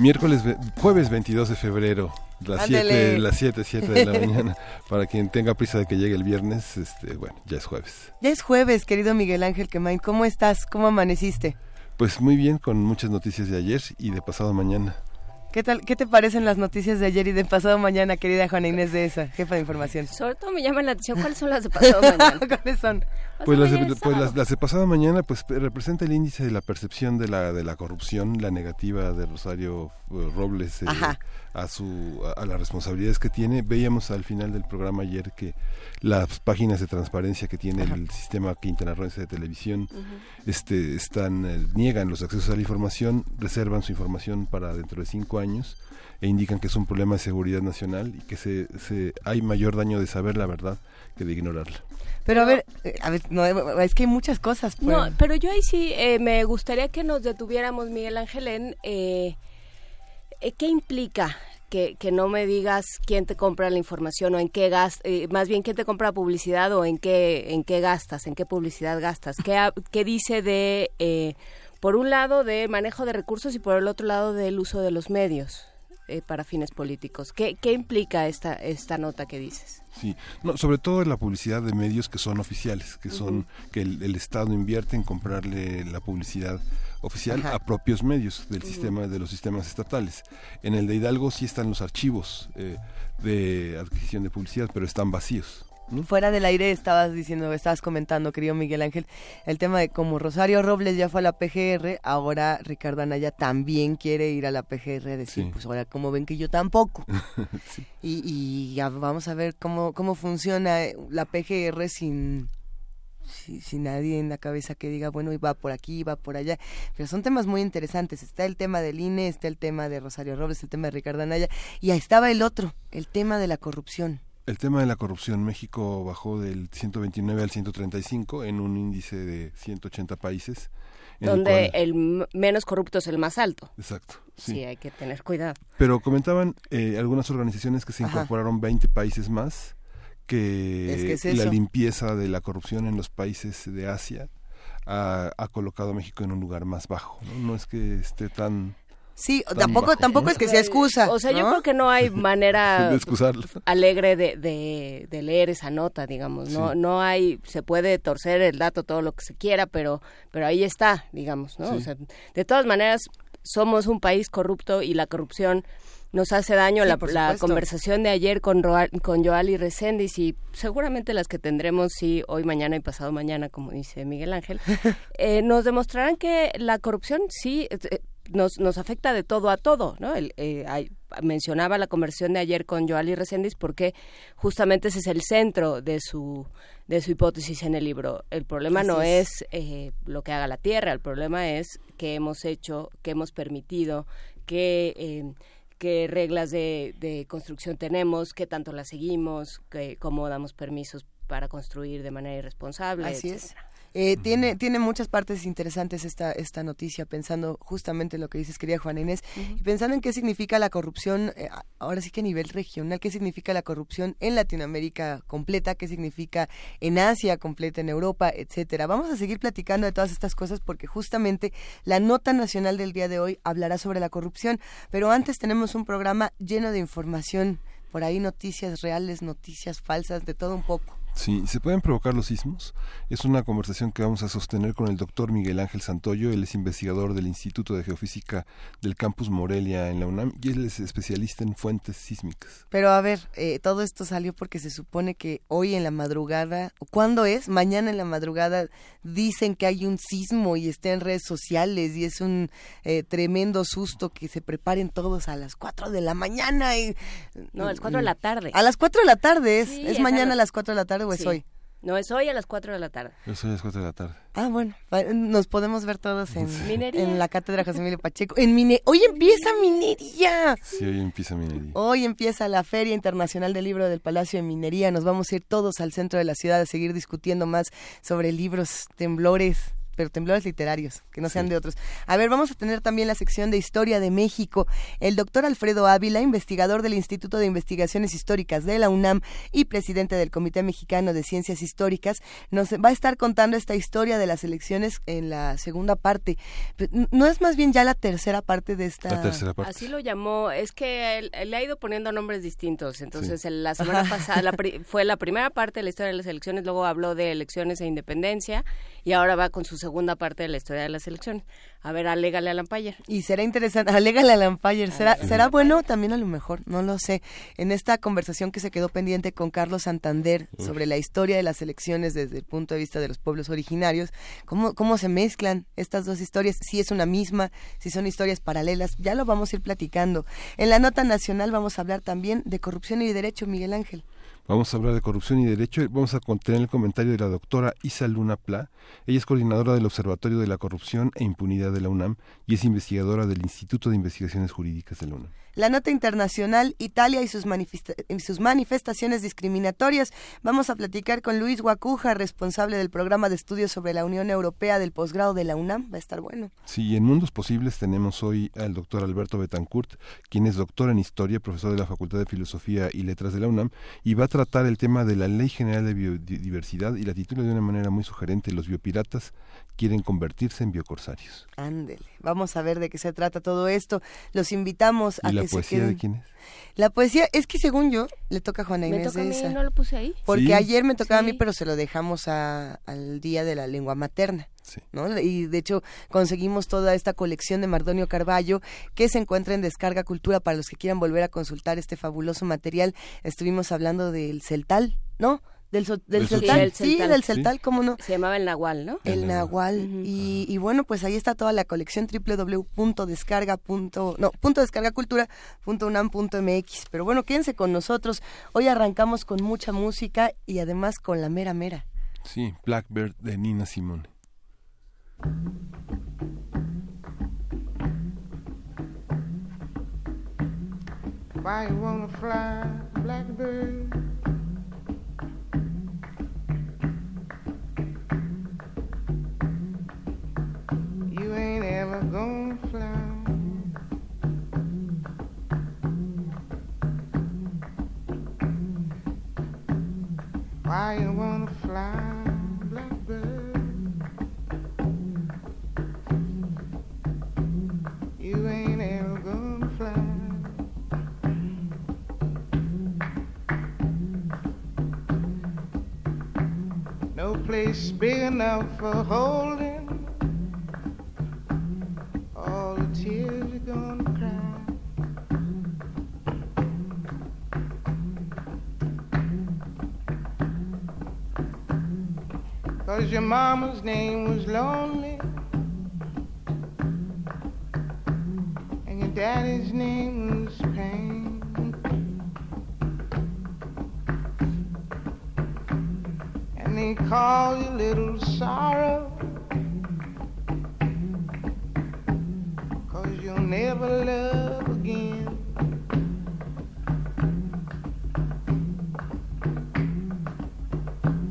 Miércoles, jueves 22 de febrero, las 7, las 7, 7 de la mañana. Para quien tenga prisa de que llegue el viernes, este, bueno, ya es jueves. Ya es jueves, querido Miguel Ángel Quemain. ¿Cómo estás? ¿Cómo amaneciste? Pues muy bien, con muchas noticias de ayer y de pasado mañana. ¿Qué tal? ¿Qué te parecen las noticias de ayer y de pasado mañana, querida Juana Inés de esa, jefa de información? Sobre todo me llama la atención cuáles son las de pasado mañana. ¿Cuáles son? Pues, las de, pues las, de, pasado mañana pues representa el índice de la percepción de la de la corrupción, la negativa de Rosario eh, Robles eh, a su a, las responsabilidades que tiene. Veíamos al final del programa ayer que las páginas de transparencia que tiene el sistema quintanarroense de televisión este están eh, niegan los accesos a la información, reservan su información para dentro de cinco años e indican que es un problema de seguridad nacional y que se, se hay mayor daño de saber la verdad que de ignorarla. Pero a ver, eh, a ver no, es que hay muchas cosas. Pues. No, pero yo ahí sí eh, me gustaría que nos detuviéramos, Miguel Ángel, en eh, qué implica que, que, no me digas quién te compra la información o en qué gastas, más bien quién te compra publicidad o en qué, en qué gastas, en qué publicidad gastas. ¿Qué, qué dice de, por un lado, de manejo de recursos y por el otro lado del uso de los medios? Eh, para fines políticos. ¿Qué, ¿Qué, implica esta, esta nota que dices? Sí, no, sobre todo la publicidad de medios que son oficiales, que son que el, Estado invierte en comprarle la publicidad oficial a propios medios del sistema de los sistemas estatales. En el de Hidalgo sí están los archivos eh, de adquisición de publicidad, pero están vacíos. Fuera del aire estabas diciendo, estabas comentando, querido Miguel Ángel, el tema de como Rosario Robles ya fue a la PGR, ahora Ricardo Anaya también quiere ir a la PGR, decir, pues ahora como ven que yo tampoco. Y, y ya vamos a ver cómo, cómo funciona la PGR sin, sin, nadie en la cabeza que diga, bueno, va por aquí, va por allá. Pero son temas muy interesantes. Está el tema del INE, está el tema de Rosario Robles, el tema de Ricardo Anaya, y ahí estaba el otro, el tema de la corrupción. El tema de la corrupción, México bajó del 129 al 135 en un índice de 180 países. Donde el, menos corrupto es el más alto. Exacto. Sí, hay que tener cuidado. Pero comentaban eh, algunas organizaciones que se incorporaron 20 países más, que, la limpieza de la corrupción en los países de Asia ha, colocado a México en un lugar más bajo. no es que esté tan Sí, tampoco, tampoco es que sea excusa. O sea, yo creo que no hay manera alegre de, de, leer esa nota, digamos. No, no hay, se puede torcer el dato todo lo que se quiera, pero, pero ahí está, digamos, ¿no? O sea, de todas maneras, somos un país corrupto y la corrupción nos hace daño. la, la, conversación de ayer con, con Joali Reséndiz y seguramente las que tendremos, sí, hoy, mañana y pasado mañana, como dice Miguel Ángel, eh, nos demostrarán que la corrupción sí eh, nos, nos afecta de todo a todo, ¿no? El, eh, mencionaba la conversión de ayer con Joali Reséndiz porque justamente ese es el centro de su de su hipótesis en el libro. El problema no es, eh, lo que haga la Tierra, el problema es qué hemos hecho, qué hemos permitido, qué, eh, qué reglas de, de, construcción tenemos, qué tanto las seguimos, qué, cómo damos permisos para construir de manera irresponsable. Así es. Eh, tiene, tiene muchas partes interesantes esta, esta noticia, pensando justamente lo que dices, querida Juana Inés, y pensando en qué significa la corrupción, eh, ahora sí que a nivel regional, qué significa la corrupción en Latinoamérica completa, qué significa en Asia completa, en Europa, etcétera. Vamos a seguir platicando de todas estas cosas porque justamente la nota nacional del día de hoy hablará sobre la corrupción, pero antes tenemos un programa lleno de información por ahí noticias reales, noticias falsas, de todo un poco. Sí, ¿se pueden provocar los sismos? Es una conversación que vamos a sostener con el doctor Miguel Ángel Santoyo. Él es investigador del Instituto de Geofísica del Campus Morelia en la UNAM y él es especialista en fuentes sísmicas. Pero a ver, eh, todo esto salió porque se supone que hoy en la madrugada, ¿cuándo es? Mañana en la madrugada dicen que hay un sismo y está en redes sociales y es un eh, tremendo susto que se preparen todos a las 4 de la mañana. Y, no, a las 4 de la tarde. A las 4 de la tarde es, es mañana a las 4 de la tarde es hoy? No, es hoy a las 4 de la tarde. Es hoy a las 4 de la tarde. Ah, bueno, nos podemos ver todos en, en la cátedra José Emilio Pacheco. En mine hoy empieza minería. Sí, hoy empieza minería. Hoy empieza la Feria Internacional del Libro del Palacio de Minería. Nos vamos a ir todos al centro de la ciudad a seguir discutiendo más sobre libros, temblores, pero temblores literarios, que no sean de otros. A ver, vamos a tener también la sección de Historia de México. El doctor Alfredo Ávila, investigador del Instituto de Investigaciones Históricas de la UNAM y presidente del Comité Mexicano de Ciencias Históricas, nos va a estar contando esta historia de las elecciones en la segunda parte. ¿No es más bien ya la tercera parte de esta? La tercera parte. Así lo llamó, es que le ha ido poniendo nombres distintos. Entonces, la semana pasada fue la primera parte de la historia de las elecciones, luego habló de elecciones e independencia y ahora va con su segunda parte de la historia de las elecciones. A ver, alégale a Lampayer. Y será interesante, alégale a Lampayer. ¿Será, será bueno también a lo mejor, no lo sé. En esta conversación que se quedó pendiente con Carlos Santander sobre la historia de las elecciones desde el punto de vista de los pueblos originarios, cómo, cómo se mezclan estas dos historias, si es una misma, si son historias paralelas, ya lo vamos a ir platicando. En la nota nacional vamos a hablar también de corrupción y derecho, Miguel Ángel. Vamos a hablar de corrupción y derecho. Vamos a contener el comentario de la doctora Isa Luna Pla. Ella es coordinadora del Observatorio de la Corrupción e Impunidad de la UNAM y es investigadora del Instituto de Investigaciones Jurídicas de la UNAM. La nota internacional, Italia y sus, sus manifestaciones discriminatorias. Vamos a platicar con Luis Guacuja, responsable del programa de estudios sobre la Unión Europea del posgrado de la UNAM. Va a estar bueno. Sí, en Mundos Posibles tenemos hoy al doctor Alberto Betancourt, quien es doctor en Historia, profesor de la Facultad de Filosofía y Letras de la UNAM, y va a tratar el tema de la Ley General de Biodiversidad y la titula de una manera muy sugerente, Los biopiratas quieren convertirse en biocorsarios. Ándele, vamos a ver de qué se trata todo esto. Los invitamos a ¿Y la poesía de quién es? La poesía, es que según yo, le toca a Juana Inés ¿Me toca A mí, ¿No lo puse ahí? Porque ayer me tocaba a mí, pero se lo dejamos al Día de la Lengua Materna. ¿no? Y de hecho conseguimos toda esta colección de Mardonio Carballo que se encuentra en Descarga Cultura para los que quieran volver a consultar este fabuloso material. Estuvimos hablando del Celtal, ¿no? Del, del, Celtal, sí, del Celtal, ¿cómo no? Se llamaba el Nahual, ¿no? El, Nahual. y, y, bueno, pues ahí está toda la colección www.descarga. No, punto descargacultura.unam.mx. Pero bueno, quédense con nosotros. Hoy arrancamos con mucha música y además con la mera mera. Sí, Blackbird de Nina Simone. Why you wanna fly, Blackbird? Gonna fly. Why you wanna fly, blackbird? You ain't ever gonna fly. No place big enough for holding Cause your mama's name was lonely. And your daddy's name was pain. And they call you little sorrow. You'll never love again.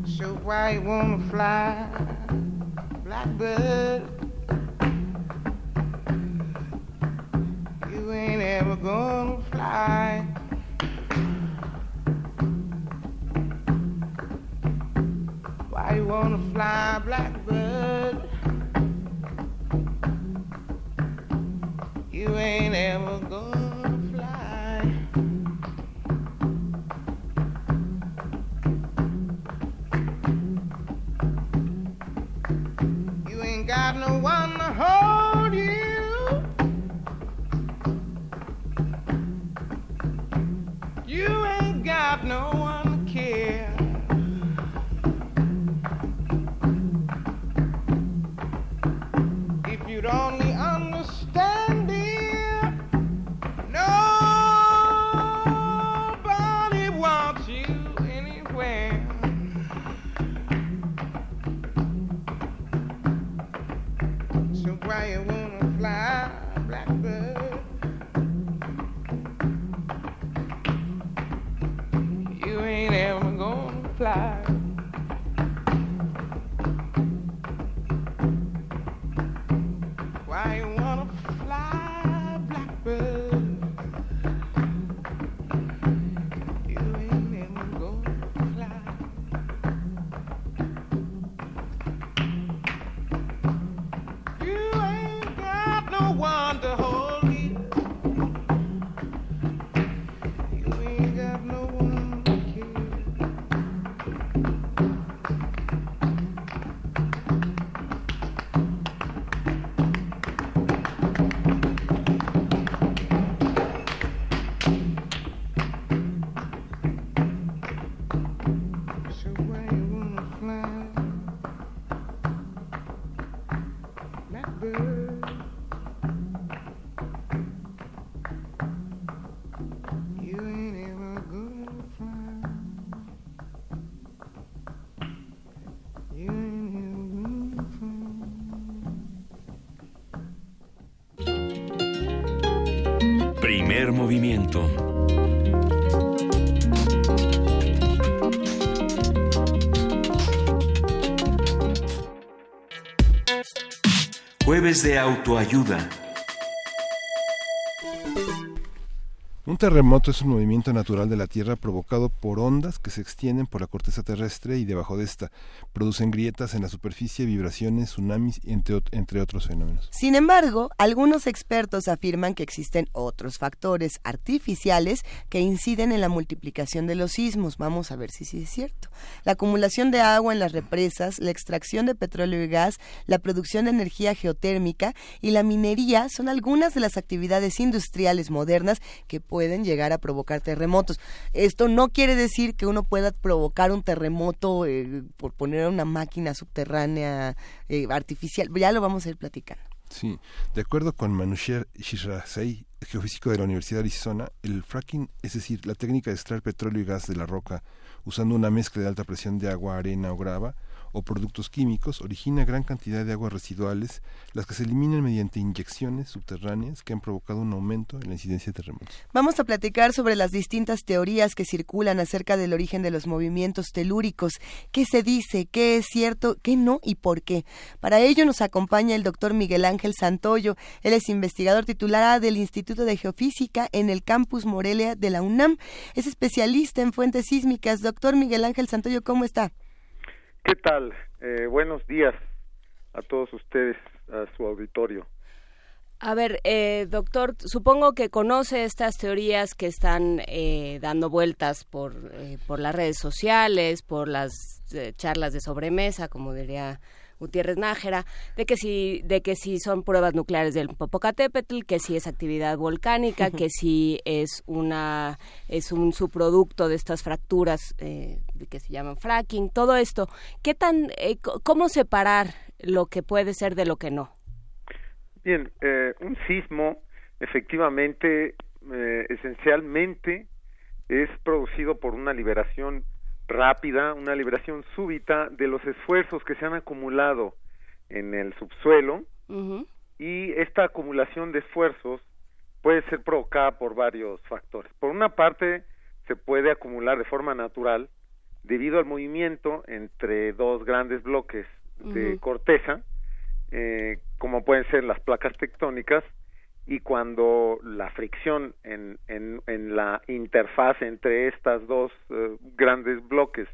So why you wanna fly, blackbird? You ain't ever gonna fly. Why you wanna fly, blackbird? You ain't ever Jueves de autoayuda. Terremoto es un movimiento natural de la Tierra provocado por ondas que se extienden por la corteza terrestre y debajo de esta. Producen grietas en la superficie, vibraciones, tsunamis, entre, entre otros fenómenos. Sin embargo, algunos expertos afirman que existen otros factores artificiales que inciden en la multiplicación de los sismos. Vamos a ver si sí es cierto. La acumulación de agua en las represas, la extracción de petróleo y gas, la producción de energía geotérmica y la minería son algunas de las actividades industriales modernas que pueden pueden llegar a provocar terremotos. Esto no quiere decir que uno pueda provocar un terremoto eh, por poner una máquina subterránea eh, artificial. Ya lo vamos a ir platicando. Sí, de acuerdo con Manusher Shirasei, geofísico de la Universidad de Arizona, el fracking, es decir, la técnica de extraer petróleo y gas de la roca usando una mezcla de alta presión de agua, arena o grava, o productos químicos origina gran cantidad de aguas residuales, las que se eliminan mediante inyecciones subterráneas que han provocado un aumento en la incidencia de terremotos. Vamos a platicar sobre las distintas teorías que circulan acerca del origen de los movimientos telúricos, qué se dice, qué es cierto, qué no y por qué. Para ello nos acompaña el doctor Miguel Ángel Santoyo. Él es investigador titular del Instituto de Geofísica en el campus Morelia de la UNAM. Es especialista en fuentes sísmicas. Doctor Miguel Ángel Santoyo, ¿cómo está? ¿Qué tal? Eh, buenos días a todos ustedes, a su auditorio. A ver, eh, doctor, supongo que conoce estas teorías que están eh, dando vueltas por, por las redes sociales, por las charlas de sobremesa, como diría Gutiérrez Nájera, de que si, de que si son pruebas nucleares del Popocatépetl, que si es actividad volcánica, que si es una es un subproducto de estas fracturas eh, que se llaman fracking, todo esto. ¿Qué tan eh, cómo separar lo que puede ser de lo que no? Bien, eh, un sismo efectivamente esencialmente es producido por una liberación rápida, una liberación súbita de los esfuerzos que se han acumulado en el subsuelo. Y esta acumulación de esfuerzos puede ser provocada por varios factores. Por una parte, se puede acumular de forma natural debido al movimiento entre dos grandes bloques de corteza, eh, como pueden ser las placas tectónicas, y cuando la fricción en, en, en la interfaz entre estas dos eh, grandes bloques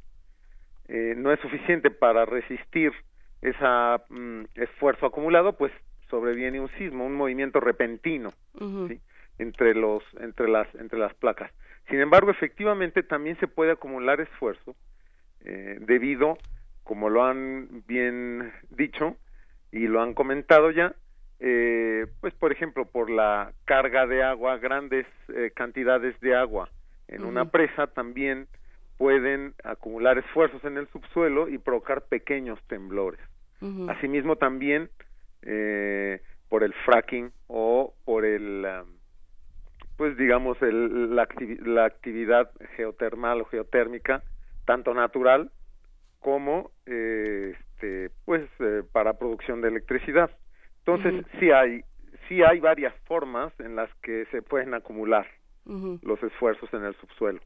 eh, no es suficiente para resistir ese mm, esfuerzo acumulado, pues sobreviene un sismo, un movimiento repentino entre los entre las entre las placas. Sin embargo, efectivamente también se puede acumular esfuerzo eh, debido, como lo han bien dicho y lo han comentado ya, eh, pues por ejemplo por la carga de agua, grandes eh, cantidades de agua en una presa también pueden acumular esfuerzos en el subsuelo y provocar pequeños temblores. Asimismo también eh, por el fracking o por el, um, pues digamos, el, la, la, actividad geotermal o geotérmica, tanto natural como eh, este, pues eh, para producción de electricidad. Entonces sí hay sí hay varias formas en las que se pueden acumular los esfuerzos en el subsuelo.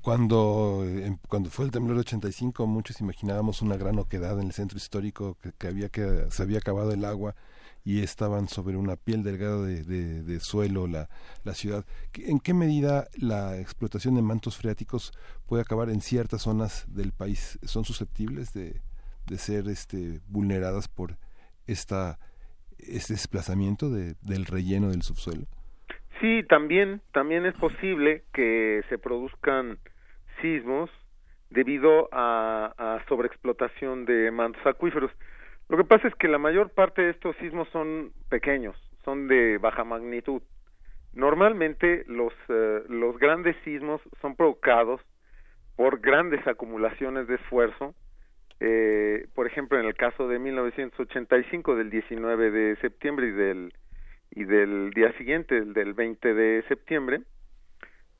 Cuando, em, cuando fue el temblor 85, muchos imaginábamos una gran oquedad en el centro histórico, que, había que se había acabado el agua y estaban sobre una piel delgada de, suelo la, la, ciudad. ¿En qué medida la explotación de mantos freáticos puede acabar en ciertas zonas del país? ¿Son susceptibles de, de ser este, vulneradas por esta, este desplazamiento de, del relleno del subsuelo? Sí, también, también es posible que se produzcan sismos debido a, a sobreexplotación de mantos acuíferos. Lo que pasa es que la mayor parte de estos sismos son pequeños, son de baja magnitud. Normalmente los, eh, los grandes sismos son provocados por grandes acumulaciones de esfuerzo. Eh, por ejemplo, en el caso de 1985, del 19 de septiembre y del y del día siguiente, el del 20 de septiembre,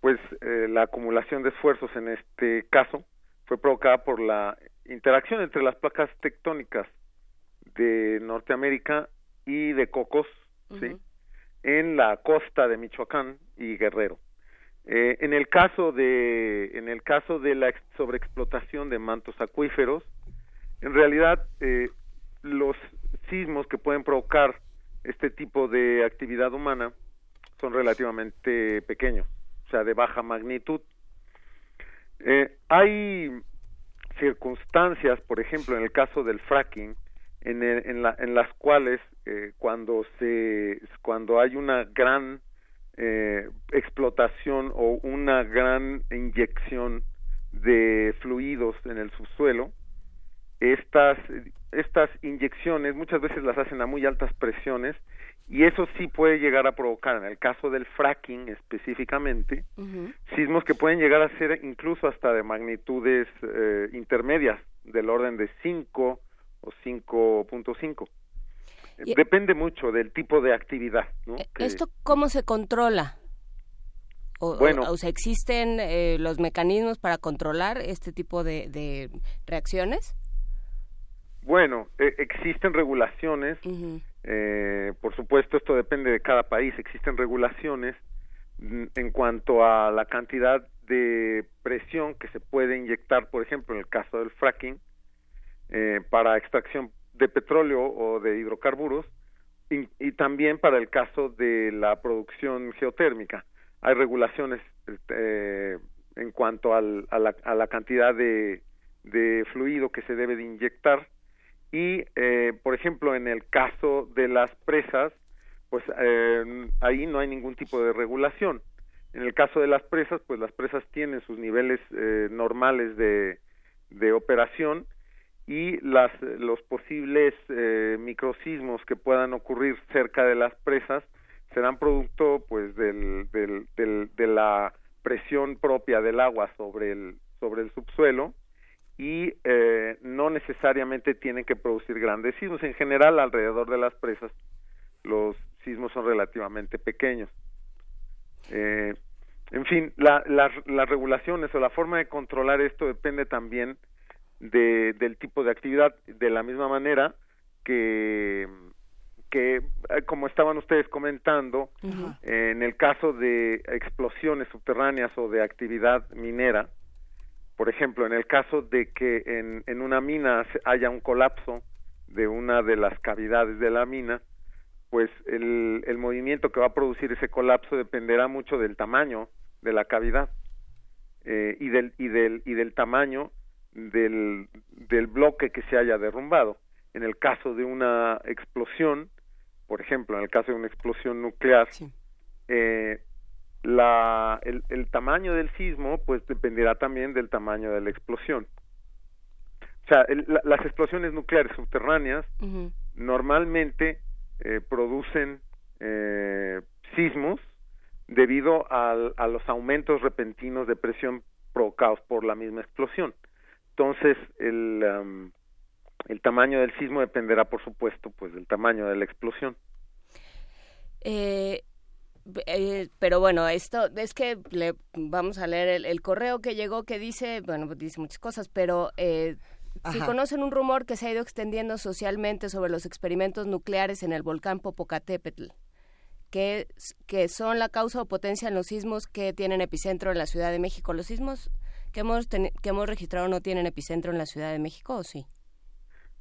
pues eh, la acumulación de esfuerzos en este caso fue provocada por la interacción entre las placas tectónicas de Norteamérica y de Cocos, ¿sí? En la costa de Michoacán y Guerrero. Eh, en el caso de en el caso de la sobreexplotación de mantos acuíferos, en realidad eh, los sismos que pueden provocar este tipo de actividad humana son relativamente pequeños, o sea, de baja magnitud. Eh, hay circunstancias, por ejemplo, en el caso del fracking, en, en, la, en las cuales eh, cuando se cuando hay una gran eh, explotación o una gran inyección de fluidos en el subsuelo, estas estas inyecciones muchas veces las hacen a muy altas presiones y eso sí puede llegar a provocar, en el caso del fracking específicamente, sismos que pueden llegar a ser incluso hasta de magnitudes eh, intermedias, del orden de 5 o 5.5. Depende mucho del tipo de actividad. ¿no? Eh, ¿Esto cómo se controla? O, bueno, o, sea, ¿existen eh, los mecanismos para controlar este tipo de reacciones? Bueno, e, existen regulaciones, eh, por supuesto esto depende de cada país, existen regulaciones en cuanto a la cantidad de presión que se puede inyectar, por ejemplo, en el caso del fracking, eh, para extracción de petróleo o de hidrocarburos, y, también para el caso de la producción geotérmica. Hay regulaciones eh, en cuanto al, a, la, a, la, cantidad de, de fluido que se debe de inyectar y eh, por ejemplo en el caso de las presas pues eh, ahí no hay ningún tipo de regulación. En el caso de las presas pues las presas tienen sus niveles eh, normales de, de operación y las los posibles eh, microsismos que puedan ocurrir cerca de las presas serán producto pues del, del, del, de la presión propia del agua sobre el sobre el subsuelo y eh, no necesariamente tienen que producir grandes sismos. En general, alrededor de las presas, los sismos son relativamente pequeños. Eh, en fin, la, las regulaciones o la forma de controlar esto depende también de, del tipo de actividad, de la misma manera que, que eh, como estaban ustedes comentando, en el caso de explosiones subterráneas o de actividad minera, por ejemplo, en el caso de que en, en una mina haya un colapso de una de las cavidades de la mina, pues el, el movimiento que va a producir ese colapso dependerá mucho del tamaño de la cavidad eh, y, del, y, del, y del tamaño del, del bloque que se haya derrumbado. En el caso de una explosión, por ejemplo, en el caso de una explosión nuclear, eh, la, el, el, tamaño del sismo pues dependerá también del tamaño de la explosión. O sea, las explosiones nucleares subterráneas normalmente eh, producen eh, sismos de debido a los aumentos repentinos de presión provocados por la misma explosión. Entonces, el, el tamaño del sismo dependerá, por supuesto, pues del tamaño de la explosión. Eh, eh, pero bueno, esto es que le vamos a leer el, correo que llegó que dice, bueno, dice muchas cosas, pero eh, si conocen un rumor que se ha ido extendiendo socialmente sobre los experimentos nucleares en el volcán Popocatépetl, que, que son la causa o potencia en los sismos que tienen epicentro en la Ciudad de México. ¿Los sismos que hemos, que hemos registrado no tienen epicentro en la Ciudad de México o sí?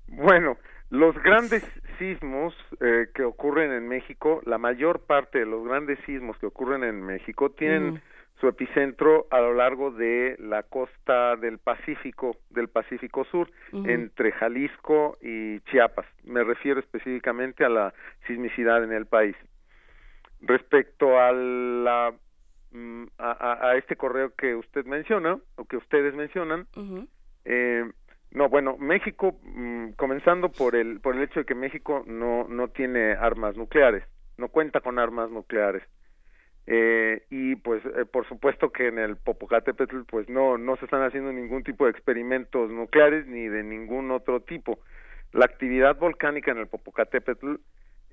Bueno, los grandes sismos eh, que ocurren en México, la mayor parte de los grandes sismos que ocurren en México tienen su epicentro a lo largo de la costa del Pacífico, del Pacífico Sur, entre Jalisco y Chiapas. Me refiero específicamente a la sismicidad en el país. Respecto a la mm, a, este correo que usted menciona o que ustedes mencionan, eh, no, bueno, México, mm, comenzando por el, por el hecho de que México no, no tiene armas nucleares, no cuenta con armas nucleares. Eh, y pues eh, por supuesto que en el Popocatépetl pues no, no se están haciendo ningún tipo de experimentos nucleares ni de ningún otro tipo. La actividad volcánica en el Popocatépetl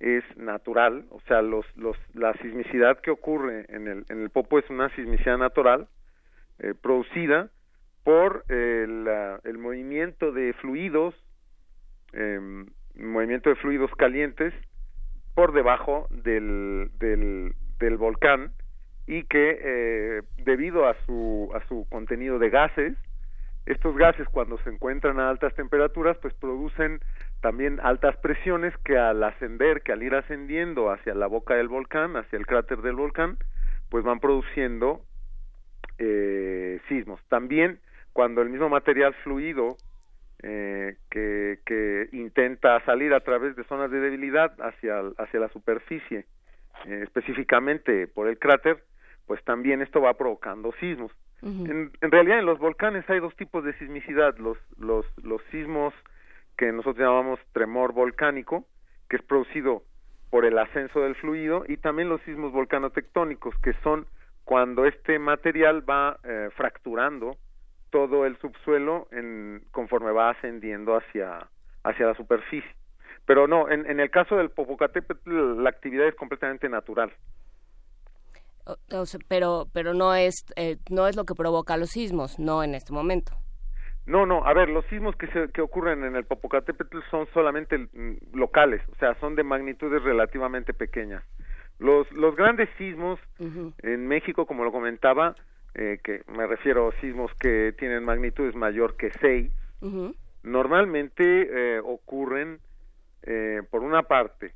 es natural, o sea, los, los, la sismicidad que ocurre en el, en el Popo es una sismicidad natural eh, producida por el, el movimiento de fluidos, eh, movimiento de fluidos calientes por debajo del, del, del volcán y que eh, debido a su, a su contenido de gases, estos gases cuando se encuentran a altas temperaturas pues producen también altas presiones que al ascender, que al ir ascendiendo hacia la boca del volcán, hacia el cráter del volcán, pues van produciendo eh, sismos. También cuando el mismo material fluido eh, que, que, intenta salir a través de zonas de debilidad hacia, hacia la superficie, eh, específicamente por el cráter, pues también esto va provocando sismos. en, en, realidad en los volcanes hay dos tipos de sismicidad, los, los, los sismos que nosotros llamamos tremor volcánico, que es producido por el ascenso del fluido, y también los sismos volcanotectónicos, que son cuando este material va eh, fracturando todo el subsuelo en, conforme va ascendiendo hacia, hacia la superficie. Pero no, en, en el caso del Popocatépetl la actividad es completamente natural. pero pero no es eh, no es lo que provoca los sismos, no en este momento. No, no, a ver, los sismos que, se, que ocurren en el Popocatépetl son solamente mm, locales, o sea, son de magnitudes relativamente pequeñas. Los, los grandes sismos en México, como lo comentaba, eh, que me refiero a sismos que tienen magnitudes mayor que 6, normalmente eh, ocurren, eh, por una parte,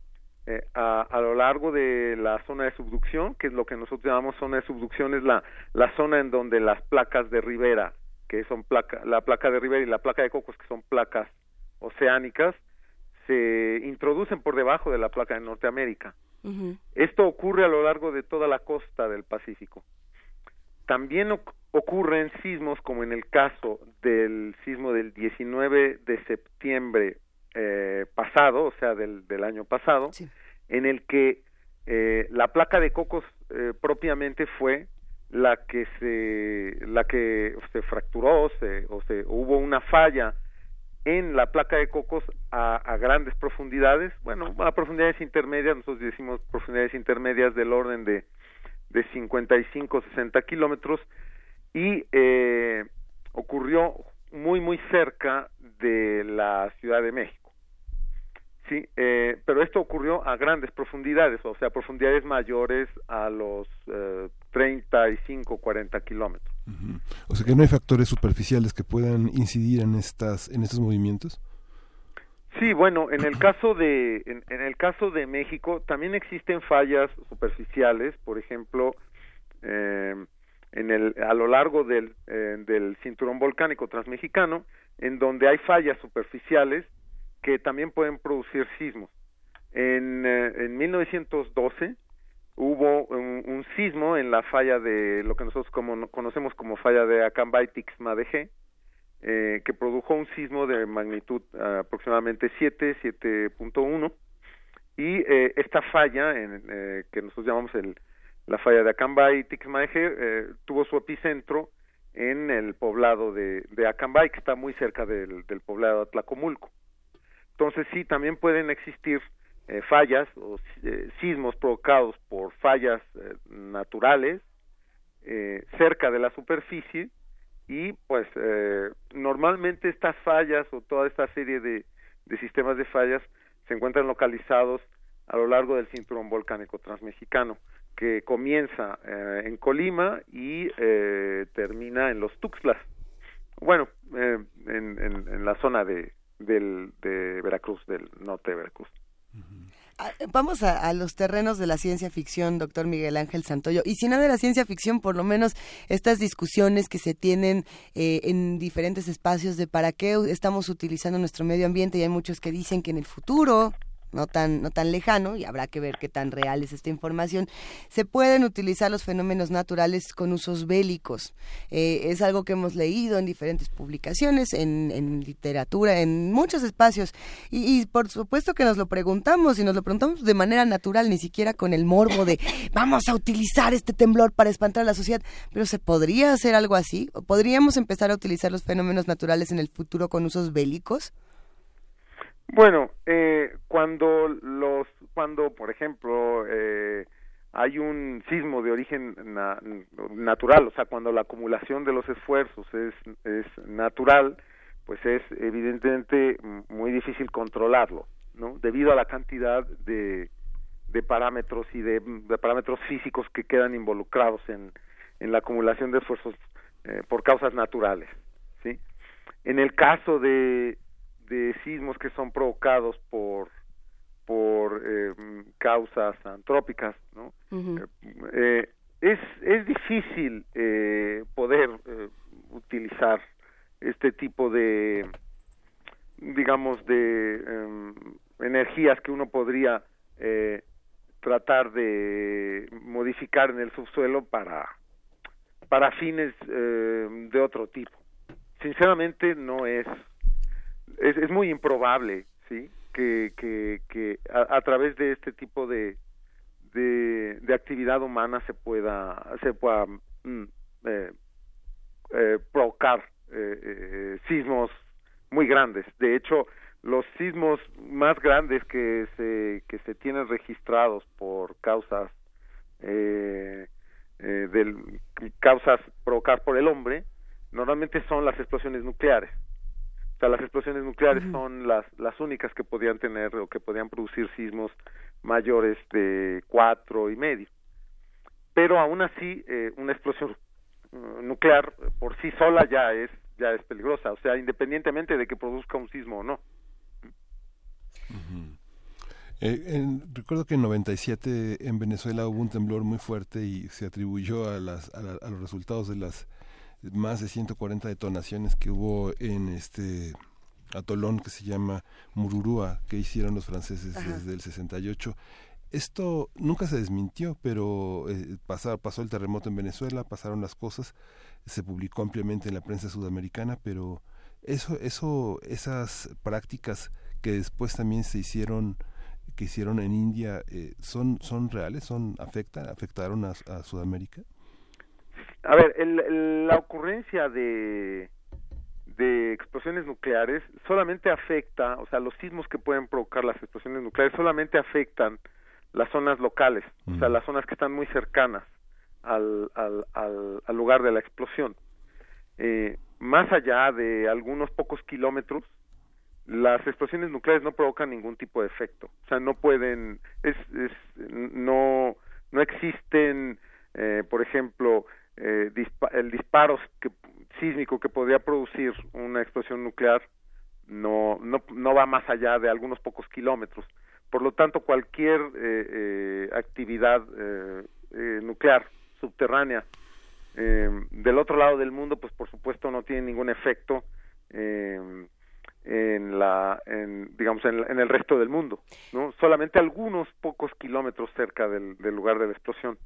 a, a, lo largo de la zona de subducción, que es lo que nosotros llamamos zona de subducción, es la, la zona en donde las placas de ribera, que son placa, la placa de ribera y la placa de Cocos, que son placas oceánicas, se introducen por debajo de la placa de Norteamérica. Esto ocurre a lo largo de toda la costa del Pacífico. También ocurren sismos como en el caso del sismo del 19 de septiembre eh, pasado, o sea, del, del año pasado, en el que eh, la placa de cocos eh, propiamente fue la que se la que se fracturó se, o se hubo una falla en la placa de cocos a, a, grandes profundidades, bueno, a profundidades intermedias, nosotros decimos profundidades intermedias del orden de de 55 60 kilómetros y eh, ocurrió muy muy cerca de la Ciudad de México. Sí, eh, pero esto ocurrió a grandes profundidades, o sea, profundidades mayores a los eh, 35, 40 kilómetros. O sea que no hay factores superficiales que puedan incidir en estas en estos movimientos. Sí, bueno, en el caso de en, el caso de México también existen fallas superficiales, por ejemplo, eh, en el a lo largo del eh, del cinturón volcánico transmexicano, en donde hay fallas superficiales que también pueden producir sismos. En eh, en 1912 hubo un, sismo en la falla de lo que nosotros como, conocemos como falla de Acambay-Tixma de G, eh, que produjo un sismo de magnitud uh, aproximadamente 7, 7.1 y eh, esta falla en, eh, que nosotros llamamos el, la falla de Acambay, Tixmaeje, eh, tuvo su epicentro en el poblado de, Acambay, que está muy cerca del, del poblado de Atlacomulco. Entonces sí, también pueden existir eh, fallas o eh, sismos provocados por fallas eh, naturales cerca de la superficie y pues normalmente estas fallas o toda esta serie de, de sistemas de fallas se encuentran localizados a lo largo del cinturón volcánico transmexicano que comienza en Colima y termina en los Tuxtlas. Bueno, en, en, en, la zona de, del, de Veracruz, del norte de Veracruz. Vamos a, los terrenos de la ciencia ficción, doctor Miguel Ángel Santoyo. Y si no de la ciencia ficción, por lo menos estas discusiones que se tienen eh, en diferentes espacios de para qué estamos utilizando nuestro medio ambiente. Y hay muchos que dicen que en el futuro, no tan, no tan lejano, y habrá que ver qué tan real es esta información, se pueden utilizar los fenómenos naturales con usos bélicos. Eh, es algo que hemos leído en diferentes publicaciones, en, en literatura, en muchos espacios, y, por supuesto que nos lo preguntamos, y nos lo preguntamos de manera natural, ni siquiera con el morbo de vamos a utilizar este temblor para espantar a la sociedad, pero ¿se podría hacer algo así? ¿Podríamos empezar a utilizar los fenómenos naturales en el futuro con usos bélicos? Bueno, eh, cuando los, cuando por ejemplo eh, hay un sismo de origen natural, o sea, cuando la acumulación de los esfuerzos es, es natural, pues es evidentemente muy difícil controlarlo, ¿no? Debido a la cantidad de, de parámetros y de, parámetros físicos que quedan involucrados en, en la acumulación de esfuerzos eh, por causas naturales, ¿sí? En el caso de, de sismos que son provocados por por eh, causas antrópicas, ¿no? eh, es es difícil eh, poder eh, utilizar este tipo de digamos de em, energías que uno podría eh, tratar de modificar en el subsuelo para para fines eh, de otro tipo. Sinceramente no es es, es muy improbable, ¿sí? Que, que, a, través de este tipo de, de, de, actividad humana se pueda, se pueda mm, eh, eh, provocar eh, eh, sismos muy grandes. De hecho, los sismos más grandes que se, que se tienen registrados por causas eh, eh, del, causas provocadas por el hombre, normalmente son las explosiones nucleares. O sea, las explosiones nucleares son las, las únicas que podían tener o que podían producir sismos mayores de cuatro y medio. Pero aún así, eh, una explosión uh, nuclear por sí sola ya es ya es peligrosa, o sea, independientemente de que produzca un sismo o no. Eh, recuerdo que en 97 en Venezuela hubo un temblor muy fuerte y se atribuyó a, las, a los resultados de las más de 140 detonaciones que hubo en este atolón que se llama Mururúa, que hicieron los franceses desde el 68. Esto nunca se desmintió, pero eh, pasó, el terremoto en Venezuela, pasaron las cosas, se publicó ampliamente en la prensa sudamericana, pero eso, eso, esas prácticas que después también se hicieron, que hicieron en India, eh, son, son reales, son afectan, afectaron a Sudamérica. A ver, la ocurrencia de, de explosiones nucleares solamente afecta, o sea, los sismos que pueden provocar las explosiones nucleares solamente afectan las zonas locales, o sea, las zonas que están muy cercanas al, al, al, lugar de la explosión. Eh, más allá de algunos pocos kilómetros, las explosiones nucleares no provocan ningún tipo de efecto, o sea, no pueden, es, es no, no existen, eh, por ejemplo, eh, el disparo sísmico que podría producir una explosión nuclear no, no, no va más allá de algunos pocos kilómetros. Por lo tanto, cualquier eh, eh, actividad nuclear subterránea del otro lado del mundo, pues por supuesto no tiene ningún efecto en la en, digamos en, el resto del mundo no solamente algunos pocos kilómetros cerca del, lugar de la explosión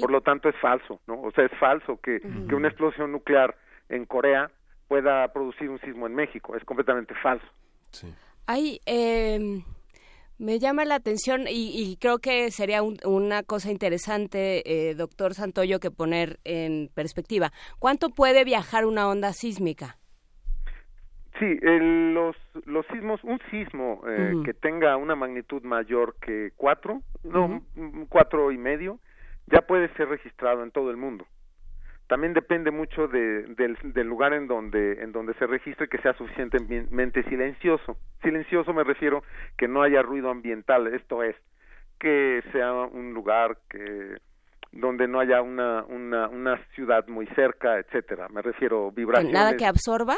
por lo tanto es falso no o sea es falso que, que una explosión nuclear en Corea pueda producir un sismo en México es completamente falso sí. hay eh, Me llama la atención y, creo que sería una cosa interesante, eh, doctor Santoyo, que poner en perspectiva. ¿Cuánto puede viajar una onda sísmica? Sí, los, los sismos, un sismo eh, que tenga una magnitud mayor que cuatro, no, cuatro y medio, ya puede ser registrado en todo el mundo. También depende mucho de, del, del, lugar en donde en donde se registre que sea suficientemente silencioso. Silencioso me refiero que no haya ruido ambiental esto es que sea un lugar que donde no haya una una, una ciudad muy cerca etcétera. Me refiero vibraciones nada que absorba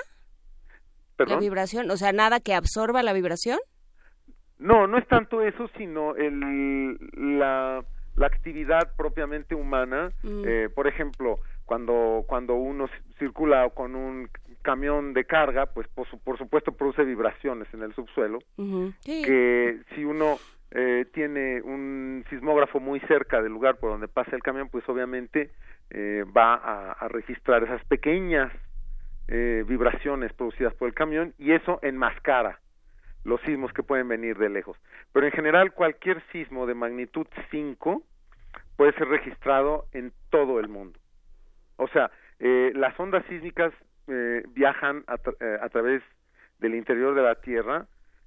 la vibración o sea nada que absorba la vibración. No no es tanto eso sino el la la actividad propiamente humana. Mm. eh, por ejemplo cuando cuando uno circula con un camión de carga pues por, por supuesto produce vibraciones en el subsuelo. Que si uno eh, tiene un sismógrafo muy cerca del lugar por donde pasa el camión pues obviamente eh, va a, registrar esas pequeñas eh, vibraciones producidas por el camión y eso enmascara los sismos que pueden venir de lejos. Pero en general cualquier sismo de magnitud 5 puede ser registrado en todo el mundo. O sea, eh, las ondas sísmicas eh, viajan a, eh, a, través del interior de la Tierra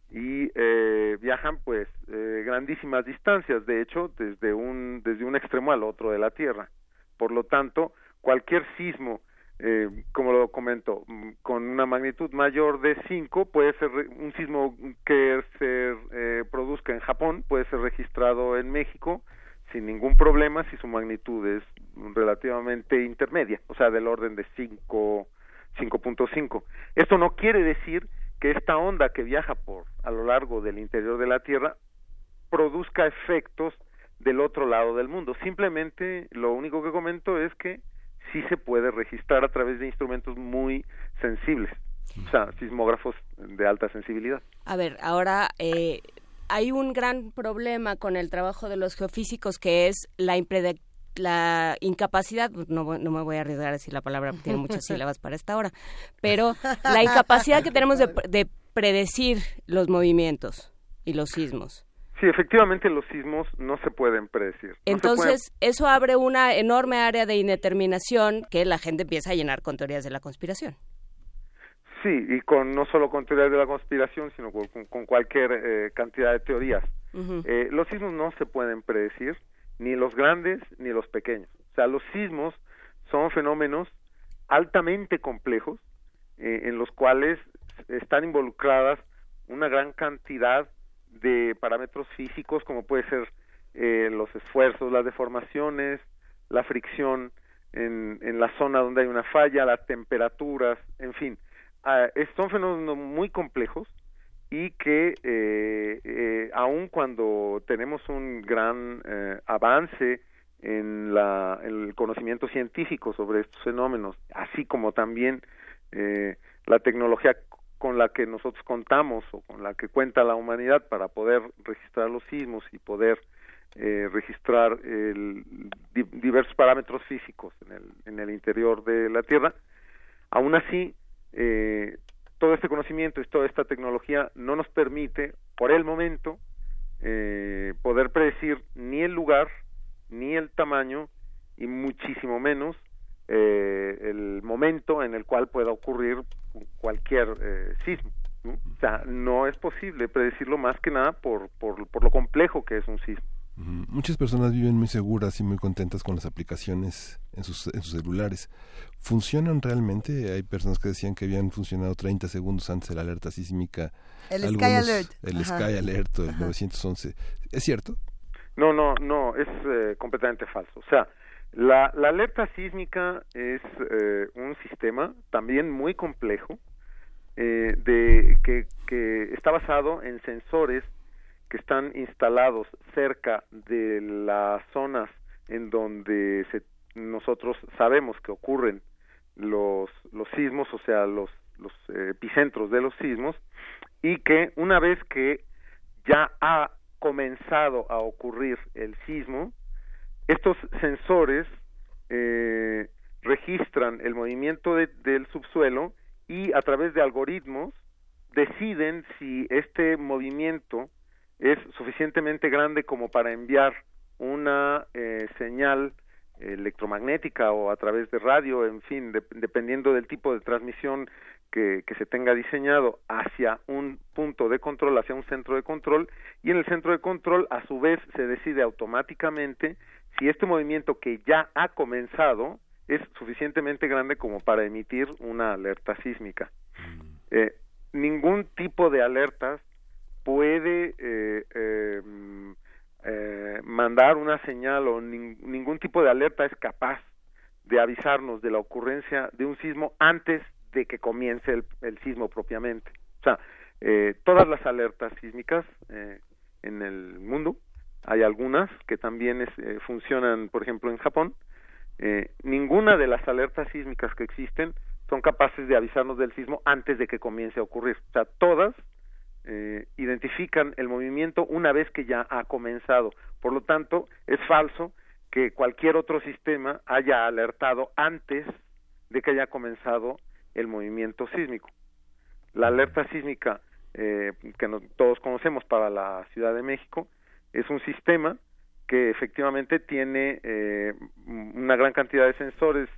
y eh, viajan pues eh, grandísimas distancias, de hecho, desde un, desde un extremo al otro de la Tierra. Por lo tanto, cualquier sismo, eh, como lo comento, mm, con una magnitud mayor de 5, puede ser un sismo que se eh, produzca en Japón, puede ser registrado en México, sin ningún problema si su magnitud es relativamente intermedia, o sea, del orden de 5 5.5. Esto no quiere decir que esta onda que viaja por a lo largo del interior de la Tierra produzca efectos del otro lado del mundo. Simplemente lo único que comento es que sí se puede registrar a través de instrumentos muy sensibles, o sea, sismógrafos de alta sensibilidad. A ver, ahora eh, hay un gran problema con el trabajo de los geofísicos que es la, la incapacidad, no, no, me voy a arriesgar a decir la palabra, tiene muchas sílabas para esta hora, pero la incapacidad que tenemos de, predecir los movimientos y los sismos. Sí, efectivamente los sismos no se pueden predecir. Entonces, eso abre una enorme área de indeterminación que la gente empieza a llenar con teorías de la conspiración. Sí, y con no solo con teorías de la conspiración, sino con, cualquier eh, cantidad de teorías. Eh, los sismos no se pueden predecir, ni los grandes ni los pequeños. O sea, los sismos son fenómenos altamente complejos eh, en los cuales están involucradas una gran cantidad de parámetros físicos como puede ser los esfuerzos, las deformaciones, la fricción en, en la zona donde hay una falla, las temperaturas, en fin, Ah, son fenómenos muy complejos y que eh, eh, aun cuando tenemos un gran eh, avance en, la, el conocimiento científico sobre estos fenómenos, así como también eh, la tecnología con la que nosotros contamos o con la que cuenta la humanidad para poder registrar los sismos y poder eh, registrar el, diversos parámetros físicos en el, en el interior de la Tierra, aún así eh, todo este conocimiento y toda esta tecnología no nos permite, por el momento, eh, poder predecir ni el lugar, ni el tamaño, y muchísimo menos eh, el momento en el cual pueda ocurrir cualquier eh, sismo. O sea, no es posible predecirlo más que nada por, por, por lo complejo que es un sismo. Muchas personas viven muy seguras y muy contentas con las aplicaciones en sus, en sus celulares. ¿Funcionan realmente? Hay personas que decían que habían funcionado 30 segundos antes de la alerta sísmica. El Sky Alert. El Sky Alert, el 911. ¿Es cierto? No, no, no, es eh, completamente falso. O sea, la, la alerta sísmica es eh, un sistema también muy complejo eh, de que, que está basado en sensores que están instalados cerca de las zonas en donde se, nosotros sabemos que ocurren los, los sismos, o sea, los, los epicentros de los sismos, y que una vez que ya ha comenzado a ocurrir el sismo, estos sensores eh, registran el movimiento del subsuelo y a través de algoritmos deciden si este movimiento es suficientemente grande como para enviar una eh, señal electromagnética o a través de radio, en fin, dependiendo del tipo de transmisión que, que, se tenga diseñado hacia un punto de control, hacia un centro de control, y en el centro de control a su vez se decide automáticamente si este movimiento que ya ha comenzado es suficientemente grande como para emitir una alerta sísmica. Mm. Eh, ningún tipo de alertas puede eh, eh, eh, mandar una señal o ningún tipo de alerta es capaz de avisarnos de la ocurrencia de un sismo antes de que comience el, sismo propiamente. O sea, eh, todas las alertas sísmicas eh, en el mundo, hay algunas que también eh, funcionan, por ejemplo, en Japón, ninguna de las alertas sísmicas que existen son capaces de avisarnos del sismo antes de que comience a ocurrir. O sea, todas identifican el movimiento una vez que ya ha comenzado. Por lo tanto, es falso que cualquier otro sistema haya alertado antes de que haya comenzado el movimiento sísmico. La alerta sísmica eh, que todos conocemos para la Ciudad de México es un sistema que efectivamente tiene eh, una gran cantidad de sensores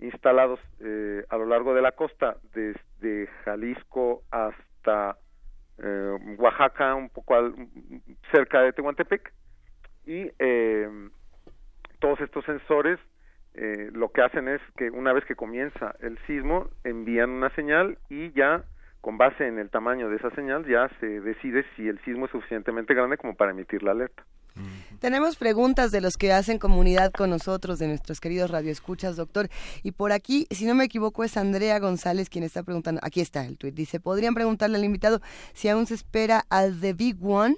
instalados eh, a lo largo de la costa, desde Jalisco hasta Oaxaca, un poco cerca de Tehuantepec, y todos estos sensores eh, lo que hacen es que una vez que comienza el sismo envían una señal y ya con base en el tamaño de esa señal ya se decide si el sismo es suficientemente grande como para emitir la alerta. Tenemos preguntas de los que hacen comunidad con nosotros, de nuestros queridos radioescuchas, doctor. Y por aquí, si no me equivoco, es Andrea González quien está preguntando. Aquí está el tuit. Dice, ¿podrían preguntarle al invitado si aún se espera al The Big One?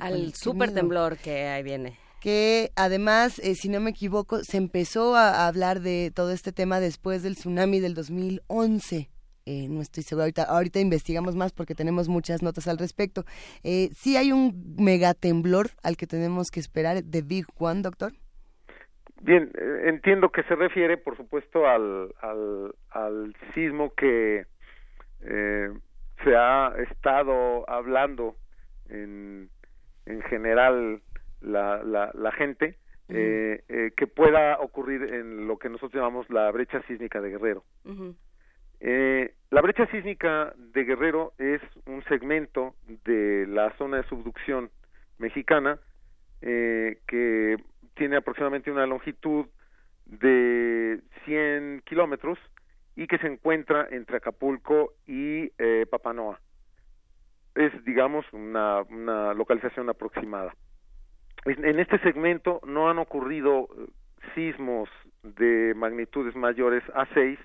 al super temblor que ahí viene que además, eh, si no me equivoco, se empezó a, hablar de todo este tema después del tsunami del 2011. Eh, no estoy seguro, ahorita, ahorita investigamos más porque tenemos muchas notas al respecto. Eh, ¿Sí hay un megatemblor al que tenemos que esperar de Big One, doctor? Bien, eh, entiendo que se refiere, por supuesto, al, al, al sismo que se ha estado hablando en, en general la, la, la gente eh, eh, que pueda ocurrir en lo que nosotros llamamos la brecha sísmica de Guerrero. Eh, la brecha sísmica de Guerrero es un segmento de la zona de subducción mexicana eh, que tiene aproximadamente una longitud de 100 kilómetros y que se encuentra entre Acapulco y eh, Papanoa. Es, digamos, una, una localización aproximada en este segmento no han ocurrido eh, sismos de magnitudes mayores a 6,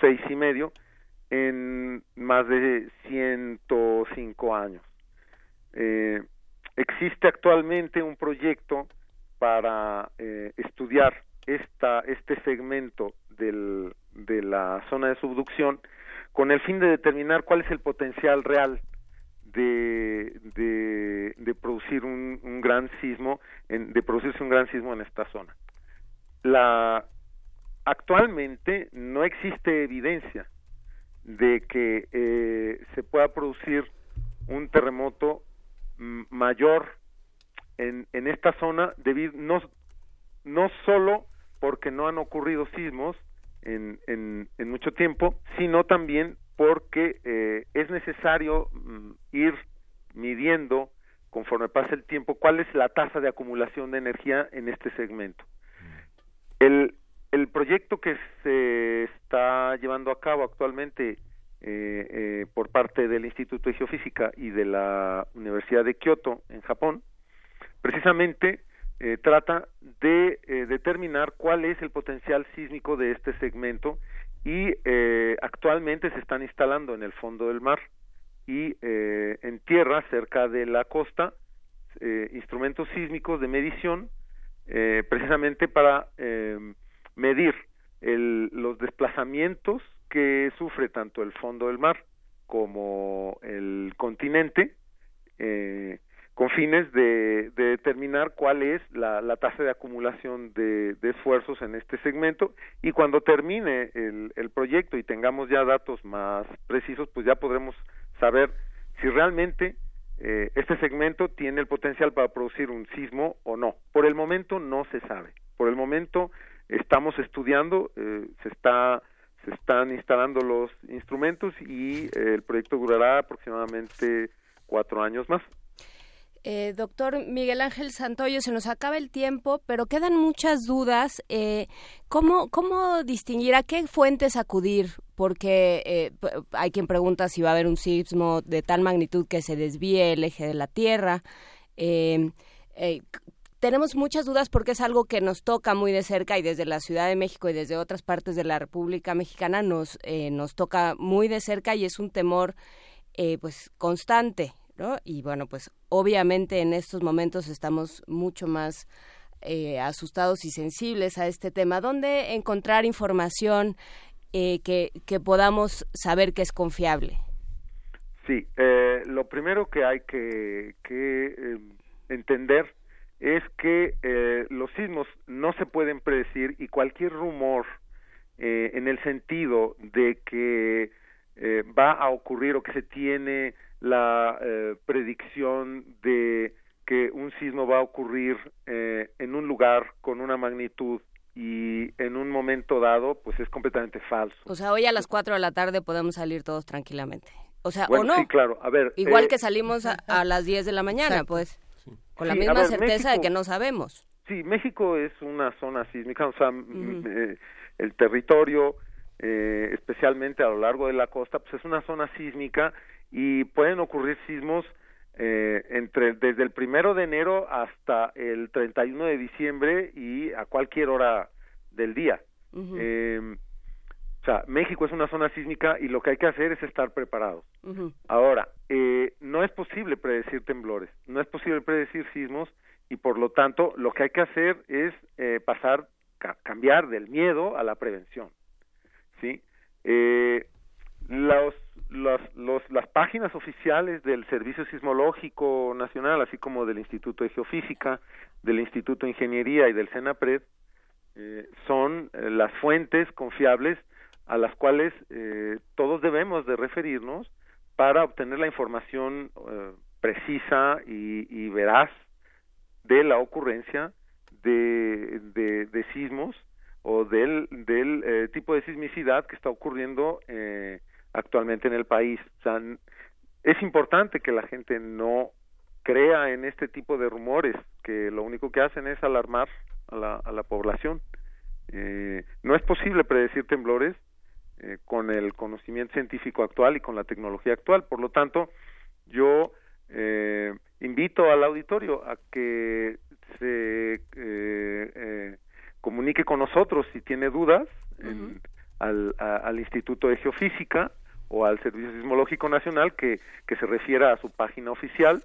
seis y medio, en más de 105 años. Eh, existe actualmente un proyecto para eh, estudiar esta, este segmento del, de la zona de subducción con el fin de determinar cuál es el potencial real de, de, producir un, un, gran sismo, en, de producirse un gran sismo en esta zona. La, actualmente no existe evidencia de que eh, se pueda producir un terremoto mayor en, en esta zona debido no, no solo porque no han ocurrido sismos en, en, en mucho tiempo, sino también porque eh, es necesario mm, ir midiendo conforme pasa el tiempo cuál es la tasa de acumulación de energía en este segmento. El, el proyecto que se está llevando a cabo actualmente eh, eh, por parte del Instituto de Geofísica y de la Universidad de Kioto en Japón, precisamente trata de determinar cuál es el potencial sísmico de este segmento y eh, actualmente se están instalando en el fondo del mar y eh, en tierra cerca de la costa eh, instrumentos sísmicos de medición eh, precisamente para eh, medir el, los desplazamientos que sufre tanto el fondo del mar como el continente eh, con fines de, determinar cuál es la, tasa de acumulación de, esfuerzos en este segmento y cuando termine el, el, proyecto y tengamos ya datos más precisos, pues ya podremos saber si realmente eh, este segmento tiene el potencial para producir un sismo o no. Por el momento no se sabe. Por el momento estamos estudiando, eh, se está se están instalando los instrumentos y eh, el proyecto durará aproximadamente cuatro años más. Eh, doctor Miguel Ángel Santoyo, se nos acaba el tiempo, pero quedan muchas dudas. Eh, ¿cómo, ¿Cómo distinguir a qué fuentes acudir? Porque eh, hay quien pregunta si va a haber un sismo de tal magnitud que se desvíe el eje de la Tierra. Tenemos muchas dudas porque es algo que nos toca muy de cerca y desde la Ciudad de México y desde otras partes de la República Mexicana nos, nos toca muy de cerca y es un temor pues constante y bueno, pues obviamente en estos momentos estamos mucho más eh, asustados y sensibles a este tema. ¿Dónde encontrar información eh, que, que podamos saber que es confiable? Sí, eh, lo primero que hay que, que entender es que los sismos no se pueden predecir y cualquier rumor en el sentido de que va a ocurrir o que se tiene la eh, predicción de que un sismo va a ocurrir eh, en un lugar con una magnitud y en un momento dado, pues es completamente falso. O sea, hoy a las 4 de la tarde podemos salir todos tranquilamente. O sea, o no. Sí, claro. A ver, Igual eh, que salimos a, las 10 de la mañana, pues. Con la misma certeza de que no sabemos. Sí, México es una zona sísmica, o sea, el territorio, especialmente a lo largo de la costa, pues es una zona sísmica y pueden ocurrir sismos eh, entre desde el primero de enero hasta el 31 de diciembre y a cualquier hora del día. eh, o sea, México es una zona sísmica y lo que hay que hacer es estar preparados. Ahora, eh, no es posible predecir temblores, no es posible predecir sismos y por lo tanto lo que hay que hacer es eh, pasar, cambiar del miedo a la prevención. ¿Sí? Eh, los las, las páginas oficiales del Servicio Sismológico Nacional, así como del Instituto de Geofísica, del Instituto de Ingeniería y del CENAPRED, eh, son eh, las fuentes confiables a las cuales eh, todos debemos de referirnos para obtener la información precisa y, veraz de la ocurrencia de, de, sismos o del, del tipo de sismicidad que está ocurriendo eh, actualmente en el país. es importante que la gente no crea en este tipo de rumores que lo único que hacen es alarmar a la, a la población. Eh, no es posible predecir temblores eh, con el conocimiento científico actual y con la tecnología actual. Por lo tanto, yo eh, invito al auditorio a que se comunique con nosotros si tiene dudas al, al Instituto de Geofísica o al Servicio Sismológico Nacional que, que se refiera a su página oficial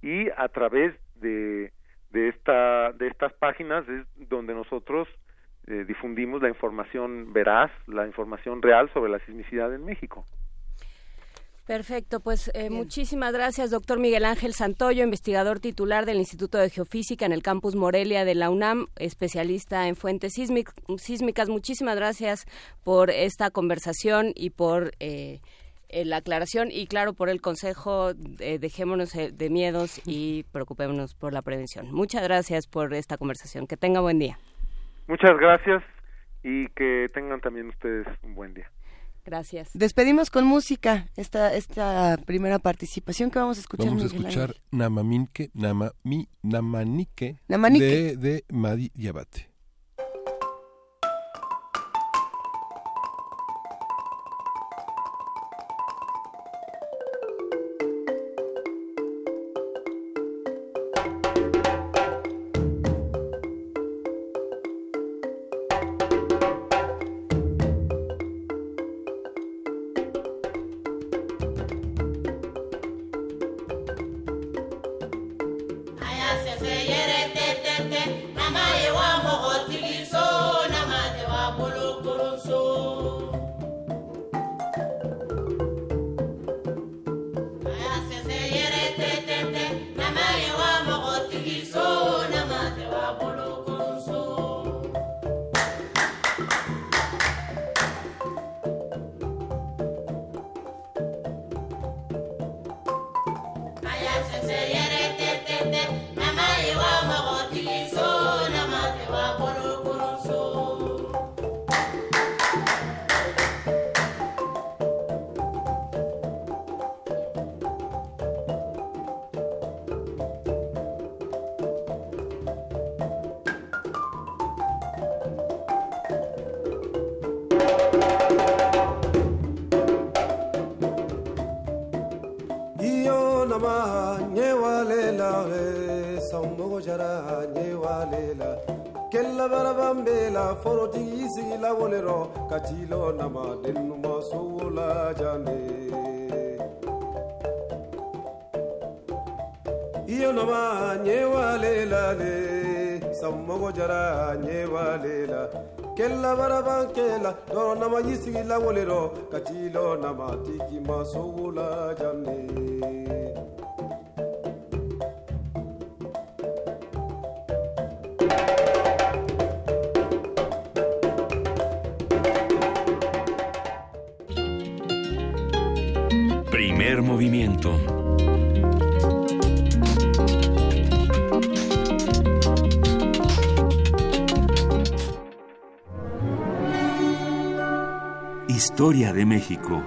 y a través de, de, esta, de estas páginas es donde nosotros eh, difundimos la información veraz, la información real sobre la sismicidad en México. Perfecto, pues eh, muchísimas gracias, doctor Miguel Ángel Santoyo, investigador titular del Instituto de Geofísica en el campus Morelia de la UNAM, especialista en fuentes sísmicas. Muchísimas gracias por esta conversación y por eh, eh, la aclaración y, claro, por el consejo. dejémonos de miedos y preocupémonos por la prevención. Muchas gracias por esta conversación. Que tenga buen día. Muchas gracias y que tengan también ustedes un buen día. Gracias. Despedimos con música esta esta primera participación que vamos a escuchar. Vamos a escuchar Namaminke, Namami, Namanike, de, de Madi Yabate. kachilo kacilo namatiki masogola janne Historia de México.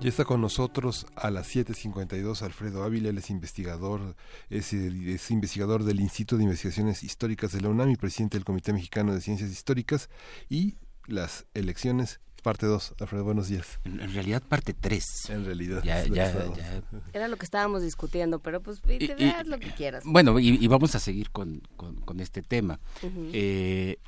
Ya está con nosotros a las 7.52 Alfredo Ávila, él es investigador, es, es, investigador del Instituto de Investigaciones Históricas de la UNAM y presidente del Comité Mexicano de Ciencias Históricas y las elecciones Parte 2, Alfredo, buenos días. En, realidad parte 3. En realidad. Ya, ya, ya. Era lo que estábamos discutiendo, pero pues te veas lo que quieras. Bueno, y, vamos a seguir con, con, este tema. eh,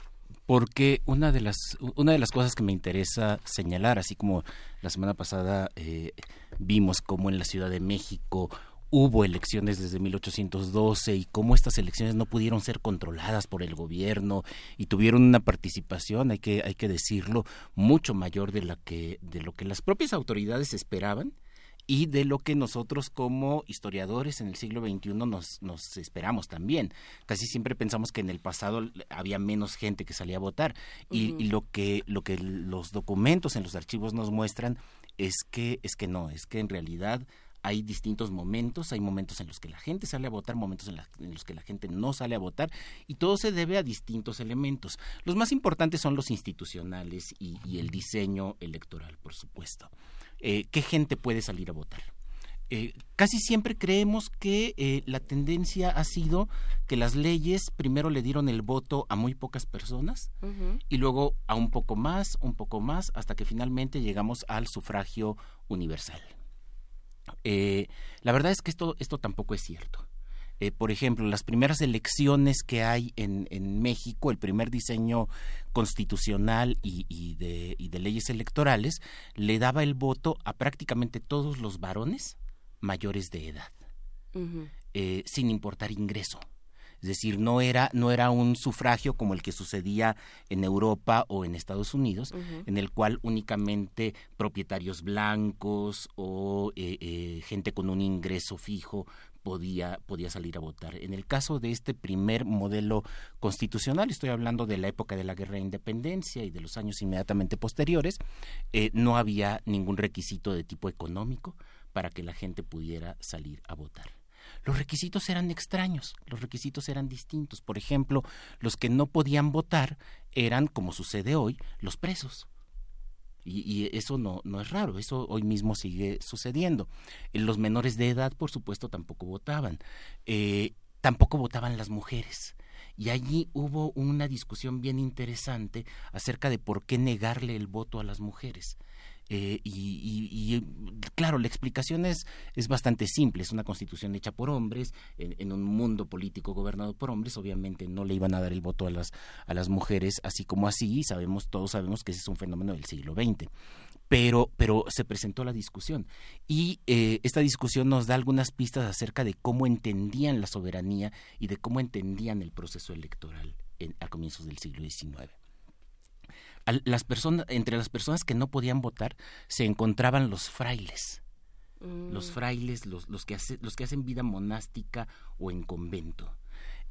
porque una de las una de las cosas que me interesa señalar, así como la semana pasada eh, vimos como en la Ciudad de México hubo elecciones desde 1812 y cómo estas elecciones no pudieron ser controladas por el gobierno y tuvieron una participación, hay que hay que decirlo, mucho mayor de la que de lo que las propias autoridades esperaban y de lo que nosotros como historiadores en el siglo XXI nos, nos esperamos también. Casi siempre pensamos que en el pasado había menos gente que salía a votar y, y, lo que lo que los documentos en los archivos nos muestran es que es que no, es que en realidad hay distintos momentos, hay momentos en los que la gente sale a votar, momentos en, los que la gente no sale a votar, y todo se debe a distintos elementos. Los más importantes son los institucionales y, el diseño electoral, por supuesto. Eh, ¿Qué gente puede salir a votar? Eh, casi siempre creemos que eh, la tendencia ha sido que las leyes primero le dieron el voto a muy pocas personas y luego a un poco más, un poco más, hasta que finalmente llegamos al sufragio universal. Eh, la verdad es que esto, esto tampoco es cierto. Eh, por ejemplo, las primeras elecciones que hay en, en México, el primer diseño constitucional y, de, y, de, leyes electorales, le daba el voto a prácticamente todos los varones mayores de edad, eh, sin importar ingreso. Es decir, no era, no era un sufragio como el que sucedía en Europa o en Estados Unidos, en el cual únicamente propietarios blancos o eh, eh, gente con un ingreso fijo podía, podía salir a votar. En el caso de este primer modelo constitucional, estoy hablando de la época de la Guerra de Independencia y de los años inmediatamente posteriores, eh, no había ningún requisito de tipo económico para que la gente pudiera salir a votar los requisitos eran extraños, los requisitos eran distintos. Por ejemplo, los que no podían votar eran, como sucede hoy, los presos. Y, eso no, no es raro, eso hoy mismo sigue sucediendo. Los menores de edad, por supuesto, tampoco votaban. Eh, tampoco votaban las mujeres. Y allí hubo una discusión bien interesante acerca de por qué negarle el voto a las mujeres. Eh, y, claro, la explicación es, es bastante simple. Es una constitución hecha por hombres, en, un mundo político gobernado por hombres. Obviamente no le iban a dar el voto a las, a las mujeres así como así. Sabemos, todos sabemos que ese es un fenómeno del siglo XX. Pero, pero se presentó la discusión. Y eh, esta discusión nos da algunas pistas acerca de cómo entendían la soberanía y de cómo entendían el proceso electoral a comienzos del siglo XIX las personas, entre las personas que no podían votar se encontraban los frailes. Los mm. frailes, los, los, que los que hacen vida monástica o en convento.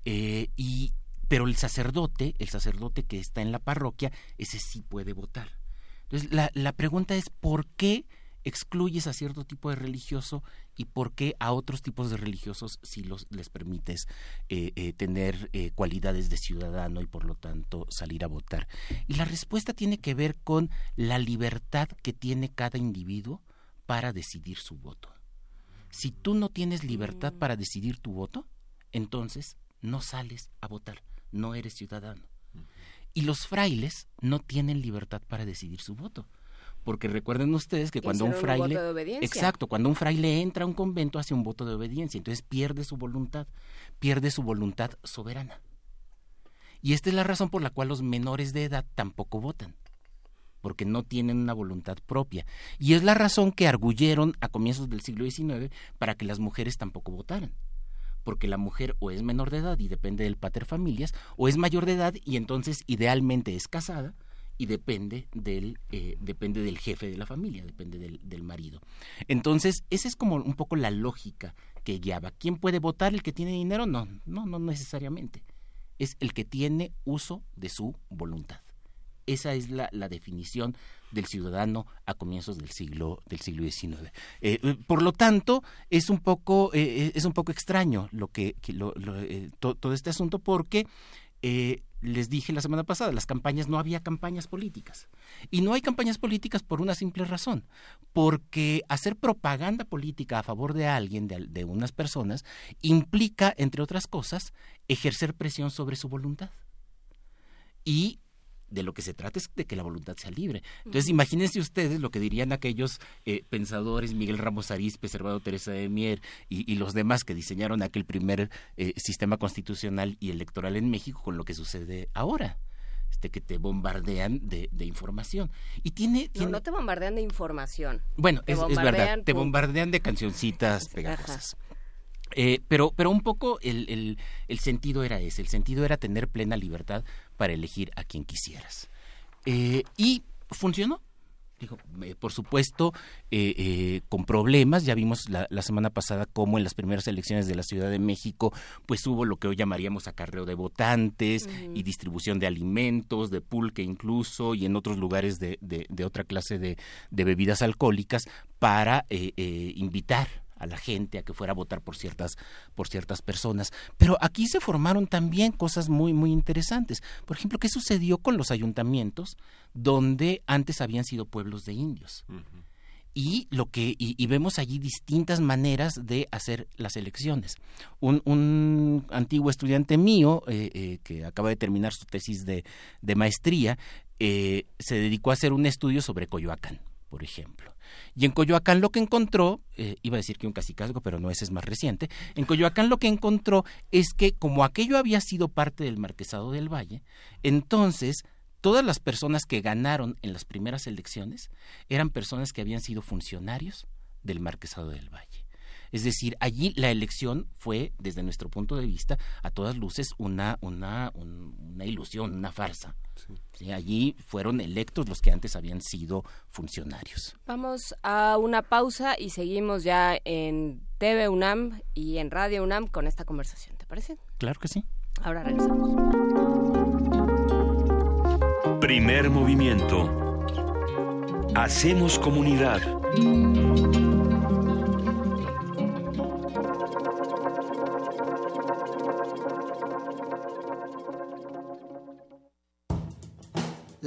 Eh, y, pero el sacerdote, el sacerdote que está en la parroquia, ese sí puede votar. Entonces, la, la pregunta es, ¿por qué excluyes a cierto tipo de religioso y por qué a otros tipos de religiosos sí los, les permites eh, eh, tener eh, cualidades de ciudadano y por lo tanto salir a votar. Y la respuesta tiene que ver con la libertad que tiene cada individuo para decidir su voto. Si tú no tienes libertad para decidir tu voto, entonces no sales a votar, no eres ciudadano. Y los frailes no tienen libertad para decidir su voto porque recuerden ustedes que cuando un fraile exacto cuando un fraile entra a un convento hace un voto de obediencia entonces pierde su voluntad pierde su voluntad soberana. Y esta es la razón por la cual los menores de edad tampoco votan porque no tienen una voluntad propia. Y es la razón que arguyeron a comienzos del siglo XIX para que las mujeres tampoco votaran porque la mujer o es menor de edad y depende del pater familias o es mayor de edad y entonces idealmente es casada y depende del, eh, depende del jefe de la familia, depende del, del, marido. Entonces, esa es como un poco la lógica que guiaba. ¿Quién puede votar? ¿El que tiene dinero? No, no, no necesariamente. Es el que tiene uso de su voluntad. Esa es la, la definición del ciudadano a comienzos del siglo del siglo XIX. Eh, eh, por lo tanto, es un poco es un poco extraño lo que, todo este asunto porque les dije la semana pasada, las campañas, no había campañas políticas. Y no hay campañas políticas por una simple razón, porque hacer propaganda política a favor de alguien, de, de unas personas, implica, entre otras cosas, ejercer presión sobre su voluntad. Y de lo que se trata es de que la voluntad sea libre. Entonces, imagínense ustedes lo que dirían aquellos eh, pensadores, Miguel Ramos Arizpe, Servado Teresa de Mier y, los demás que diseñaron aquel primer eh, sistema constitucional y electoral en México con lo que sucede ahora. Este, que te bombardean de, información. Y tiene, No, no te bombardean de información. Bueno, es, verdad, te bombardean de cancioncitas pegajosas. Eh, pero, pero un poco el, el, sentido era ese, el sentido era tener plena libertad para elegir a quien quisieras. Eh, y funcionó. Dijo, eh, por supuesto, con problemas. Ya vimos la, semana pasada cómo en las primeras elecciones de la Ciudad de México, pues hubo lo que hoy llamaríamos acarreo de votantes y distribución de alimentos, de pulque incluso, y en otros lugares de, de, otra clase de, de, bebidas alcohólicas para invitar a la gente a que fuera a votar por ciertas por ciertas personas. Pero aquí se formaron también cosas muy muy interesantes. Por ejemplo qué sucedió con los ayuntamientos donde antes habían sido pueblos de indios y lo que y, vemos allí distintas maneras de hacer las elecciones. Un, un antiguo estudiante mío eh, eh, que acaba de terminar su tesis de, de maestría eh, se dedicó a hacer un estudio sobre Coyoacán por ejemplo y en Coyoacán lo que encontró, eh, iba a decir que un casicazgo, pero no, ese es más reciente, en Coyoacán lo que encontró es que como aquello había sido parte del Marquesado del Valle, entonces todas las personas que ganaron en las primeras elecciones eran personas que habían sido funcionarios del Marquesado del Valle. Es decir, allí la elección fue, desde nuestro punto de vista, a todas luces una, una, una ilusión, una farsa. allí fueron electos los que antes habían sido funcionarios. Vamos a una pausa y seguimos ya en TV UNAM y en Radio UNAM con esta conversación. ¿Te parece? Claro que sí. Ahora regresamos. Primer movimiento. Hacemos comunidad.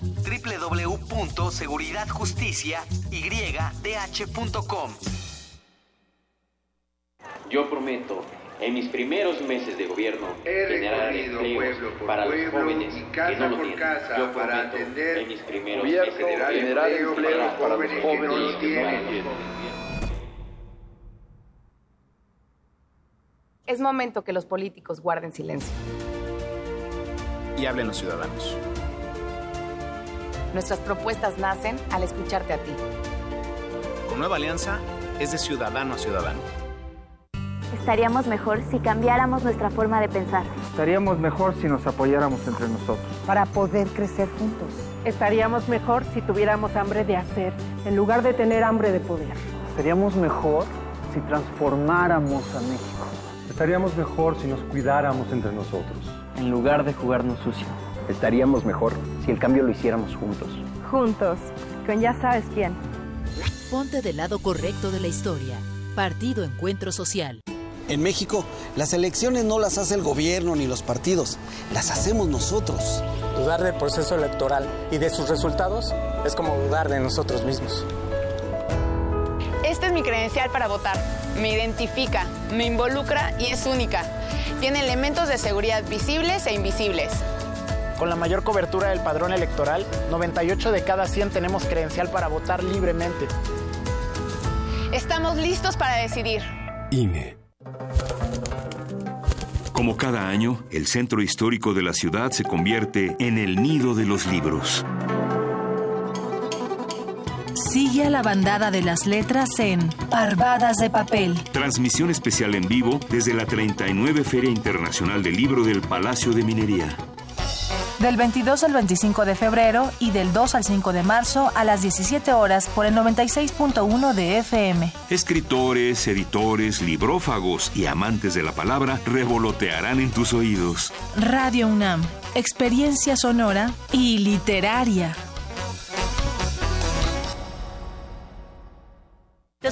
www.seguridadjusticiaydh.com. Yo prometo en mis primeros meses de gobierno generar empleos para los jóvenes que no lo tienen. Yo prometo en mis primeros meses de gobierno generar empleos para los jóvenes que no lo tienen. Es momento que los políticos guarden silencio. Y hablen los ciudadanos. Nuestras propuestas nacen al escucharte a ti. Con Nueva Alianza es de ciudadano a ciudadano. Estaríamos mejor si cambiáramos nuestra forma de pensar. Estaríamos mejor si nos apoyáramos entre nosotros. Para poder crecer juntos. Estaríamos mejor si tuviéramos hambre de hacer, en lugar de tener hambre de poder. Estaríamos mejor si transformáramos a México. Estaríamos mejor si nos cuidáramos entre nosotros. En lugar de jugarnos sucio. Estaríamos mejor si el cambio lo hiciéramos juntos. Juntos, con ya sabes quién. Ponte del lado correcto de la historia. Partido Encuentro Social. En México, las elecciones no las hace el gobierno ni los partidos, las hacemos nosotros. Dudar del proceso electoral y de sus resultados es como dudar de nosotros mismos. Esta es mi credencial para votar. Me identifica, me involucra y es única. Tiene elementos de seguridad visibles e invisibles. Con la mayor cobertura del padrón electoral, 98 de cada 100 tenemos credencial para votar libremente. Estamos listos para decidir. INE. Como cada año, el centro histórico de la ciudad se convierte en el nido de los libros. Sigue a la bandada de las letras en Parvadas de Papel. Transmisión especial en vivo desde la 39 Feria Internacional del Libro del Palacio de Minería del 22 al 25 de febrero y del 2 al 5 de marzo a las 17 horas por el 96.1 de FM. Escritores, editores, librófagos y amantes de la palabra revolotearán en tus oídos. Radio UNAM, experiencia sonora y literaria.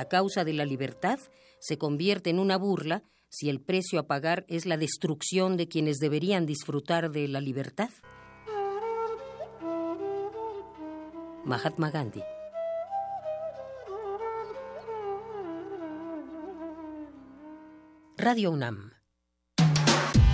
La causa de la libertad se convierte en una burla si el precio a pagar es la destrucción de quienes deberían disfrutar de la libertad. Mahatma Gandhi. Radio UNAM.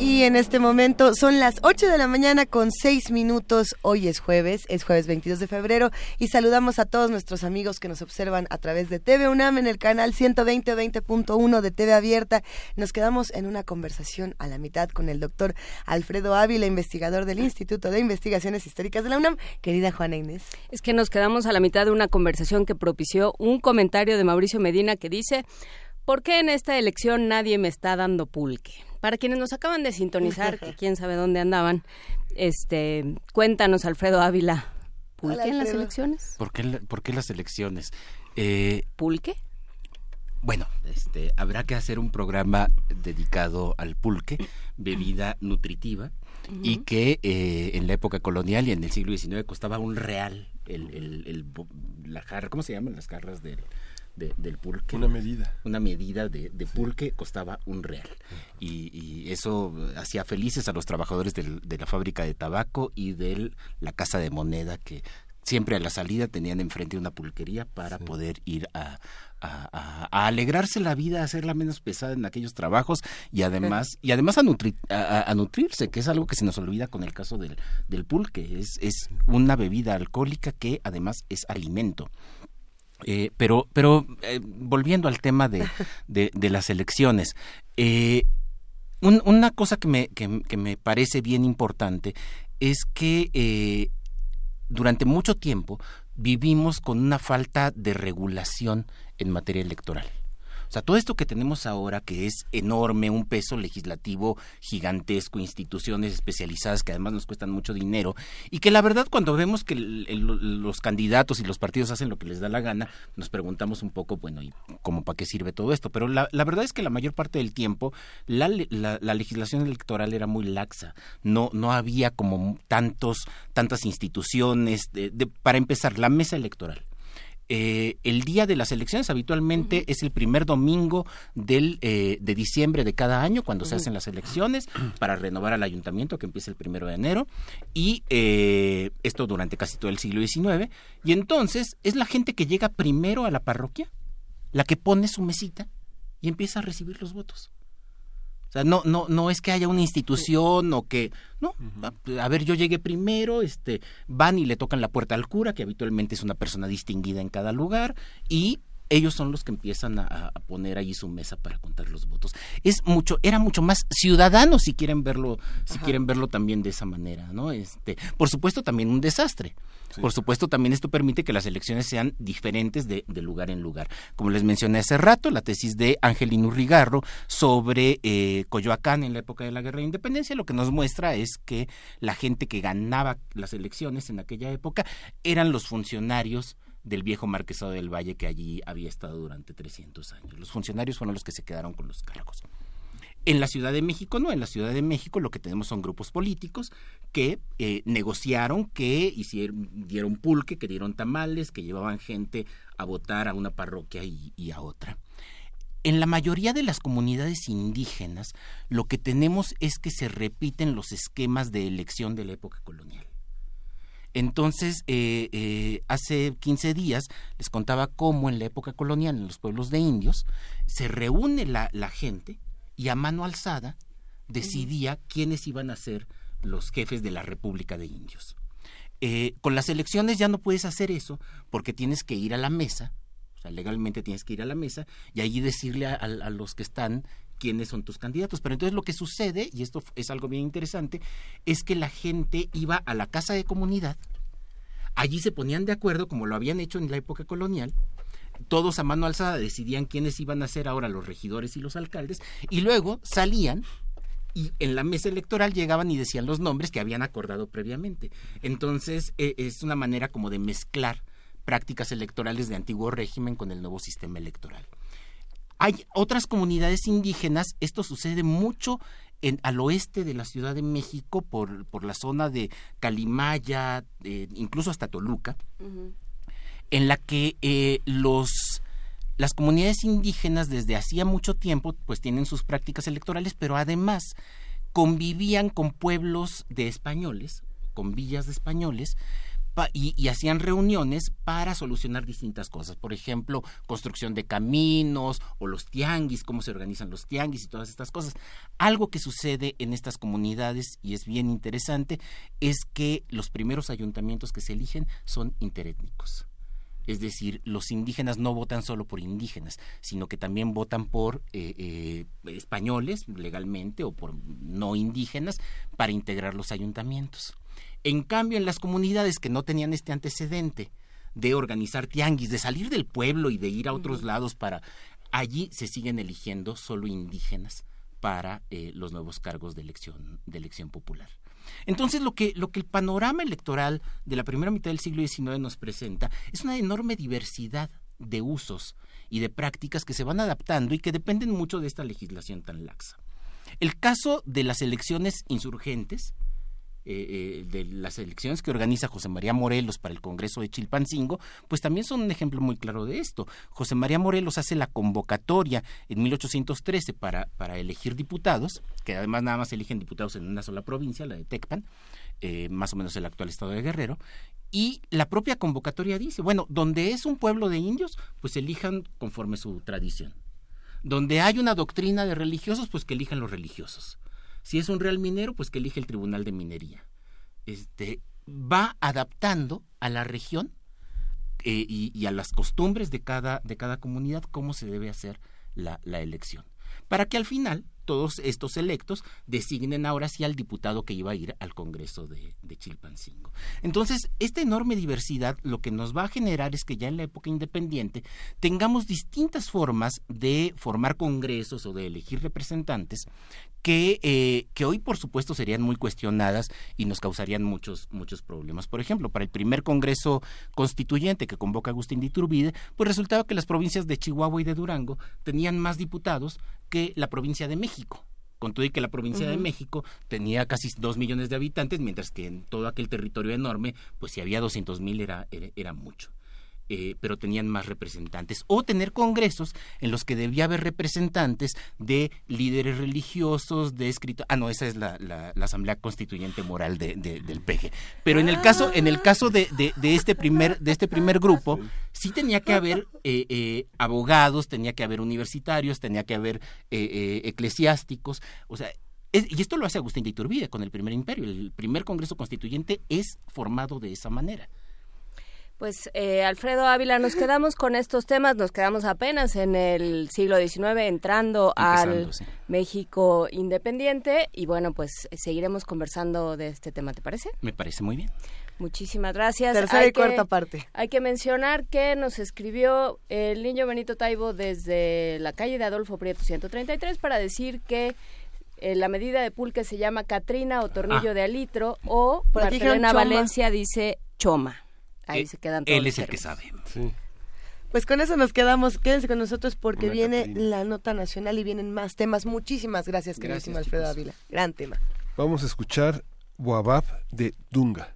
Y en este momento son las 8 de la mañana con 6 minutos. Hoy es jueves, es jueves 22 de febrero y saludamos a todos nuestros amigos que nos observan a través de TV UNAM en el canal 120 20.1 de TV Abierta. Nos quedamos en una conversación a la mitad con el doctor Alfredo Ávila, investigador del Instituto de Investigaciones Históricas de la UNAM. Querida Juana Inés. Es que nos quedamos a la mitad de una conversación que propició un comentario de Mauricio Medina que dice, ¿por qué en esta elección nadie me está dando pulque? Para quienes nos acaban de sintonizar, que quién sabe dónde andaban, este, cuéntanos, Alfredo Ávila, ¿pulque en las elecciones? ¿Por qué, las elecciones? Eh, ¿Pulque? Bueno, este, habrá que hacer un programa dedicado al pulque, bebida nutritiva, y que eh, en la época colonial y en el siglo XIX costaba un real el, el, la jarra, ¿cómo se llaman las jarras del, del pulque. Una medida. Una medida de, pulque costaba un real. Y, eso hacía felices a los trabajadores de la fábrica de tabaco y de la casa de moneda que siempre a la salida tenían enfrente una pulquería para poder ir a, a, alegrarse la vida, a hacerla menos pesada en aquellos trabajos y además y además a, a, nutrirse, que es algo que se nos olvida con el caso del, del pulque. Es, es una bebida alcohólica que además es alimento. Eh, pero pero eh, volviendo al tema de, de, las elecciones, eh, una cosa que me, que, que, me parece bien importante es que durante mucho tiempo vivimos con una falta de regulación en materia electoral. O sea, todo esto que tenemos ahora, que es enorme, un peso legislativo gigantesco, instituciones especializadas que además nos cuestan mucho dinero, y que la verdad cuando vemos que los candidatos y los partidos hacen lo que les da la gana, nos preguntamos un poco, bueno, ¿y cómo para qué sirve todo esto? Pero la, verdad es que la mayor parte del tiempo la, legislación electoral era muy laxa, no, no había como tantos, tantas instituciones, para empezar, la mesa electoral eh, el día de las elecciones habitualmente es el primer domingo del, eh, de diciembre de cada año cuando se hacen las elecciones para renovar al ayuntamiento que empieza el primero de enero y eh, esto durante casi todo el siglo XIX y entonces es la gente que llega primero a la parroquia la que pone su mesita y empieza a recibir los votos. O sea, no, no, no es que haya una institución o que, no, a ver, yo llegué primero, este, van y le tocan la puerta al cura, que habitualmente es una persona distinguida en cada lugar, y ellos son los que empiezan a, poner ahí su mesa para contar los votos. Es mucho, era mucho más ciudadano si quieren verlo, si quieren verlo también de esa manera, ¿no? Este, por supuesto también un desastre. Por supuesto también esto permite que las elecciones sean diferentes de, lugar en lugar. Como les mencioné hace rato, la tesis de Angelino Rigarro sobre eh, Coyoacán en la época de la Guerra de Independencia, lo que nos muestra es que la gente que ganaba las elecciones en aquella época eran los funcionarios del viejo marquesado del Valle que allí había estado durante 300 años. Los funcionarios fueron los que se quedaron con los cargos. En la Ciudad de México no, en la Ciudad de México lo que tenemos son grupos políticos que eh, negociaron, que hicieron, dieron pulque, que dieron tamales, que llevaban gente a votar a una parroquia y, y a otra. En la mayoría de las comunidades indígenas lo que tenemos es que se repiten los esquemas de elección de la época colonial. Entonces, eh, eh, hace 15 días les contaba cómo en la época colonial, en los pueblos de indios, se reúne la, gente y a mano alzada decidía quiénes iban a ser los jefes de la República de Indios. Eh, con las elecciones ya no puedes hacer eso porque tienes que ir a la mesa, o sea, legalmente tienes que ir a la mesa y allí decirle a los que están quiénes son tus candidatos. Pero entonces lo que sucede, y esto es algo bien interesante, es que la gente iba a la casa de comunidad, allí se ponían de acuerdo, como lo habían hecho en la época colonial, todos a mano alzada decidían quiénes iban a ser ahora los regidores y los alcaldes, y luego salían y en la mesa electoral llegaban y decían los nombres que habían acordado previamente. Entonces e, es una manera como de mezclar prácticas electorales de antiguo régimen con el nuevo sistema electoral. Hay otras comunidades indígenas, esto sucede mucho en, al oeste de la Ciudad de México, por, por la zona de Calimaya, eh, incluso hasta Toluca, en la que eh, los las comunidades indígenas desde hacía mucho tiempo pues tienen sus prácticas electorales, pero además convivían con pueblos de españoles, con villas de españoles, y, hacían reuniones para solucionar distintas cosas. Por ejemplo, construcción de caminos o los tianguis, cómo se organizan los tianguis y todas estas cosas. Algo que sucede en estas comunidades y es bien interesante es que los primeros ayuntamientos que se eligen son interétnicos. Es decir, los indígenas no votan solo por indígenas, sino que también votan por eh, eh, españoles legalmente o por no indígenas para integrar los ayuntamientos. En cambio, en las comunidades que no tenían este antecedente de organizar tianguis, de salir del pueblo y de ir a otros lados para... Allí se siguen eligiendo solo indígenas para eh, los nuevos cargos de elección, de elección popular. Entonces, lo que, lo que el panorama electoral de la primera mitad del siglo XIX nos presenta es una enorme diversidad de usos y de prácticas que se van adaptando y que dependen mucho de esta legislación tan laxa. El caso de las elecciones insurgentes eh, de las elecciones que organiza José María Morelos para el Congreso de Chilpancingo, pues también son un ejemplo muy claro de esto. José María Morelos hace la convocatoria en 1813 para, para elegir diputados, que además nada más eligen diputados en una sola provincia, la de Tecpan, eh, más o menos el actual estado de Guerrero, y la propia convocatoria dice, bueno, donde es un pueblo de indios, pues elijan conforme su tradición. Donde hay una doctrina de religiosos, pues que elijan los religiosos. Si es un real minero, pues que elige el Tribunal de Minería. Este, va adaptando a la región eh, y, a las costumbres de cada, de cada comunidad cómo se debe hacer la, la elección. Para que al final todos estos electos designen ahora sí al diputado que iba a ir al Congreso de, Chilpancingo. Entonces, esta enorme diversidad lo que nos va a generar es que ya en la época independiente tengamos distintas formas de formar congresos o de elegir representantes que, eh, que hoy por supuesto serían muy cuestionadas y nos causarían muchos, muchos problemas. Por ejemplo, para el primer Congreso Constituyente que convoca Agustín de Iturbide, pues resultaba que las provincias de Chihuahua y de Durango tenían más diputados que la provincia de México con todo y que la provincia de México tenía casi dos millones de habitantes, mientras que en todo aquel territorio enorme, pues si había doscientos mil era, era mucho. Eh, pero tenían más representantes, o tener congresos en los que debía haber representantes de líderes religiosos, de escritos. Ah, no, esa es la, la, Asamblea Constituyente Moral de, del PG. Pero en el caso, en el caso de, de, este primer, de este primer grupo, sí tenía que haber eh, eh, abogados, tenía que haber universitarios, tenía que haber eclesiásticos, o sea, y esto lo hace Agustín de Iturbide con el primer imperio. El primer Congreso Constituyente es formado de esa manera. Pues eh, Alfredo Ávila, nos quedamos con estos temas, nos quedamos apenas en el siglo XIX entrando al México independiente y bueno, pues seguiremos conversando de este tema, ¿te parece? Me parece muy bien. Muchísimas gracias. Tercera y cuarta parte. Hay que mencionar que nos escribió el niño Benito Taibo desde la calle de Adolfo Prieto 133 para decir que eh, la medida de pulque se llama Catrina o tornillo ah. de alitro o Martelena Valencia dice choma. Ahí eh, se quedan todos Él es el que sabe. Pues con eso nos quedamos. Quédense con nosotros porque viene la nota nacional y vienen más temas. Muchísimas gracias, queridísimo Alfredo Ávila. Gran tema. Vamos a escuchar Boabab de Dunga.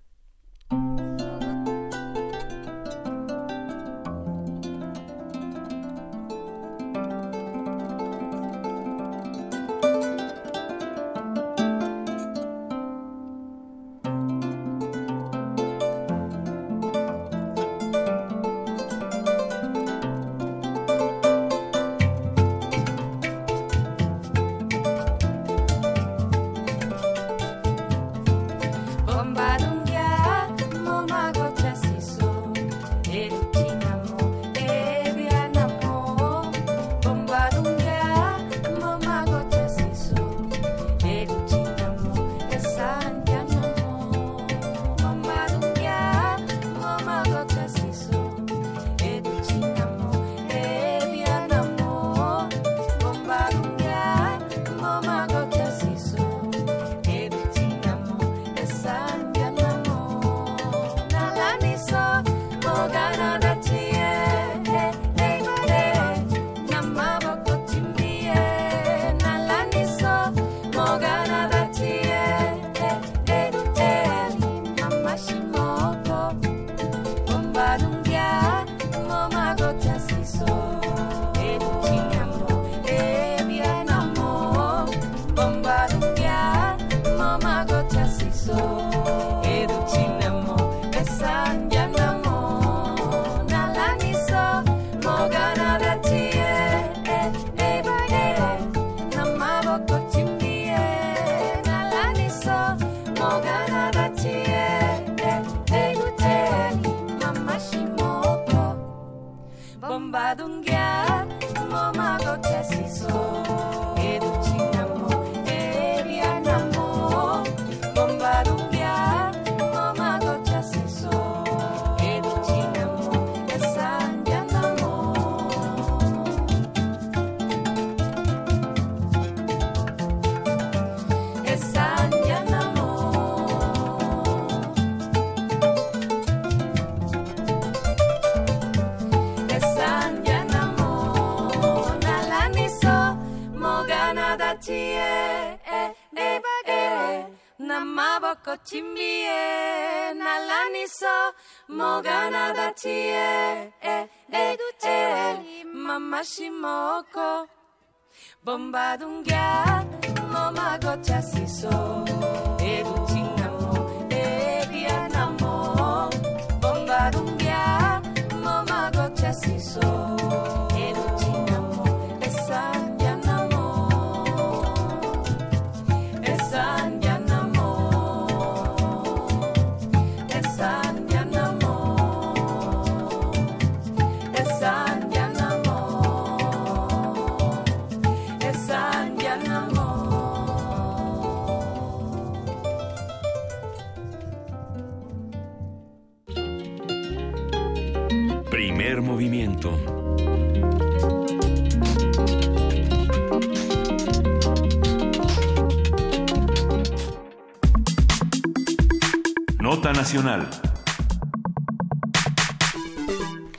Nota Nacional.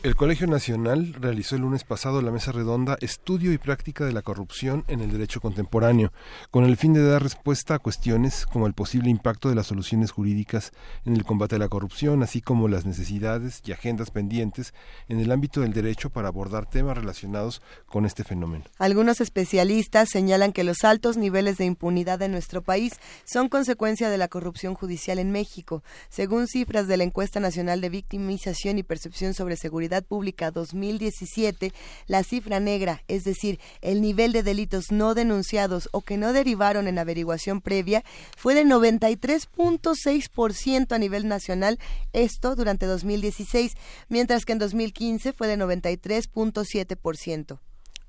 El Colegio Nacional realizó el lunes pasado la mesa redonda Estudio y práctica de la corrupción en el derecho contemporáneo, con el fin de dar respuesta a cuestiones como el posible impacto de las soluciones jurídicas en el combate a la corrupción, así como las necesidades y agendas pendientes en el ámbito del derecho para abordar temas relacionados con este fenómeno. Algunos especialistas señalan que los altos niveles de impunidad en nuestro país son consecuencia de la corrupción judicial en México, según cifras de la encuesta nacional de victimización y percepción sobre seguridad Pública 2017, la cifra negra, es decir, el nivel de delitos no denunciados o que no derivaron en averiguación previa, fue de 93.6% a nivel nacional, esto durante 2016, mientras que en 2015 fue de 93.7%.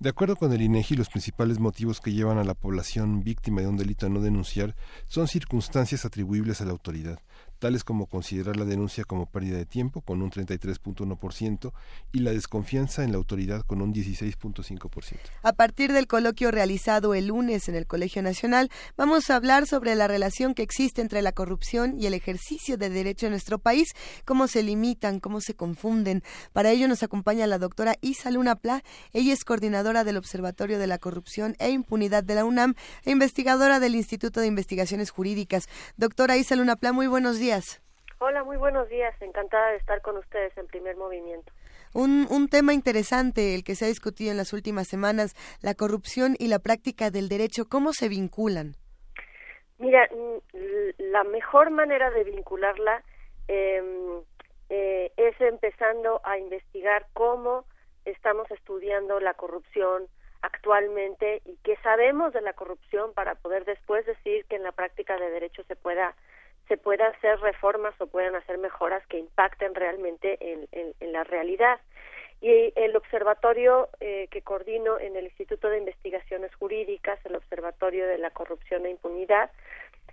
De acuerdo con el INEGI, los principales motivos que llevan a la población víctima de un delito a no denunciar son circunstancias atribuibles a la autoridad tales como considerar la denuncia como pérdida de tiempo con un 33.1% y la desconfianza en la autoridad con un 16.5%. A partir del coloquio realizado el lunes en el Colegio Nacional, vamos a hablar sobre la relación que existe entre la corrupción y el ejercicio de derecho en nuestro país, cómo se limitan, cómo se confunden. Para ello nos acompaña la doctora Isa Luna Pla. Ella es coordinadora del Observatorio de la Corrupción e Impunidad de la UNAM e investigadora del Instituto de Investigaciones Jurídicas. Doctora Isa Luna Pla, muy buenos días. Hola, muy buenos días. Encantada de estar con ustedes en primer movimiento. Un, un tema interesante, el que se ha discutido en las últimas semanas, la corrupción y la práctica del derecho, ¿cómo se vinculan? Mira, la mejor manera de vincularla em, eh, es empezando a investigar cómo estamos estudiando la corrupción actualmente y qué sabemos de la corrupción para poder después decir que en la práctica de derecho se pueda se puedan hacer reformas o puedan hacer mejoras que impacten realmente en, en, la realidad. Y el observatorio eh, que coordino en el Instituto de Investigaciones Jurídicas, el Observatorio de la Corrupción e Impunidad,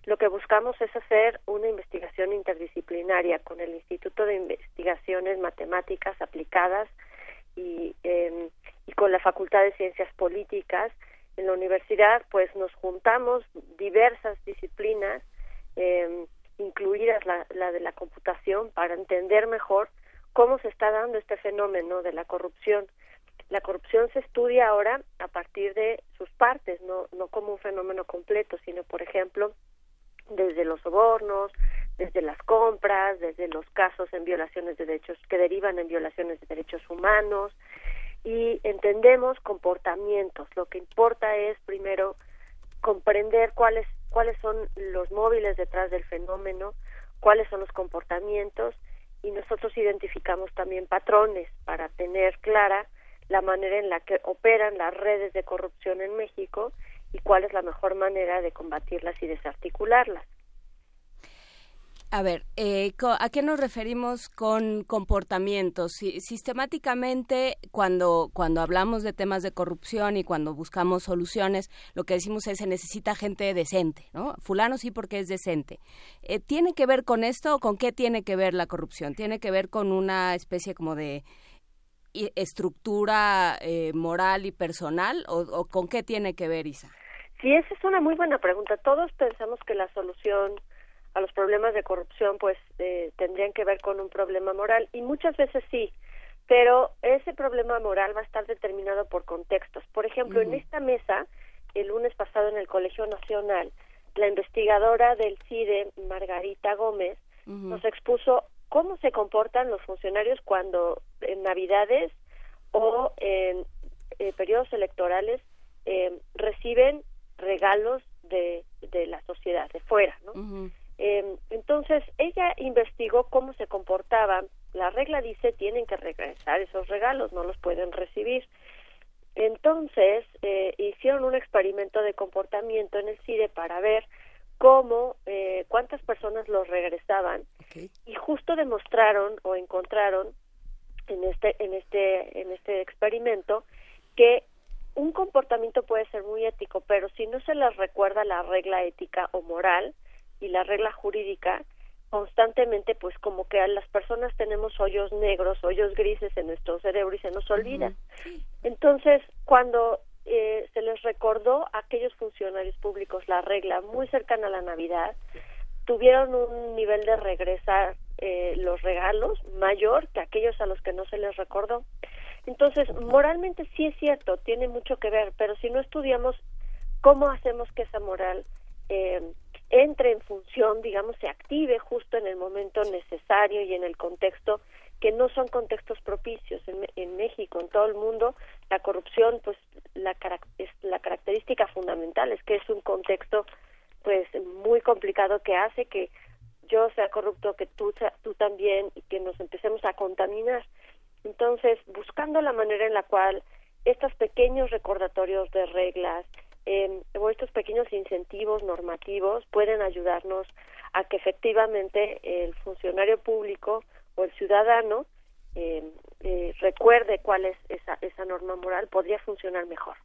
lo que buscamos es hacer una investigación interdisciplinaria con el Instituto de Investigaciones Matemáticas Aplicadas y, eh, y con la Facultad de Ciencias Políticas. En la universidad, pues nos juntamos diversas disciplinas eh, incluidas la, la de la computación para entender mejor cómo se está dando este fenómeno de la corrupción. La corrupción se estudia ahora a partir de sus partes, no, no como un fenómeno completo, sino, por ejemplo, desde los sobornos, desde las compras, desde los casos en violaciones de derechos que derivan en violaciones de derechos humanos y entendemos comportamientos. Lo que importa es primero comprender cuáles cuáles son los móviles detrás del fenómeno, cuáles son los comportamientos y nosotros identificamos también patrones para tener clara la manera en la que operan las redes de corrupción en México y cuál es la mejor manera de combatirlas y desarticularlas. A ver, eh, ¿a qué nos referimos con comportamientos? sistemáticamente, cuando, cuando hablamos de temas de corrupción y cuando buscamos soluciones, lo que decimos es se necesita gente decente, ¿no? Fulano sí porque es decente. Eh, ¿Tiene que ver con esto o con qué tiene que ver la corrupción? ¿Tiene que ver con una especie como de estructura eh, moral y personal o, o con qué tiene que ver, Isa? Sí, esa es una muy buena pregunta. Todos pensamos que la solución a los problemas de corrupción pues eh, tendrían que ver con un problema moral y muchas veces sí pero ese problema moral va a estar determinado por contextos. Por ejemplo en esta mesa el lunes pasado en el Colegio Nacional la investigadora del CIDE, Margarita Gómez, nos expuso cómo se comportan los funcionarios cuando en Navidades o en eh, periodos electorales eh, reciben regalos de, de, la sociedad, de fuera, ¿no? Eh, entonces, ella investigó cómo se comportaban. La regla dice tienen que regresar esos regalos, no los pueden recibir. Entonces, eh, hicieron un experimento de comportamiento en el CIDE para ver cómo, eh, cuántas personas los regresaban y justo demostraron o encontraron en este, en este, en este experimento que un comportamiento puede ser muy ético, pero si no se les recuerda la regla ética o moral y la regla jurídica, constantemente pues como que a las personas tenemos hoyos negros, hoyos grises en nuestro cerebro y se nos olvida. Entonces, cuando eh, se les recordó a aquellos funcionarios públicos la regla muy cercana a la Navidad, tuvieron un nivel de regresar eh, los regalos mayor que aquellos a los que no se les recordó. Entonces, moralmente sí es cierto, tiene mucho que ver, pero si no estudiamos cómo hacemos que esa moral eh, entre en función, digamos, se active justo en el momento necesario y en el contexto que no son contextos propicios en, en México, en todo el mundo, la corrupción, pues la, es la característica fundamental es que es un contexto, pues muy complicado que hace que yo sea corrupto, que tú, tú también y que nos empecemos a contaminar. Entonces, buscando la manera en la cual estos pequeños recordatorios de reglas eh, o estos pequeños incentivos normativos pueden ayudarnos a que efectivamente el funcionario público o el ciudadano eh, eh, recuerde cuál es esa, esa norma moral, podría funcionar mejor.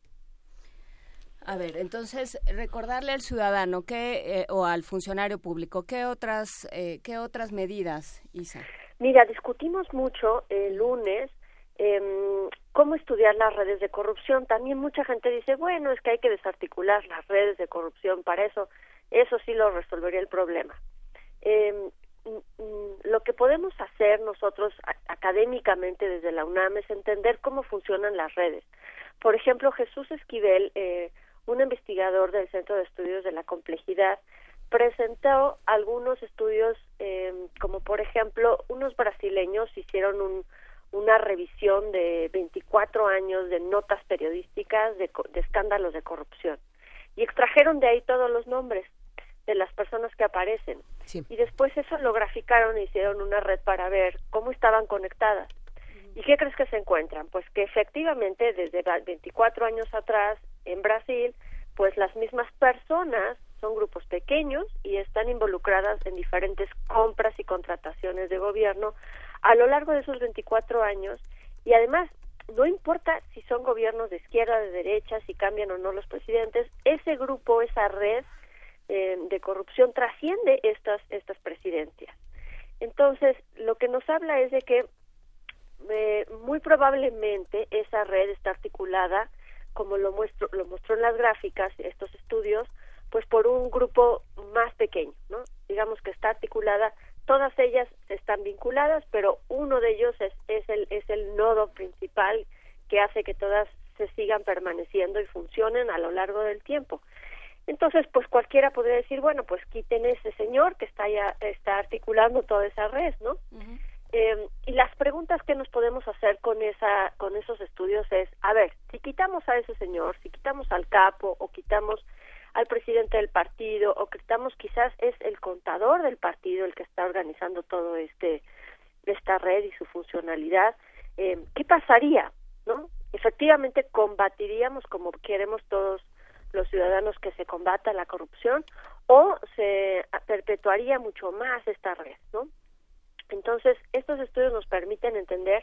A ver, entonces recordarle al ciudadano que eh, o al funcionario público qué otras eh, qué otras medidas, Isa. Mira, discutimos mucho el lunes eh, cómo estudiar las redes de corrupción. También mucha gente dice, bueno, es que hay que desarticular las redes de corrupción. Para eso, eso sí lo resolvería el problema. Eh, lo que podemos hacer nosotros académicamente desde la UNAM es entender cómo funcionan las redes. Por ejemplo, Jesús Esquivel, eh, un investigador del Centro de Estudios de la Complejidad, presentó algunos estudios, eh, como por ejemplo, unos brasileños hicieron un, una revisión de 24 años de notas periodísticas de, escándalos de corrupción y extrajeron de ahí todos los nombres de las personas que aparecen y después eso lo graficaron e hicieron una red para ver cómo estaban conectadas. ¿Y qué crees que se encuentran? Pues que efectivamente desde 24 años atrás en Brasil, pues las mismas personas son grupos pequeños y están involucradas en diferentes compras y contrataciones de gobierno a lo largo de esos 24 años y además no importa si son gobiernos de izquierda, de derecha, si cambian o no los presidentes, ese grupo, esa red eh, de corrupción trasciende estas estas presidencias. Entonces, lo que nos habla es de que eh, muy probablemente esa red está articulada, como lo muestro, lo mostró en las gráficas estos estudios, pues por un grupo más pequeño, ¿no? Digamos que está articulada todas ellas están vinculadas, pero uno de ellos es, es, el, es el nodo principal que hace que todas se sigan permaneciendo y funcionen a lo largo del tiempo. Entonces, pues cualquiera podría decir, bueno, pues quiten ese señor que está ya está articulando toda esa red, ¿no? eh, y las preguntas que nos podemos hacer con esa con esos estudios es, a ver, si quitamos a ese señor, si quitamos al capo o quitamos al presidente del partido o que estamos quizás es el contador del partido el que está organizando todo este esta red y su funcionalidad eh, qué pasaría no efectivamente combatiríamos como queremos todos los ciudadanos que se combata la corrupción o se perpetuaría mucho más esta red no entonces estos estudios nos permiten entender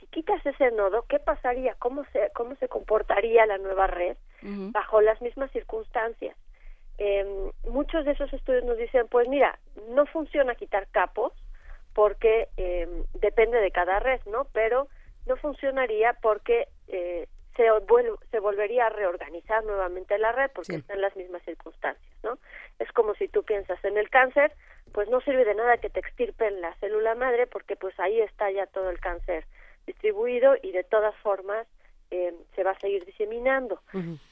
si quitas ese nodo, ¿qué pasaría? ¿Cómo se, cómo se comportaría la nueva red bajo las mismas circunstancias? Eh, muchos de esos estudios nos dicen, pues mira, no funciona quitar capos porque eh, depende de cada red, ¿no? Pero no funcionaría porque eh, se, se volvería a reorganizar nuevamente la red porque están en las mismas circunstancias, ¿no? Es como si tú piensas en el cáncer, pues no sirve de nada que te extirpen la célula madre porque pues ahí está ya todo el cáncer distribuido y de todas formas eh, se va a seguir diseminando.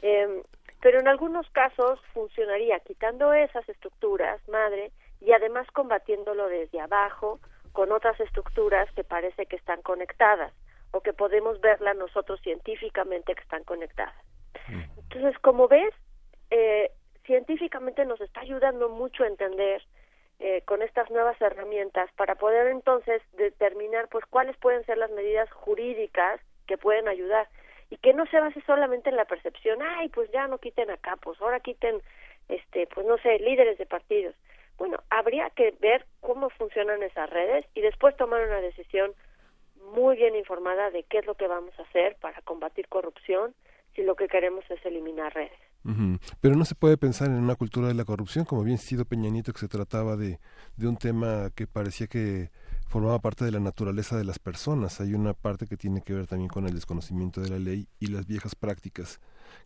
eh, Pero en algunos casos funcionaría quitando esas estructuras, madre, y además combatiéndolo desde abajo con otras estructuras que parece que están conectadas o que podemos verla nosotros científicamente que están conectadas. Entonces, como ves, eh, científicamente nos está ayudando mucho a entender eh, con estas nuevas herramientas para poder entonces determinar pues cuáles pueden ser las medidas jurídicas que pueden ayudar y que no se base solamente en la percepción, ay, pues ya no quiten a capos, ahora quiten, este, pues no sé, líderes de partidos. Bueno, habría que ver cómo funcionan esas redes y después tomar una decisión muy bien informada de qué es lo que vamos a hacer para combatir corrupción si lo que queremos es eliminar redes. Pero no se puede pensar en una cultura de la corrupción, como bien sido Peña Nieto, que se trataba de, de un tema que parecía que formaba parte de la naturaleza de las personas. Hay una parte que tiene que ver también con el desconocimiento de la ley y las viejas prácticas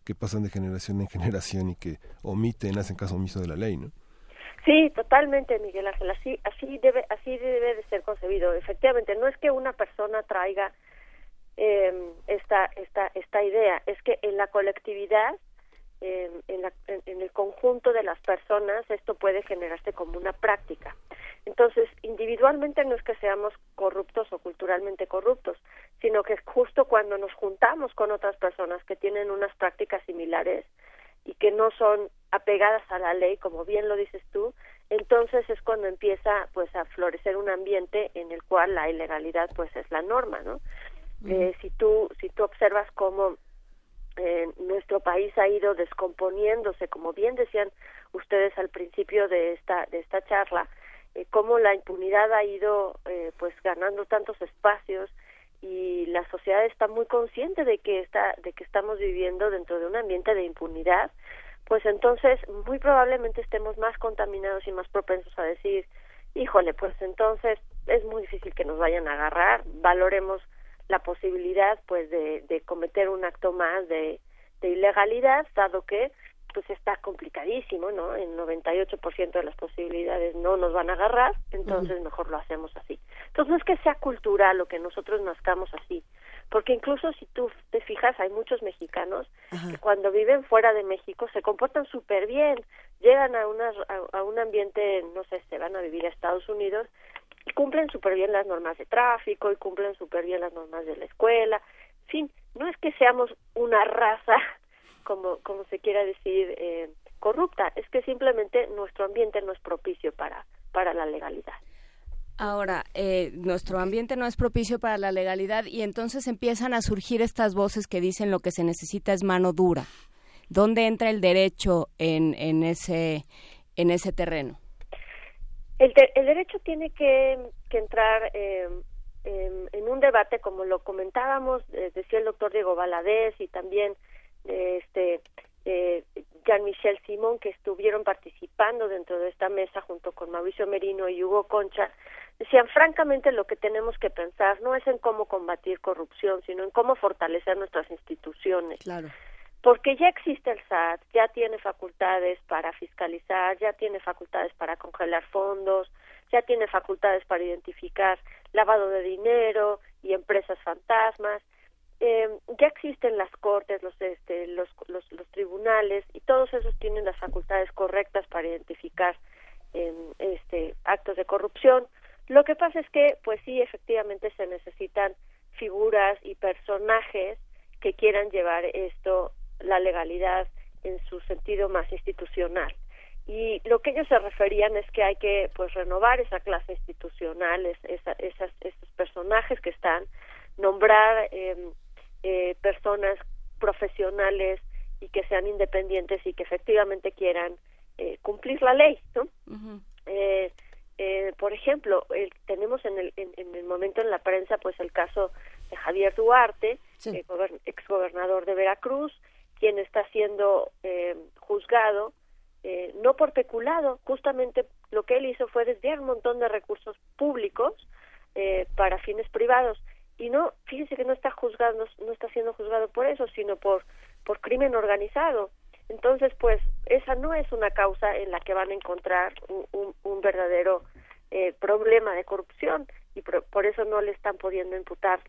que pasan de generación en generación y que omiten, hacen caso omiso de la ley, ¿no? Sí, totalmente, Miguel Ángel. Así, así debe, así debe de ser concebido. Efectivamente, no es que una persona traiga eh, esta, esta, esta idea, es que en la colectividad en, la, en, el conjunto de las personas esto puede generarse como una práctica. Entonces, individualmente no es que seamos corruptos o culturalmente corruptos, sino que justo cuando nos juntamos con otras personas que tienen unas prácticas similares y que no son apegadas a la ley, como bien lo dices tú, entonces es cuando empieza pues a florecer un ambiente en el cual la ilegalidad pues es la norma, ¿no? eh, si tú si tú observas cómo eh, nuestro país ha ido descomponiéndose, como bien decían ustedes al principio de esta de esta charla, eh, cómo la impunidad ha ido eh, pues ganando tantos espacios y la sociedad está muy consciente de que está de que estamos viviendo dentro de un ambiente de impunidad, pues entonces muy probablemente estemos más contaminados y más propensos a decir, híjole, pues entonces es muy difícil que nos vayan a agarrar, valoremos la posibilidad pues de, de cometer un acto más de, de ilegalidad dado que pues está complicadísimo, ¿no? En 98% de las posibilidades no nos van a agarrar, entonces mejor lo hacemos así. Entonces no es que sea cultural o que nosotros nazcamos así, porque incluso si tú te fijas, hay muchos mexicanos que cuando viven fuera de México se comportan súper bien, llegan a, una, a, a, un ambiente, no sé, se van a vivir a Estados Unidos cumplen súper bien las normas de tráfico y cumplen súper bien las normas de la escuela. En fin, no es que seamos una raza, como, como se quiera decir, eh, corrupta, es que simplemente nuestro ambiente no es propicio para, para la legalidad. Ahora, eh, nuestro ambiente no es propicio para la legalidad y entonces empiezan a surgir estas voces que dicen lo que se necesita es mano dura. ¿Dónde entra el derecho en, en, ese, en ese terreno? El, derecho tiene que, entrar eh, en, en, un debate, como lo comentábamos, eh, decía el doctor Diego Valadez y también este eh, Jean-Michel Simón, que estuvieron participando dentro de esta mesa junto con Mauricio Merino y Hugo Concha, decían francamente lo que tenemos que pensar no es en cómo combatir corrupción, sino en cómo fortalecer nuestras instituciones. Claro porque ya existe el SAT, ya tiene facultades para fiscalizar, ya tiene facultades para congelar fondos, ya tiene facultades para identificar lavado de dinero y empresas fantasmas, eh, ya existen las cortes, los, este, los, los, los, tribunales y todos esos tienen las facultades correctas para identificar eh, este, actos de corrupción. Lo que pasa es que, pues sí, efectivamente se necesitan figuras y personajes que quieran llevar esto la legalidad en su sentido más institucional. Y lo que ellos se referían es que hay que pues renovar esa clase institucional, esas, esos personajes que están, nombrar em, eh, personas profesionales y que sean independientes y que efectivamente quieran eh, cumplir la ley, ¿no? eh, eh, por ejemplo, tenemos en el, en, el momento en la prensa pues el caso de Javier Duarte, sí. exgobernador de Veracruz, quien está siendo eh, juzgado eh, no por peculado, justamente lo que él hizo fue desviar un montón de recursos públicos eh, para fines privados y no, fíjense que no está juzgado, no, está siendo juzgado por eso, sino por por crimen organizado. Entonces, pues esa no es una causa en la que van a encontrar un, un, un verdadero eh, problema de corrupción y por, por, eso no le están pudiendo imputar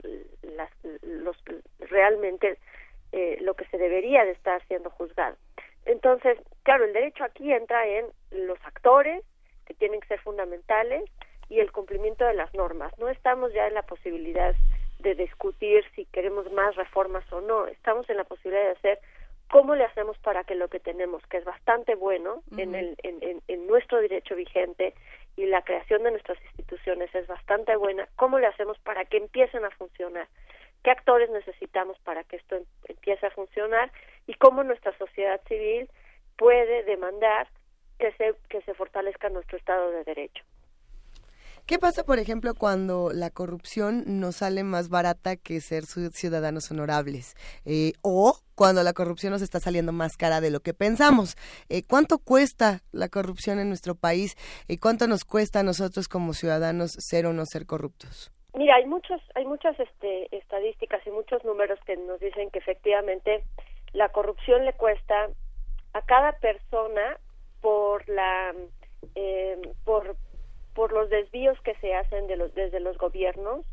las, los realmente eh, lo que se debería de estar siendo juzgado. entonces, claro, el derecho aquí entra en los actores, que tienen que ser fundamentales, y el cumplimiento de las normas. No estamos ya en la posibilidad de discutir si queremos más reformas o no. Estamos en la posibilidad de hacer cómo le hacemos para que lo que tenemos, que es bastante bueno en, el, en, en, nuestro derecho vigente y la creación de nuestras instituciones es bastante buena, cómo le hacemos para que empiecen a funcionar, qué actores necesitamos para que esto em, empiece a funcionar y cómo nuestra sociedad civil puede demandar que se, que se fortalezca nuestro Estado de Derecho. ¿Qué pasa, por ejemplo, cuando la corrupción nos sale más barata que ser ciudadanos honorables? Eh, o cuando la corrupción nos está saliendo más cara de lo que pensamos. Eh, ¿Cuánto cuesta la corrupción en nuestro país? ¿Y cuánto nos cuesta a nosotros como ciudadanos ser o no ser corruptos? Mira, hay muchos, hay muchas este, estadísticas y muchos números que nos dicen que efectivamente la corrupción le cuesta a cada persona por la eh, por por los desvíos que se hacen de los, desde los gobiernos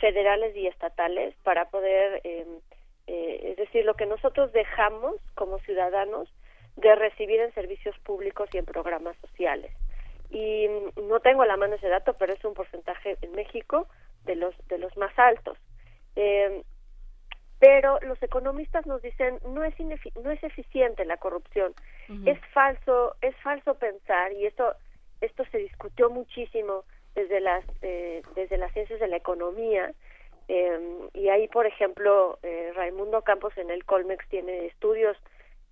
federales y estatales para poder, em, eh, es decir, lo que nosotros dejamos como ciudadanos de recibir en servicios públicos y en programas sociales. Y mm, no tengo a la mano ese dato, pero es un porcentaje en México de los de los más altos. Eh, pero los economistas nos dicen no es no es eficiente la corrupción, es falso es falso pensar y esto esto se discutió muchísimo desde las eh, desde las ciencias de la economía. Eh, y ahí por ejemplo eh, Raimundo Campos en el Colmex tiene estudios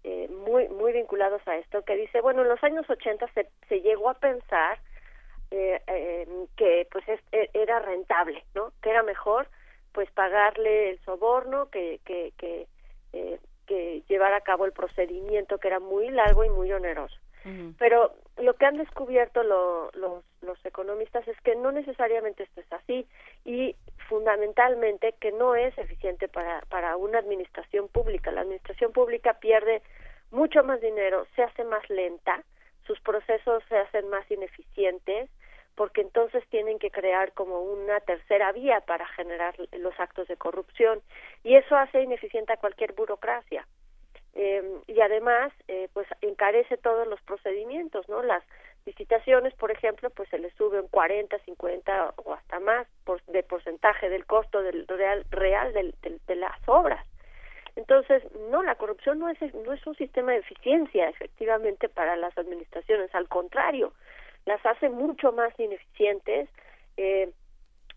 eh, muy muy vinculados a esto que dice bueno en los años 80 se, se llegó a pensar que pues e, era rentable no que era mejor pues pagarle el soborno que que que, que llevar a cabo el procedimiento que era muy largo y muy oneroso. Pero lo que han descubierto los, los economistas es que no necesariamente esto es así y fundamentalmente que no es eficiente para, para una administración pública. La administración pública pierde mucho más dinero, se hace más lenta, sus procesos se hacen más ineficientes, porque entonces tienen que crear como una tercera vía para generar los actos de corrupción. Y eso hace ineficiente a cualquier burocracia. Eh, y además eh, pues encarece todos los procedimientos no las licitaciones por ejemplo pues se les sube un 40 50 o hasta más por, de porcentaje del costo del real real del, de las obras. Entonces no la corrupción no es no es un sistema de eficiencia efectivamente para las administraciones. Al contrario las hace mucho más ineficientes eh,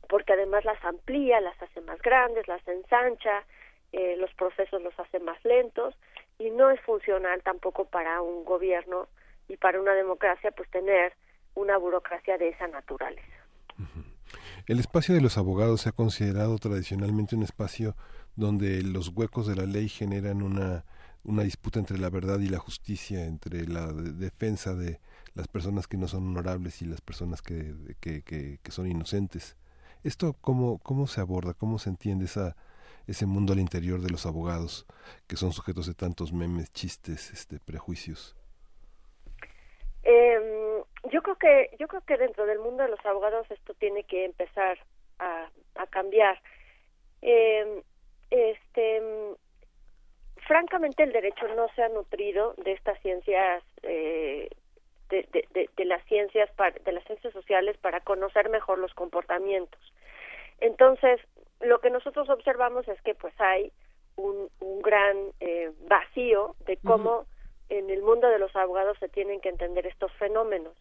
porque además las amplía las hace más grandes las ensancha eh, los procesos los hace más lentos y no es funcional tampoco para un gobierno y para una democracia pues tener una burocracia de esa naturaleza. El espacio de los abogados se ha considerado tradicionalmente un espacio donde los huecos de la ley generan una, una disputa entre la verdad y la justicia, entre la defensa de las personas que no son honorables y las personas que, que, que, que son inocentes. ¿Esto cómo, cómo se aborda, cómo se entiende esa, ese mundo al interior de los abogados que son sujetos de tantos memes, chistes, este, prejuicios? Eh, yo creo que yo creo que dentro del mundo de los abogados esto tiene que empezar a, a cambiar. Eh, este, francamente el derecho no se ha nutrido de estas ciencias eh, de, de, de, las ciencias de las ciencias sociales para conocer mejor los comportamientos. Entonces, lo que nosotros observamos es que pues hay un, un gran eh, vacío de cómo en el mundo de los abogados se tienen que entender estos fenómenos.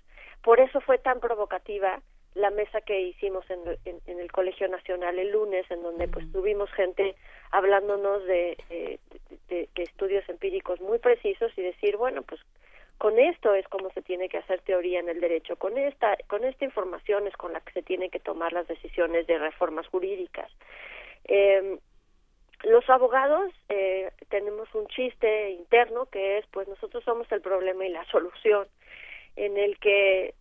Por eso fue tan provocativa la mesa que hicimos en, en, el Colegio Nacional el lunes, en donde pues tuvimos gente hablándonos de, de, de, estudios empíricos muy precisos y decir, bueno, pues con esto es como se tiene que hacer teoría en el derecho, con esta, con esta información es con la que se tienen que tomar las decisiones de reformas jurídicas. Eh, los abogados eh, tenemos un chiste interno que es, pues nosotros somos el problema y la solución, en el que,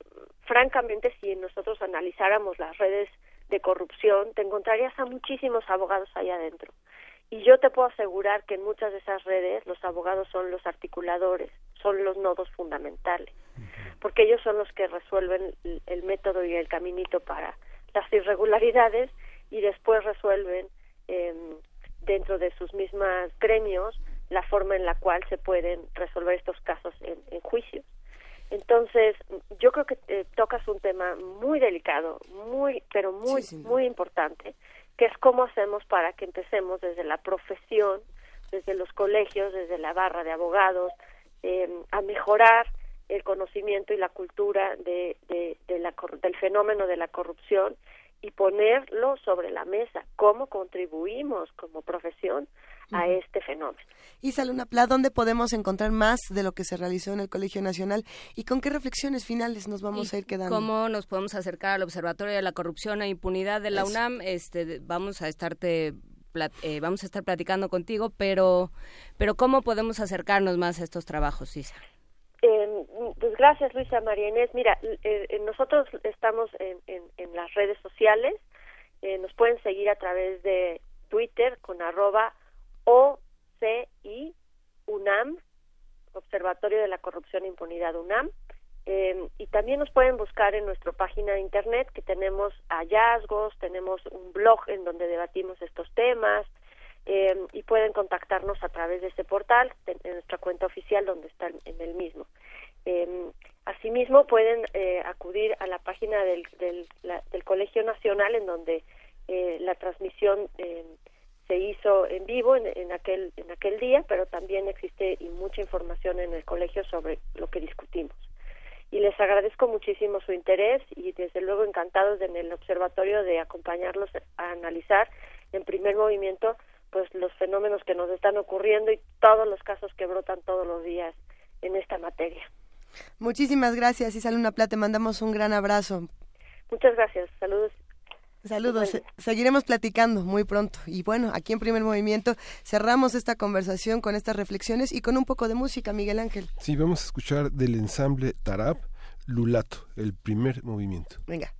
francamente, si nosotros analizáramos las redes de corrupción, te encontrarías a muchísimos abogados ahí adentro. Y yo te puedo asegurar que en muchas de esas redes los abogados son los articuladores, son los nodos fundamentales, porque ellos son los que resuelven el método y el caminito para las irregularidades y después resuelven eh, dentro de sus mismas gremios la forma en la cual se pueden resolver estos casos en, en juicios. Entonces, yo creo que eh, tocas un tema muy delicado, muy, pero muy, muy importante, que es cómo hacemos para que empecemos desde la profesión, desde los colegios, desde la barra de abogados, eh, a mejorar el conocimiento y la cultura de, de, la, del fenómeno de la corrupción y ponerlo sobre la mesa, cómo contribuimos como profesión a este fenómeno. Isa Luna Pla, ¿dónde podemos encontrar más de lo que se realizó en el Colegio Nacional y con qué reflexiones finales nos vamos a ir quedando? ¿Cómo nos podemos acercar al Observatorio de la Corrupción e Impunidad de la UNAM? Este, vamos a estarte eh, vamos a estar platicando contigo, pero, pero ¿cómo podemos acercarnos más a estos trabajos, Isa? Eh, pues gracias, Luisa María Inés. Mira, eh, nosotros estamos en, en, las redes sociales. Eh, nos pueden seguir a través de Twitter con arroba OCI UNAM, Observatorio de la Corrupción e Impunidad UNAM. Eh, y también nos pueden buscar en nuestra página de internet que tenemos hallazgos, tenemos un blog en donde debatimos estos temas eh, y pueden contactarnos a través de ese portal en nuestra cuenta oficial donde están en el mismo. Eh, asimismo pueden acudir a la página del, del, del, Colegio Nacional en donde la transmisión se hizo en vivo en, en, aquel en aquel día, pero también existe y mucha información en el colegio sobre lo que discutimos y les agradezco muchísimo su interés y desde luego encantados en el observatorio de acompañarlos a analizar en primer movimiento pues los fenómenos que nos están ocurriendo y todos los casos que brotan todos los días en esta materia. Muchísimas gracias, Isabel Una Plata, te mandamos un gran abrazo. Muchas gracias, saludos. Saludos, seguiremos platicando muy pronto. Y bueno, aquí en Primer Movimiento cerramos esta conversación con estas reflexiones y con un poco de música, Miguel Ángel. Sí, vamos a escuchar del ensamble Tarab, Lulato, el primer movimiento. Venga.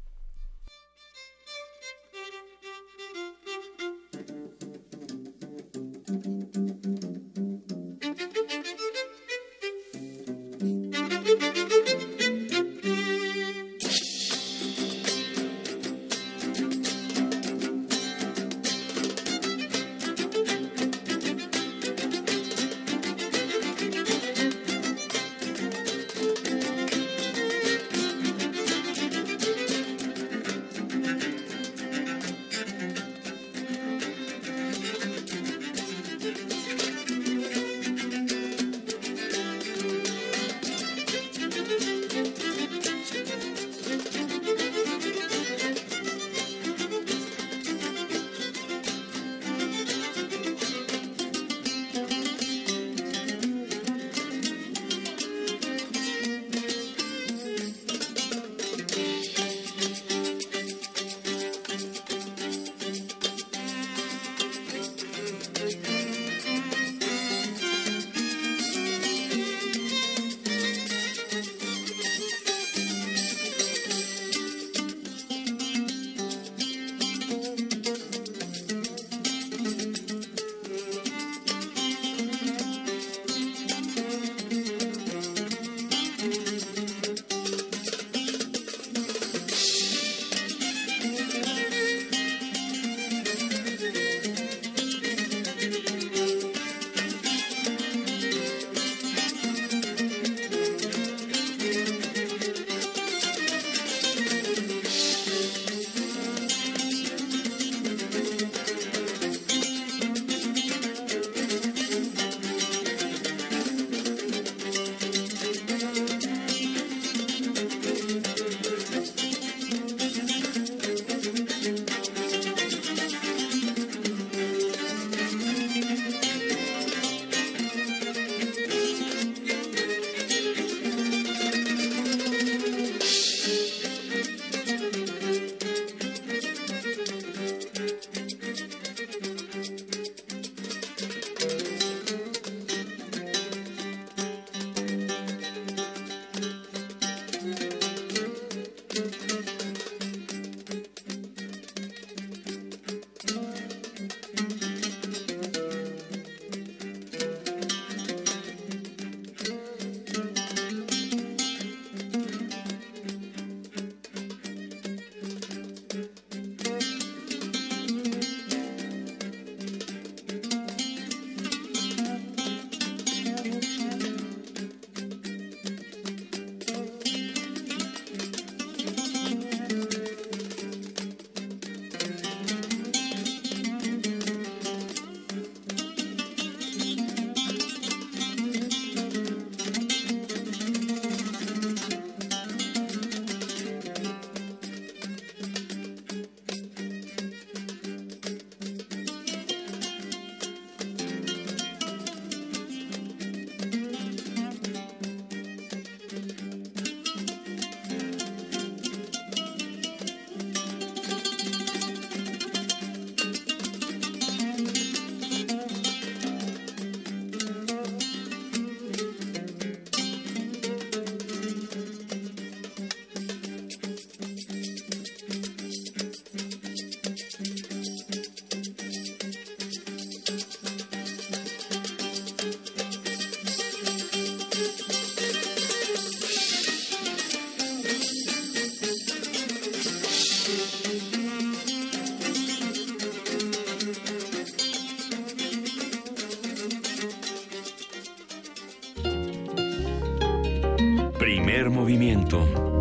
Movimiento.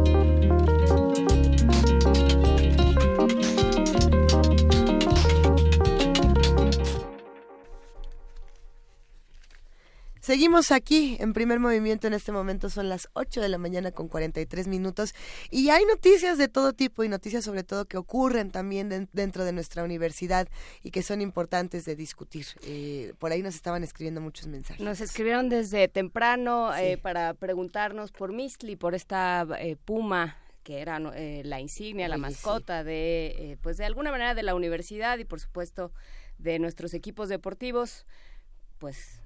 Seguimos aquí en primer movimiento en este momento, son las 8 de la mañana con 43 minutos. Y hay noticias de todo tipo y noticias sobre todo que ocurren también dentro de nuestra universidad que son importantes de discutir. Eh, por ahí nos estaban escribiendo muchos mensajes. Nos escribieron desde temprano eh, para preguntarnos por Mistli, por esta eh, puma que era la insignia, la mascota de, pues de alguna manera de la universidad y por supuesto de nuestros equipos deportivos, pues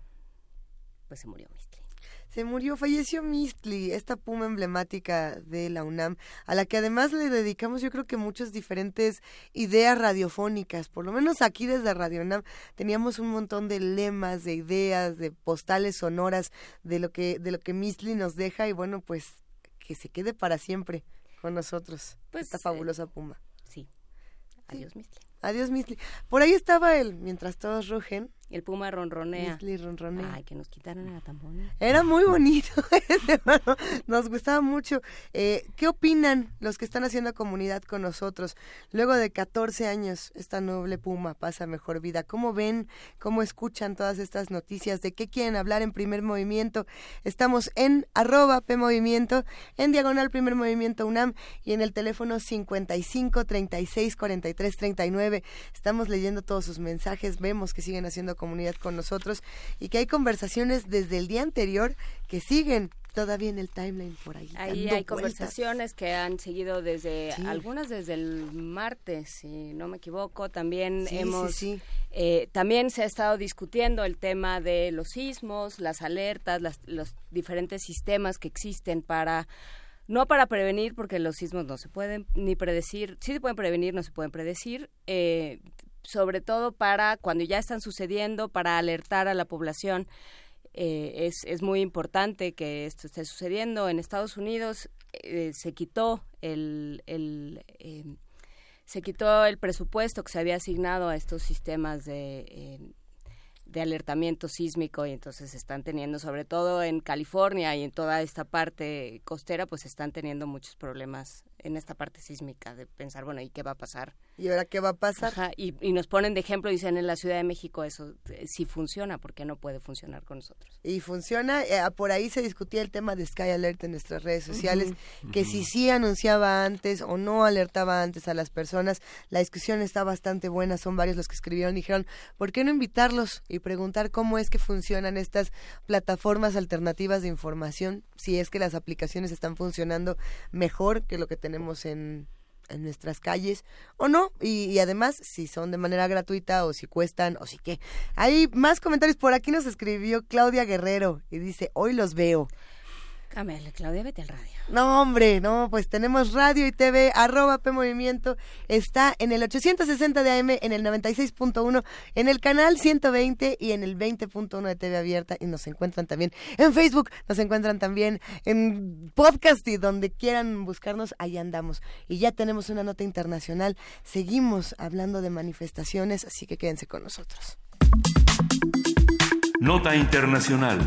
pues se murió Mistli. Se murió, falleció Mistli, esta puma emblemática de la UNAM, a la que además le dedicamos yo creo que muchas diferentes ideas radiofónicas, por lo menos aquí desde Radio UNAM teníamos un montón de lemas, de ideas, de postales sonoras de lo que de lo que Mistli nos deja y bueno, pues que se quede para siempre con nosotros, pues, esta fabulosa eh, puma. Sí. Adiós Mistli. Adiós Mistli. Por ahí estaba él, mientras todos rugen, el puma ronronea. ronronea. Ay, que nos quitaron la tampona. Era muy bonito Nos gustaba mucho. Eh, ¿Qué opinan los que están haciendo comunidad con nosotros? Luego de 14 años, esta noble puma pasa mejor vida. ¿Cómo ven, cómo escuchan todas estas noticias? ¿De qué quieren hablar en primer movimiento? Estamos en arroba PMovimiento, en diagonal primer movimiento UNAM y en el teléfono 55 36 43 39. Estamos leyendo todos sus mensajes. Vemos que siguen haciendo comunidad con nosotros y que hay conversaciones desde el día anterior que siguen todavía en el timeline por ahí. Ahí hay conversaciones que han seguido desde, algunas desde el martes, si no me equivoco. También hemos, eh, también se ha estado discutiendo el tema de los sismos, las alertas, los diferentes sistemas que existen para no para prevenir, porque los sismos no se pueden ni predecir, sí se pueden prevenir, no se pueden predecir. Eh, sobre todo para cuando ya están sucediendo, para alertar a la población. Eh, es, es muy importante que esto esté sucediendo. En Estados Unidos eh, se quitó el, el em, se quitó el presupuesto que se había asignado a estos sistemas de de alertamiento sísmico y entonces están teniendo, sobre todo en California y en toda esta parte costera, pues están teniendo muchos problemas en esta parte sísmica de pensar, bueno, ¿y qué va a pasar? ¿Y ahora qué va a pasar? y, y, nos ponen de ejemplo, dicen en la Ciudad de México eso eh, sí funciona, porque no puede funcionar con nosotros? Y funciona, eh, por ahí se discutía el tema de Sky Alert en nuestras redes sociales, que si sí anunciaba antes o no alertaba antes a las personas, la discusión está bastante buena, son varios los que escribieron y dijeron, ¿por qué no invitarlos y preguntar cómo es que funcionan estas plataformas alternativas de información, si es que las aplicaciones están funcionando mejor que lo que tenemos en, en nuestras calles o no y, además si son de manera gratuita o si cuestan o si qué. Hay más comentarios por aquí nos escribió Claudia Guerrero y dice, "Hoy los veo." Claudia, vete al radio. No, hombre, no, pues tenemos radio y TV, arroba P Movimiento, está en el 860 de AM, en el 96.1, en el canal 120 y en el 20.1 de TV Abierta, y nos encuentran también en Facebook, nos encuentran también en podcast y donde quieran buscarnos, ahí andamos. Y ya tenemos una nota internacional, seguimos hablando de manifestaciones, así que quédense con nosotros. Nota internacional.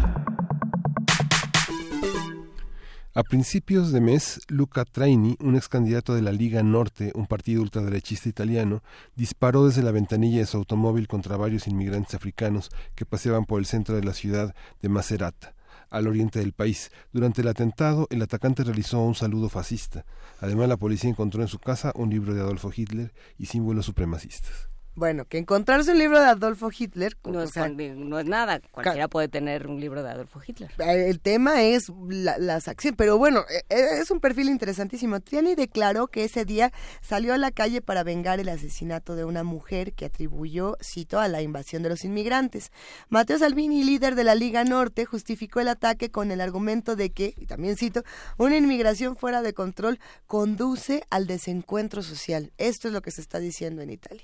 A principios de mes, Luca Traini, un ex candidato de la Liga Norte, un partido ultraderechista italiano, disparó desde la ventanilla de su automóvil contra varios inmigrantes africanos que paseaban por el centro de la ciudad de Macerata al oriente del país. Durante el atentado, el atacante realizó un saludo fascista. Además, la policía encontró en su casa un libro de Adolfo Hitler y símbolos supremacistas. Bueno, que encontrarse un libro de Adolfo Hitler... No es, no es nada, cualquiera puede tener un libro de Adolfo Hitler. Eh, el tema es las acciones, pero bueno, eh, eh, es un perfil interesantísimo. Triani declaró que ese día salió a la calle para vengar el asesinato de una mujer que atribuyó, cito, a la invasión de los inmigrantes. Mateo Salvini, líder de la Liga Norte, justificó el ataque con el argumento de que, y también cito, una inmigración fuera de control conduce al desencuentro social. Esto es lo que se está diciendo en Italia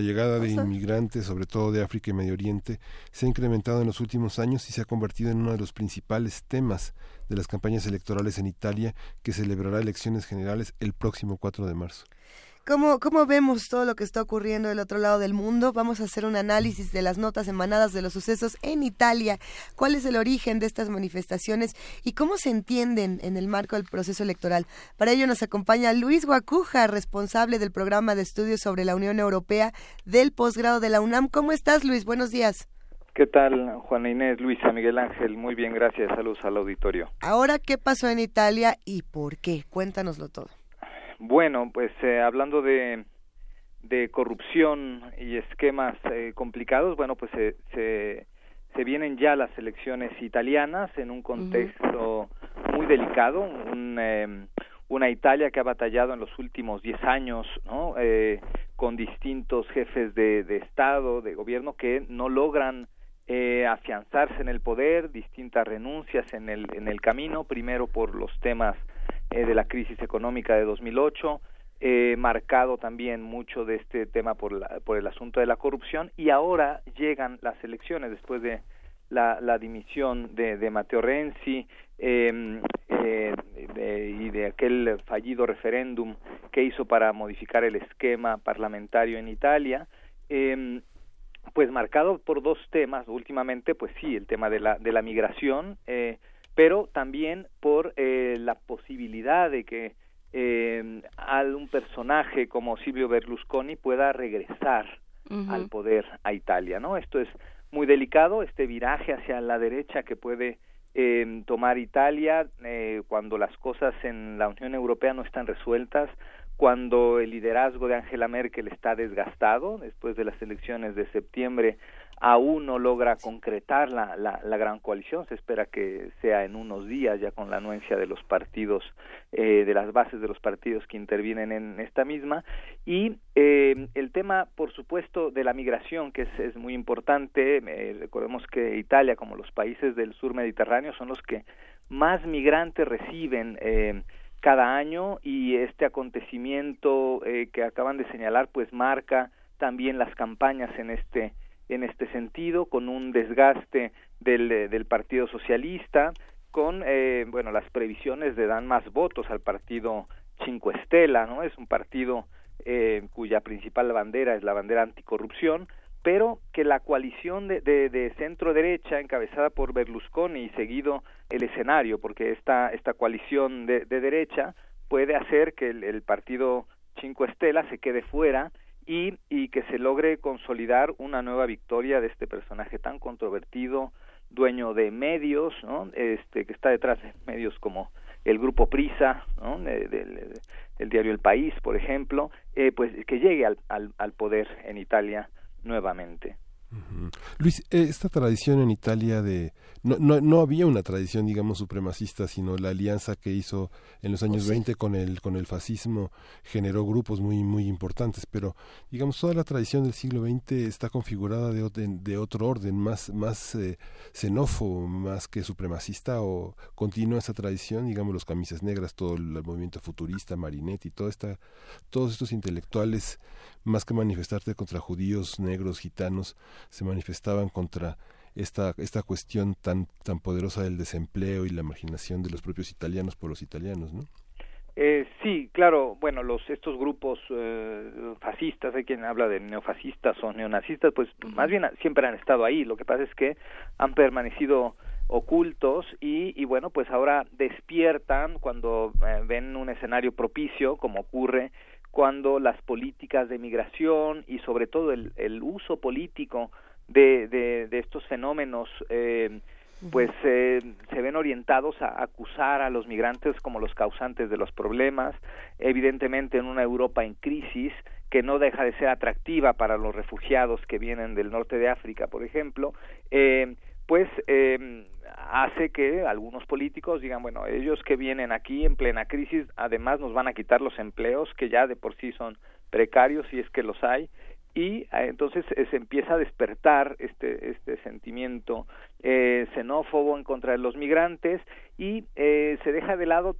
la llegada de inmigrantes, sobre todo de África y Medio Oriente, se ha incrementado en los últimos años y se ha convertido en uno de los principales temas de las campañas electorales en Italia, que celebrará elecciones generales el próximo 4 de marzo. ¿Cómo, ¿Cómo vemos todo lo que está ocurriendo del otro lado del mundo? Vamos a hacer un análisis de las notas emanadas de los sucesos en Italia. ¿Cuál es el origen de estas manifestaciones y cómo se entienden en el marco del proceso electoral? Para ello nos acompaña Luis Guacuja, responsable del programa de estudios sobre la Unión Europea del posgrado de la UNAM. ¿Cómo estás, Luis? Buenos días. ¿Qué tal, Juana Inés, Luisa, Miguel Ángel? Muy bien, gracias. Saludos al auditorio. Ahora, ¿qué pasó en Italia y por qué? Cuéntanoslo todo. Bueno, pues eh, hablando de, de corrupción y esquemas eh, complicados, bueno, pues se, se, vienen ya las elecciones italianas en un contexto muy delicado, un, em, una Italia que ha batallado en los últimos diez años, ¿no? Eh, con distintos jefes de, de Estado, de gobierno, que no logran eh, afianzarse en el poder, distintas renuncias en el, en el camino, primero por los temas eh, de la crisis económica de 2008, eh, marcado también mucho de este tema por, la, por el asunto de la corrupción y ahora llegan las elecciones después de la, la dimisión de, de Matteo Renzi em, eh, y de aquel fallido referéndum que hizo para modificar el esquema parlamentario en Italia. Eh, pues marcado por dos temas últimamente, pues sí, el tema de la, de la migración, eh, pero también por eh, la posibilidad de que eh, un personaje como Silvio Berlusconi pueda regresar al poder a Italia, ¿no? Esto es muy delicado, este viraje hacia la derecha que puede eh, tomar Italia eh, cuando las cosas en la Unión Europea no están resueltas, cuando el liderazgo de Angela Merkel está desgastado después de las elecciones de septiembre aún no logra concretar la, la, gran coalición. Se espera que sea en unos días ya con la anuencia de los partidos eh, de las bases de los partidos que intervienen en esta misma. Y eh, el tema por supuesto de la migración que es, es muy importante. Eh, recordemos que Italia como los países del sur mediterráneo son los que más migrantes reciben eh, cada año y este acontecimiento eh, que acaban de señalar pues marca también las campañas en este en este sentido con un desgaste del, eh, del Partido Socialista con eh, bueno las previsiones de dan más votos al partido Cinco Estela no es un partido eh, cuya principal bandera es la bandera anticorrupción pero que la coalición de, de, centro derecha encabezada por Berlusconi y seguido el escenario, porque esta, esta coalición de, de derecha puede hacer que el, partido Cinco Estela se quede fuera y, y que se logre consolidar una nueva victoria de este personaje tan controvertido, dueño de medios, ¿no? este, que está detrás de medios como el grupo Prisa, ¿no? diario El País, por ejemplo, eh, pues que llegue al, al, al poder en Italia nuevamente. Luis, eh, esta tradición en Italia de no, no, no, había una tradición, digamos, supremacista, sino la alianza que hizo en los años 20 con el con el fascismo generó grupos muy muy importantes, pero digamos toda la tradición del siglo XX está configurada de, de otro orden, más más eh, xenófobo, más que supremacista o continúa esa tradición, digamos los camisas negras, todo el, movimiento futurista, Marinetti, toda esta todos estos intelectuales más que manifestarte contra judíos, negros, gitanos, se manifestaban contra esta, esta cuestión tan, tan poderosa del desempleo y la marginación de los propios italianos por los italianos, ¿no? Eh, sí, claro, bueno, los estos grupos eh, fascistas, hay quien habla de neofascistas o neonazistas, pues más bien siempre han estado ahí, lo que pasa es que han permanecido ocultos y, y bueno, pues ahora despiertan cuando eh, ven un escenario propicio, como ocurre cuando las políticas de migración y sobre todo el, el uso político de, de, de estos fenómenos eh, pues eh, se ven orientados a acusar a los migrantes como los causantes de los problemas, evidentemente en una Europa en crisis que no deja de ser atractiva para los refugiados que vienen del norte de África, por ejemplo, eh, pues eh, hace que algunos políticos digan, bueno, ellos que vienen aquí en plena crisis, además nos van a quitar los empleos que ya de por sí son precarios, si es que los hay, y eh, entonces eh, se empieza a despertar este este sentimiento eh, xenófobo en contra de los migrantes y eh, se deja de lado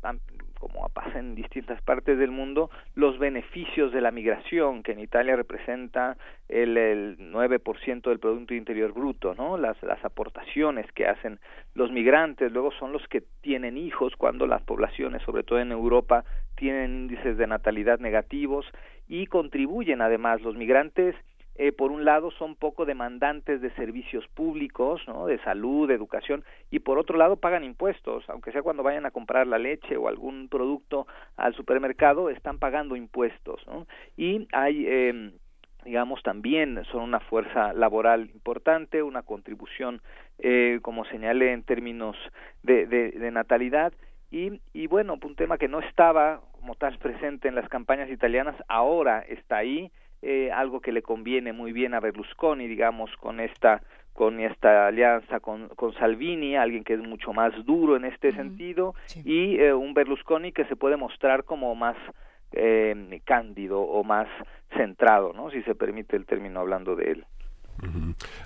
como pasa en distintas partes del mundo, los beneficios de la migración, que en Italia representa el, el 9% del Producto Interior Bruto, ¿no? Las, las aportaciones que hacen los migrantes, luego son los que tienen hijos cuando las poblaciones, sobre todo en Europa, tienen índices de natalidad negativos y contribuyen además los migrantes eh, por un lado son poco demandantes de servicios públicos, ¿no? de salud, de educación, y por otro lado pagan impuestos, aunque sea cuando vayan a comprar la leche o algún producto al supermercado, están pagando impuestos. Y hay eh, digamos, también son una fuerza laboral importante, una contribución, eh, como señalé, en términos de, de, natalidad. Y, y bueno, un tema que no estaba como tal presente en las campañas italianas, ahora está ahí, eh, algo que le conviene muy bien a Berlusconi, digamos, con esta con esta alianza con, con Salvini, alguien que es mucho más duro en este sentido, y eh, un Berlusconi que se puede mostrar como más eh, cándido o más centrado, ¿no? Si se permite el término hablando de él.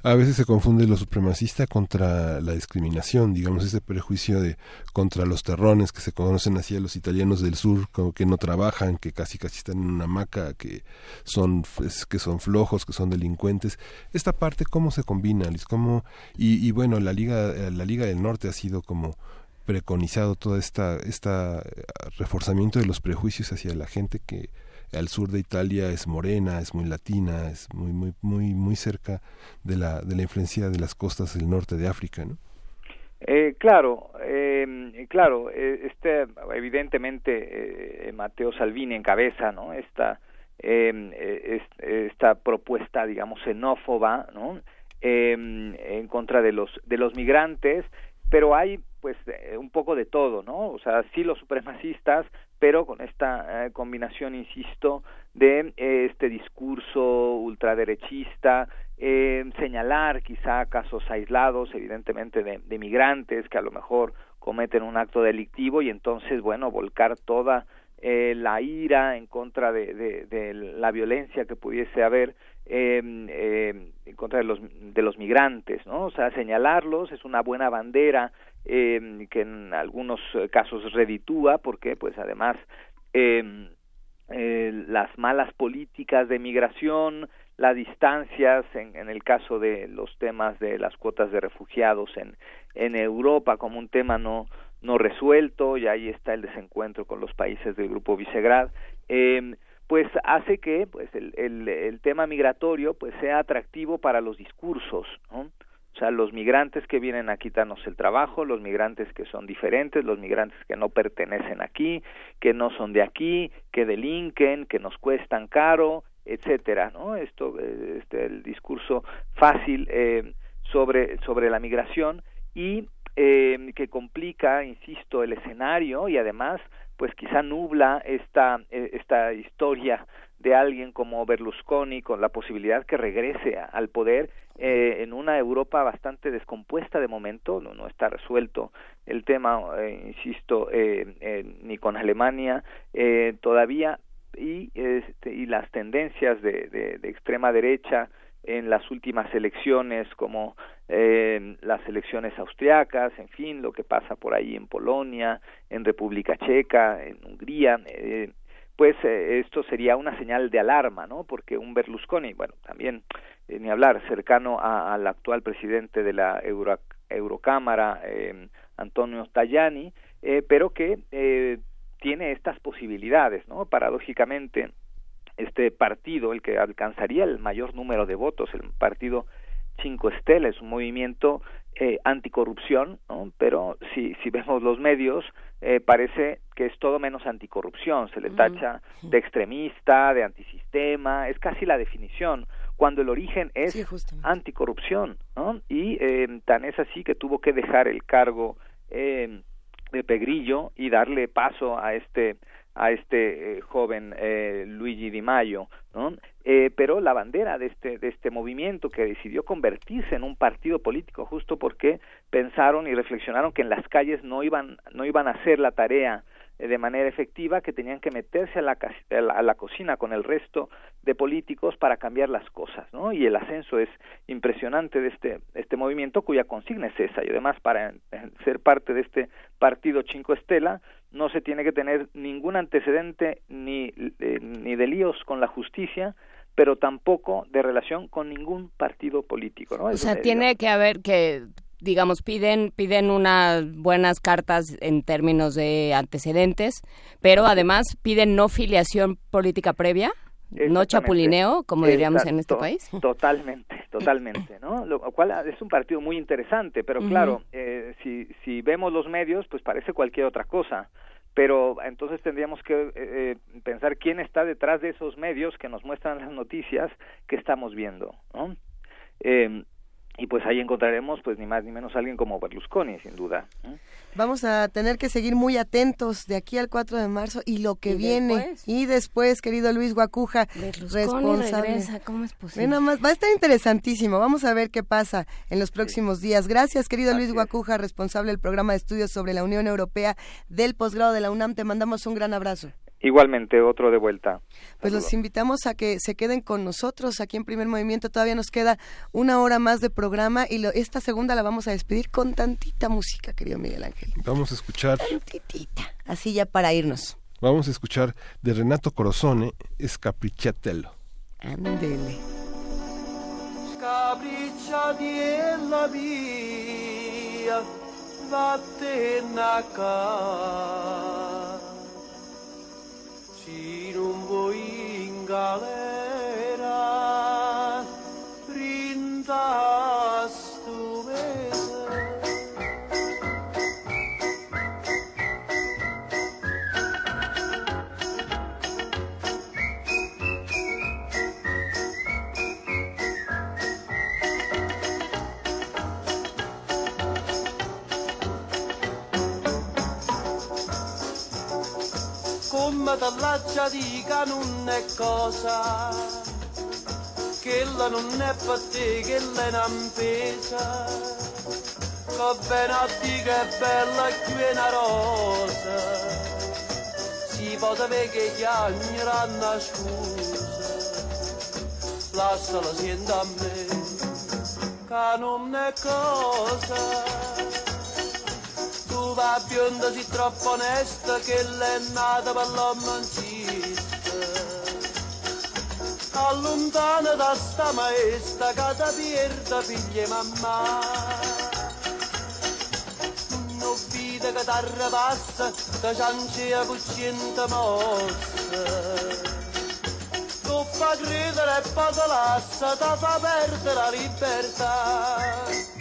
A veces se confunde lo supremacista contra la discriminación, digamos, ese prejuicio de contra los terrones que se conocen así a los italianos del sur, como que no trabajan, que casi casi están en una hamaca, que son que son flojos, que son delincuentes. Esta parte cómo se combina, ¿Cómo, y, y bueno, la liga la liga del norte ha sido como preconizado todo esta, esta eh, reforzamiento de los prejuicios hacia la gente que al sur de Italia es morena, es muy latina, es muy muy muy muy cerca de la de la influencia de las costas del norte de África, ¿no? Eh, claro, eh, claro, eh, este evidentemente eh, Mateo Salvini encabeza, ¿no? Esta em, esta propuesta, digamos, xenófoba, ¿no? Em, en contra de los de los migrantes, pero hay pues un poco de todo, ¿no? O sea, sí los supremacistas, pero con esta eh, combinación, insisto, de eh, este discurso ultraderechista, señalar quizá casos aislados, evidentemente, de, migrantes que a lo mejor cometen un acto delictivo y entonces, bueno, volcar toda la ira en contra de, la violencia que pudiese haber em, en contra de los, de los migrantes, ¿no? O sea, señalarlos es una buena bandera eh, que en algunos casos reditúa porque pues además eh, eh, las malas políticas de migración las distancias en, en, el caso de los temas de las cuotas de refugiados en, en Europa como un tema no no resuelto y ahí está el desencuentro con los países del grupo Visegrad eh, pues hace que pues el, el, el tema migratorio pues sea atractivo para los discursos ¿no? O sea, los migrantes que vienen a quitarnos el trabajo, los migrantes que son diferentes, los migrantes que no pertenecen aquí, que no son de aquí, que delinquen, que nos cuestan caro, etcétera, ¿no? Esto, este, el discurso fácil eh, sobre sobre la migración y eh, que complica, insisto, el escenario y además, pues quizá nubla esta eh, esta historia de alguien como Berlusconi con la posibilidad que regrese al poder eh, en una Europa bastante descompuesta de momento, no, no está resuelto el tema, eh, insisto, eh, ni con Alemania todavía y, este, y las tendencias de, de, de, extrema derecha en las últimas elecciones como las elecciones austriacas, en fin, lo que pasa por ahí en Polonia, en República Checa, en Hungría, pues eh, esto sería una señal de alarma, ¿no? Porque un Berlusconi, bueno, también eh, ni hablar, cercano al actual presidente de la Euro, Eurocámara, eh, Antonio Tajani, eh, pero que tiene estas posibilidades, ¿no? Paradójicamente, este partido, el que alcanzaría el mayor número de votos, el partido Cinco Estrellas, un movimiento eh, anticorrupción, ¿no? pero si, si vemos los medios, eh, parece que es todo menos anticorrupción, se le tacha de extremista, de antisistema, es casi la definición, cuando el origen es anticorrupción, ¿no? Y eh, tan es así que tuvo que dejar el cargo eh, de Pegrillo y darle paso a este a este eh, joven eh, Luigi Di Maio, ¿no? Eh, pero la bandera de este de este movimiento que decidió convertirse en un partido político justo porque pensaron y reflexionaron que en las calles no iban no iban a hacer la tarea eh, de manera efectiva que tenían que meterse a la, a la, cocina con el resto de políticos para cambiar las cosas, ¿no? Y el ascenso es impresionante de este, este movimiento cuya consigna es esa y además para ser parte de este partido Cinco Estela no se tiene que tener ningún antecedente ni, eh, ni de líos con la justicia, pero tampoco de relación con ningún partido político, ¿no? O sea, tiene que haber que digamos, piden, piden unas buenas cartas en términos de antecedentes, pero además piden no filiación política previa. No chapulineo, como diríamos en este país. Totalmente, totalmente, ¿no? Lo cual es un partido muy interesante, pero claro, eh, si, si vemos los medios, pues parece cualquier otra cosa. Pero entonces tendríamos que eh, eh, pensar quién está detrás de esos medios que nos muestran las noticias que estamos viendo, ¿no? Y pues ahí encontraremos pues ni más ni menos alguien como Berlusconi sin duda vamos a tener que seguir muy atentos de aquí al 4 de marzo y lo que viene. y después querido Luis Guacuja responsable. ¿cómo es posible? nada más va a estar interesantísimo. Vamos a ver qué pasa en los próximos días. Gracias querido Luis Guacuja responsable del programa de estudios sobre la Unión Europea del posgrado de la UNAM. Te mandamos un gran abrazo Igualmente, otro de vuelta. Pues los invitamos a que se queden con nosotros aquí en Primer Movimiento. Todavía nos queda una hora más de programa y esta segunda la vamos a despedir con tantita música, querido Miguel Ángel. Vamos a escuchar. Tantitita, así ya para irnos. Vamos a escuchar de Renato Corozone, Scapricciatello. Ándele. Scapricciatello mia, vattene a non Irumboi ingale. Come dall'accia dica non è cosa, che la non è per te, che la è un'ampesa, che bene a è bella qui è una rosa, si può sapere che anni hanno scusa, lasciala sento a me, che non è cosa va bionda si troppo onesta che l'è nata per l'uomo allontana da sta maestra che pierda figlia e mamma. Non vide che t'arrabassa che ciancia cucciente mossa. Tu fa credere e lascia ti fa perdere la libertà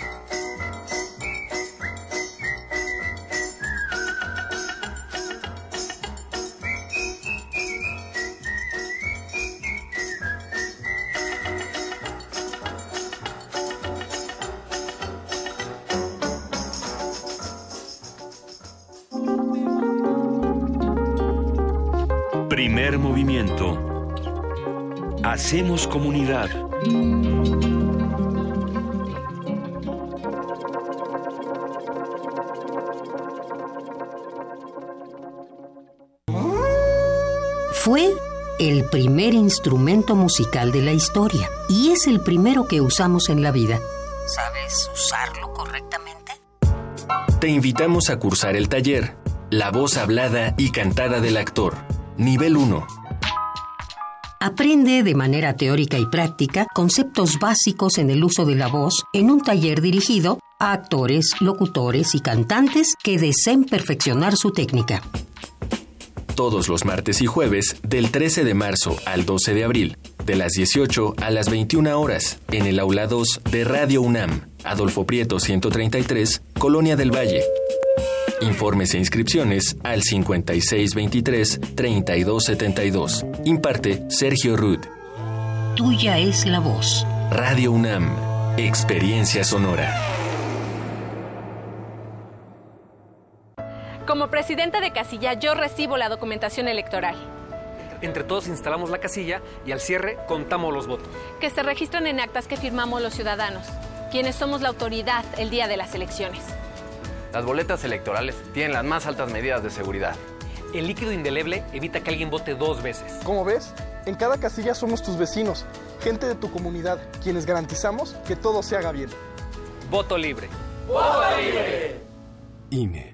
Hacemos comunidad. Fue el primer instrumento musical de la historia y es el primero que usamos en la vida. ¿Sabes usarlo correctamente? Te invitamos a cursar el taller La voz hablada y cantada del actor Nivel 1. Aprende de manera teórica y práctica conceptos básicos en el uso de la voz en un taller dirigido a actores, locutores y cantantes que deseen perfeccionar su técnica. Todos los martes y jueves, del 13 de marzo al 12 de abril, de las 18 a las 21 horas, en el aula 2 de Radio UNAM, Adolfo Prieto 133, Colonia del Valle. Informes e inscripciones al 5623-3272. Imparte Sergio Rudd. Tuya es la voz. Radio UNAM. Experiencia sonora. Como presidente de casilla, yo recibo la documentación electoral. Entre todos instalamos la casilla y al cierre contamos los votos. Que se registran en actas que firmamos los ciudadanos, quienes somos la autoridad el día de las elecciones. Las boletas electorales tienen las más altas medidas de seguridad. El líquido indeleble evita que alguien vote dos veces. Como ves, en cada casilla somos tus vecinos, gente de tu comunidad, quienes garantizamos que todo se haga bien. Voto libre. ¡Voto libre! INE.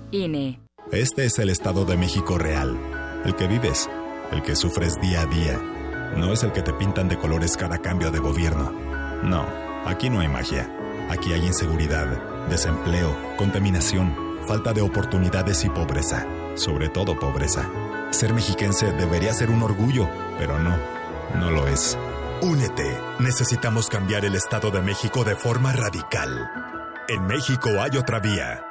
Este es el Estado de México real, el que vives, el que sufres día a día. No es el que te pintan de colores cada cambio de gobierno. No, aquí no hay magia. Aquí hay inseguridad, desempleo, contaminación, falta de oportunidades y pobreza. Sobre todo pobreza. Ser mexiquense debería ser un orgullo, pero no, no lo es. Únete. Necesitamos cambiar el Estado de México de forma radical. En México hay otra vía.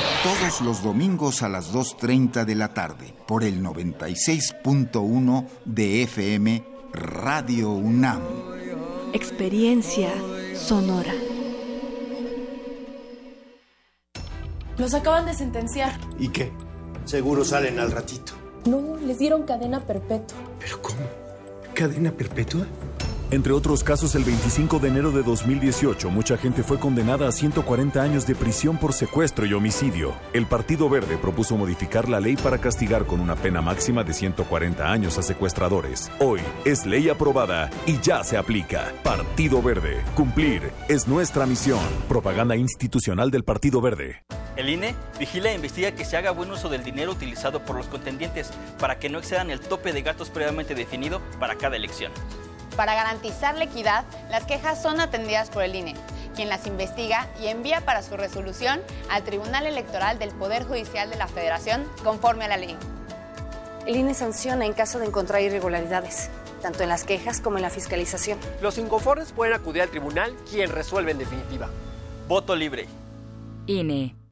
todos los domingos a las 2.30 de la tarde por el 96.1 de FM Radio UNAM. Experiencia sonora. Los acaban de sentenciar. ¿Y qué? Seguro salen al ratito. No, les dieron cadena perpetua. ¿Pero cómo? ¿Cadena perpetua? Entre otros casos, el 25 de enero de 2018, mucha gente fue condenada a 140 años de prisión por secuestro y homicidio. El Partido Verde propuso modificar la ley para castigar con una pena máxima de 140 años a secuestradores. Hoy es ley aprobada y ya se aplica. Partido Verde. Cumplir es nuestra misión. Propaganda institucional del Partido Verde. El INE vigila e investiga que se haga buen uso del dinero utilizado por los contendientes para que no excedan el tope de gastos previamente definido para cada elección. Para garantizar la equidad, las quejas son atendidas por el INE, quien las investiga y envía para su resolución al Tribunal Electoral del Poder Judicial de la Federación conforme a la ley. El INE sanciona en caso de encontrar irregularidades, tanto en las quejas como en la fiscalización. Los inconformes pueden acudir al tribunal, quien resuelve en definitiva. Voto libre. INE.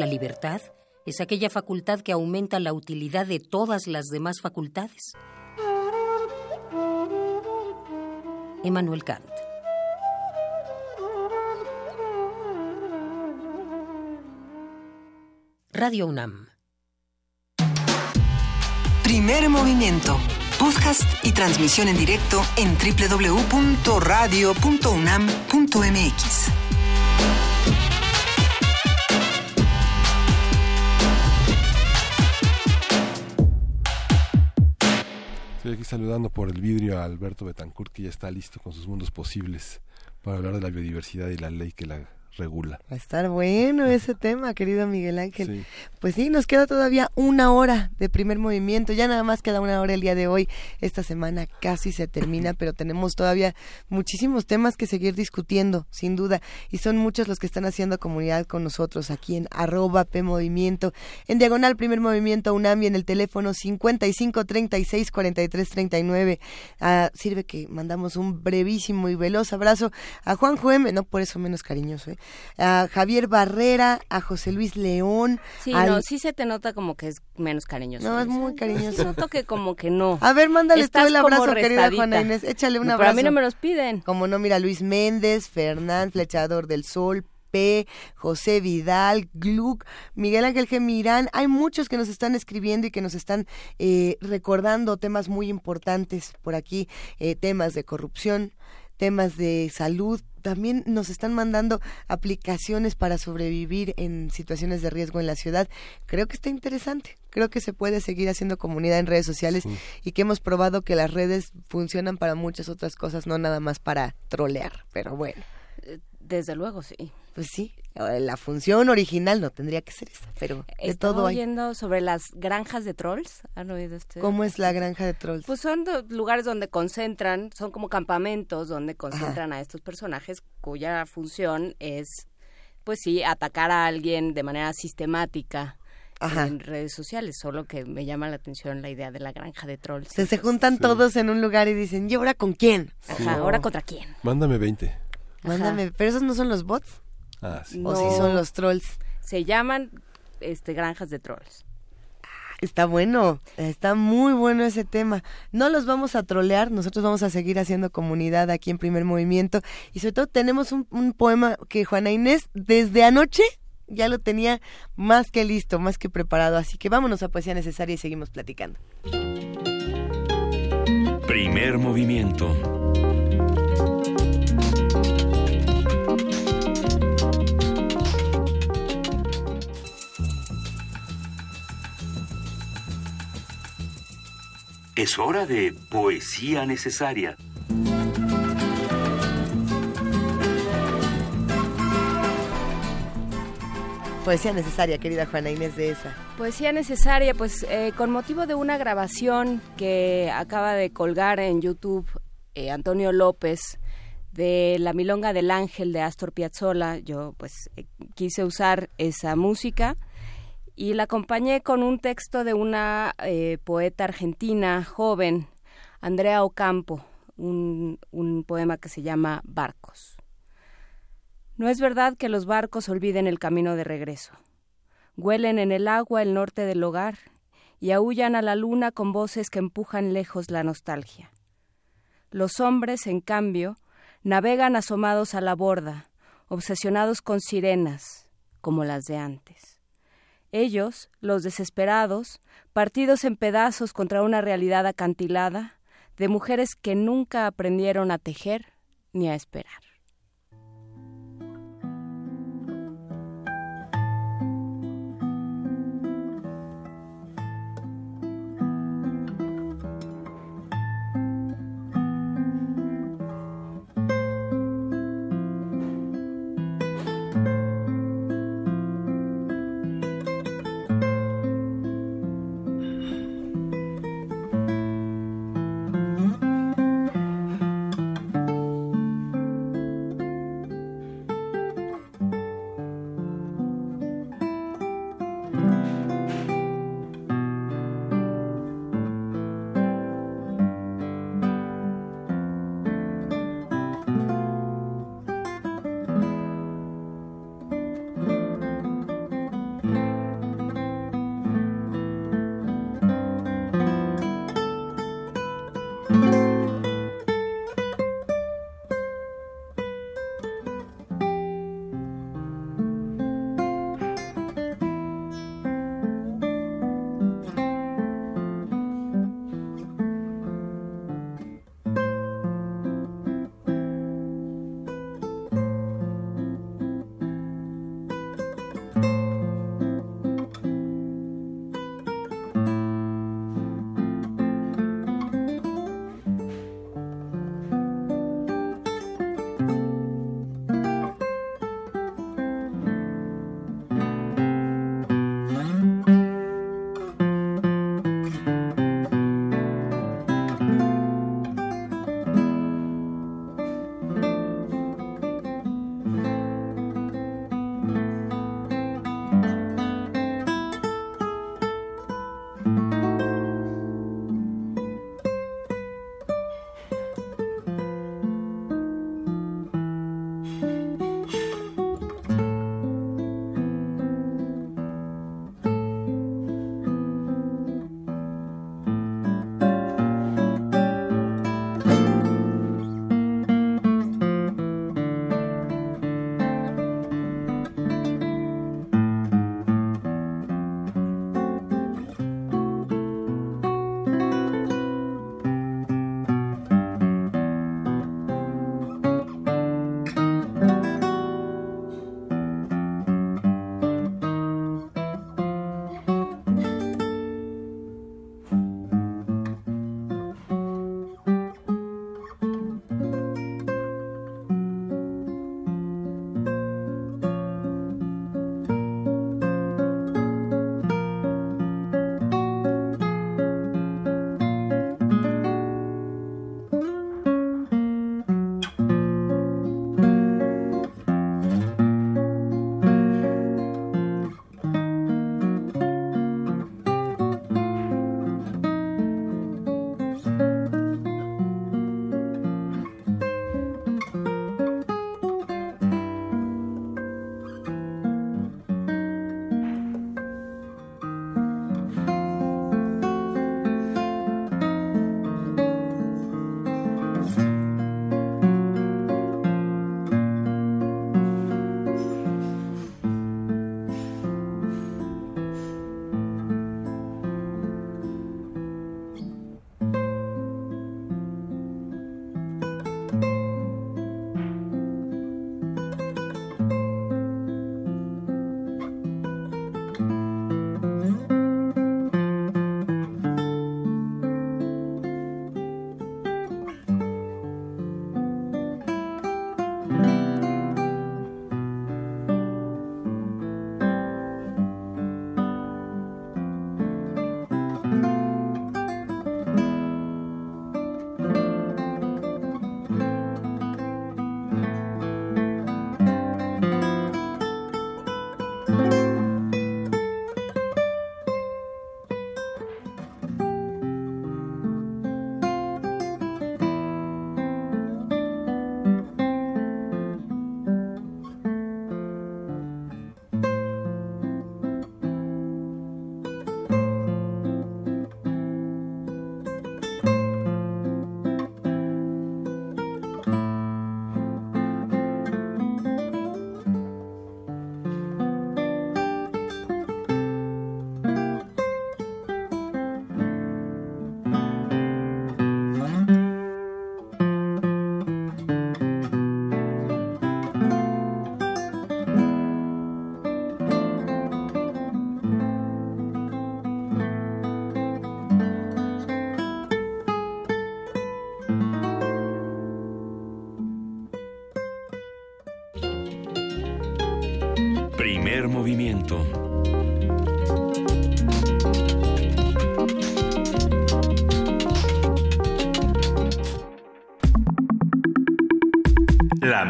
La libertad es aquella facultad que aumenta la utilidad de todas las demás facultades. Emmanuel Kant. Radio UNAM. Primer movimiento. Podcast y transmisión en directo en www.radio.unam.mx. Estoy aquí saludando por el vidrio a Alberto Betancourt, que ya está listo con sus mundos posibles para hablar de la biodiversidad y la ley que la regula. Va a estar bueno ese tema, querido Miguel Ángel. Pues sí, nos queda todavía una hora de primer movimiento, ya nada más queda una hora el día de hoy. Esta semana casi se termina, pero tenemos todavía muchísimos temas que seguir discutiendo, sin duda, y son muchos los que están haciendo comunidad con nosotros aquí en arroba P Movimiento, en diagonal primer movimiento UNAM y en el teléfono 55 36 43 39. sirve que mandamos un brevísimo y veloz abrazo a Juan Jueme, no por eso menos cariñoso, ¿eh? A Javier Barrera, a José Luis León. Sí, no, sí se te nota como que es menos cariñoso. No, es muy cariñoso. Noto que como que no. A ver, mándale tú el abrazo, querida Juana Inés. Échale un abrazo. Pero a mí no me los piden. Como no, mira, Luis Méndez, Fernán, Flechador del Sol, P, José Vidal, Gluck, Miguel Ángel Gemirán. Hay muchos que nos están escribiendo y que nos están eh, recordando temas muy importantes por aquí, eh, temas de corrupción, temas de salud, también nos están mandando aplicaciones para sobrevivir en situaciones de riesgo en la ciudad. Creo que está interesante. Creo que se puede seguir haciendo comunidad en redes sociales y que hemos probado que las redes funcionan para muchas otras cosas, no nada más para trolear. Pero bueno. Desde luego, sí. Pues sí, la función original no tendría que ser esa, pero de todo hay. oyendo sobre las granjas de trolls, ¿han oído ustedes? ¿Cómo es la granja de trolls? Pues son lugares donde concentran, son como campamentos donde concentran a estos personajes cuya función es, pues sí, atacar a alguien de manera sistemática. en redes sociales, solo que me llama la atención la idea de la granja de trolls. Se, se juntan todos en un lugar y dicen, ¿y ahora con quién? Ajá, ¿ahora contra quién? Mándame 20. Mándame, pero esos no son los bots. Ah, o si son los trolls. Se llaman este granjas de trolls. Está bueno, está muy bueno ese tema. No los vamos a trolear, nosotros vamos a seguir haciendo comunidad aquí en Primer Movimiento. Y sobre todo tenemos un, un poema que Juana Inés desde anoche ya lo tenía más que listo, más que preparado. Así que vámonos a Poesía Necesaria y seguimos platicando. Primer Movimiento. Es hora de poesía necesaria. Poesía necesaria, querida Juana Inés de esa. Poesía necesaria, pues eh, con motivo de una grabación que acaba de colgar en YouTube eh, Antonio López de La Milonga del Ángel de Astor Piazzolla, yo pues eh, quise usar esa música y la acompañé con un texto de una eh, poeta argentina joven, Andrea Ocampo, un, un poema que se llama Barcos. No es verdad que los barcos olviden el camino de regreso. Huelen en el agua el norte del hogar y aullan a la luna con voces que empujan lejos la nostalgia. Los hombres, en cambio, navegan asomados a la borda, obsesionados con sirenas, como las de antes. Ellos, los desesperados, partidos en pedazos contra una realidad acantilada, de mujeres que nunca aprendieron a tejer ni a esperar.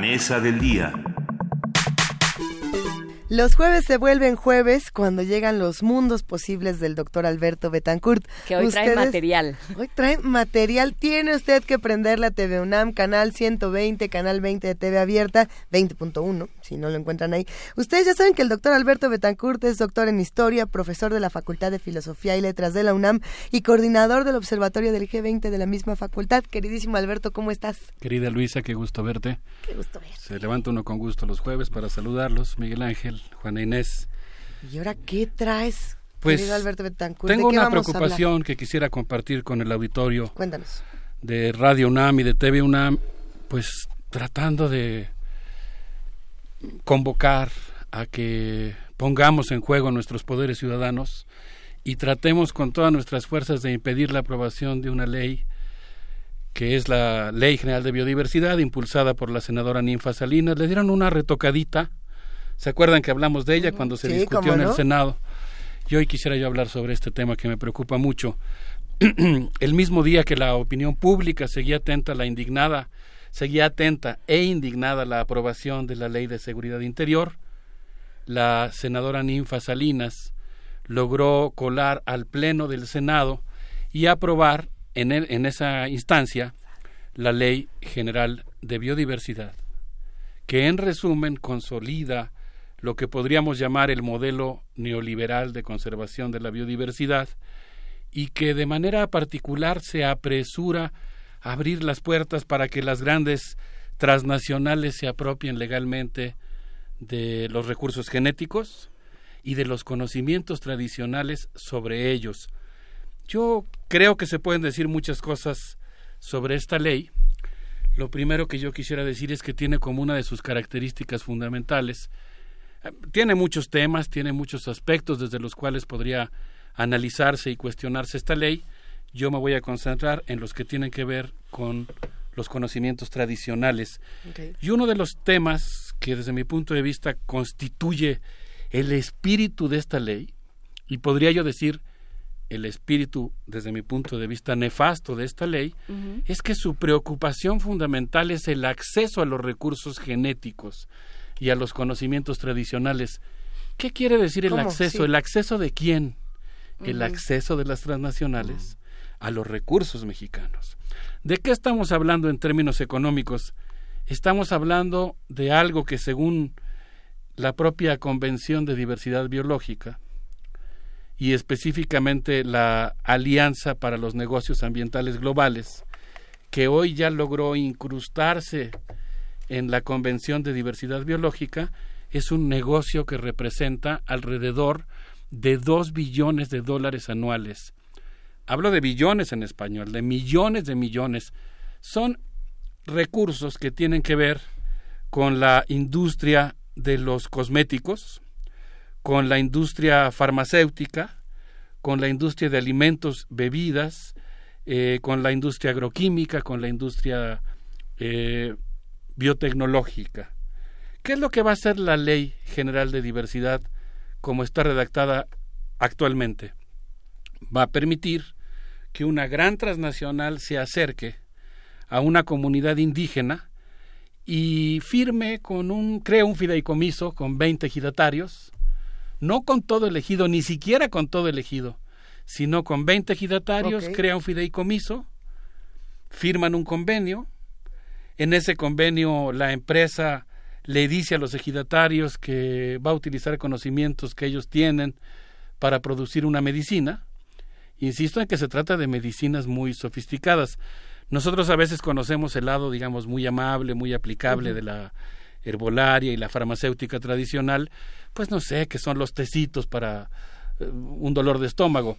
Mesa del día. Los jueves se vuelven jueves cuando llegan los mundos posibles del doctor Alberto Betancourt. Que hoy trae material. Hoy trae material. Tiene usted que prender la TV UNAM, canal 120, canal 20 de TV Abierta, 20.1, si no lo encuentran ahí. Ustedes ya saben que el doctor Alberto Betancourt es doctor en Historia, profesor de la Facultad de Filosofía y Letras de la UNAM y coordinador del Observatorio del G20 de la misma facultad. Queridísimo Alberto, ¿cómo estás? Querida Luisa, qué gusto verte. Qué gusto verte. Se levanta uno con gusto los jueves para saludarlos. Miguel Ángel, Juana Inés. ¿Y ahora qué traes? Pues Alberto tengo una preocupación que quisiera compartir con el auditorio. Cuéntanos. De Radio UNAM y de TV UNAM, pues tratando de convocar a que pongamos en juego nuestros poderes ciudadanos y tratemos con todas nuestras fuerzas de impedir la aprobación de una ley que es la Ley General de Biodiversidad impulsada por la senadora Ninfa Salinas. Le dieron una retocadita ¿Se acuerdan que hablamos de ella cuando se discutió en el Senado? Y hoy quisiera yo hablar sobre este tema que me preocupa mucho. el mismo día que la opinión pública seguía atenta a la indignada, seguía atenta e indignada la aprobación de la Ley de Seguridad Interior, la senadora Ninfa Salinas logró colar al Pleno del Senado y aprobar en, en esa instancia la Ley General de Biodiversidad, que en resumen consolida lo que podríamos llamar el modelo neoliberal de conservación de la biodiversidad y que de manera particular se apresura a abrir las puertas para que las grandes transnacionales se apropien legalmente de los recursos genéticos y de los conocimientos tradicionales sobre ellos. Yo creo que se pueden decir muchas cosas sobre esta ley. Lo primero que yo quisiera decir es que tiene como una de sus características fundamentales tiene muchos temas, tiene muchos aspectos desde los cuales podría analizarse y cuestionarse esta ley. Yo me voy a concentrar en los que tienen que ver con los conocimientos tradicionales. Y uno de los temas que desde mi punto de vista constituye el espíritu de esta ley, y podría yo decir el espíritu desde mi punto de vista nefasto de esta ley, es que su preocupación fundamental es el acceso a los recursos genéticos y a los conocimientos tradicionales. ¿Qué quiere decir el acceso? ¿El acceso de quién? El acceso de las transnacionales a los recursos mexicanos. ¿De qué estamos hablando en términos económicos? Estamos hablando de algo que según la propia Convención de Diversidad Biológica y específicamente la Alianza para los Negocios Ambientales Globales, que hoy ya logró incrustarse en la Convención de Diversidad Biológica es un negocio que representa alrededor de dos billones de dólares anuales. Hablo de billones en español, de millones de millones. Son recursos que tienen que ver con la industria de los cosméticos, con la industria farmacéutica, con la industria de alimentos, bebidas, eh, con la industria agroquímica, con la industria eh, biotecnológica. ¿Qué es lo que va a hacer la Ley General de Diversidad como está redactada actualmente? Va a permitir que una gran transnacional se acerque a una comunidad indígena y firme con un, crea un fideicomiso con 20 ejidatarios, no con todo elegido, ni siquiera con todo elegido, sino con 20 ejidatarios, crea un fideicomiso, firman un convenio, en ese convenio la empresa le dice a los ejidatarios que va a utilizar conocimientos que ellos tienen para producir una medicina. Insisto en que se trata de medicinas muy sofisticadas. Nosotros a veces conocemos el lado, digamos, muy amable, muy aplicable de la herbolaria y la farmacéutica tradicional, pues no sé, que son los tecitos para eh, un dolor de estómago.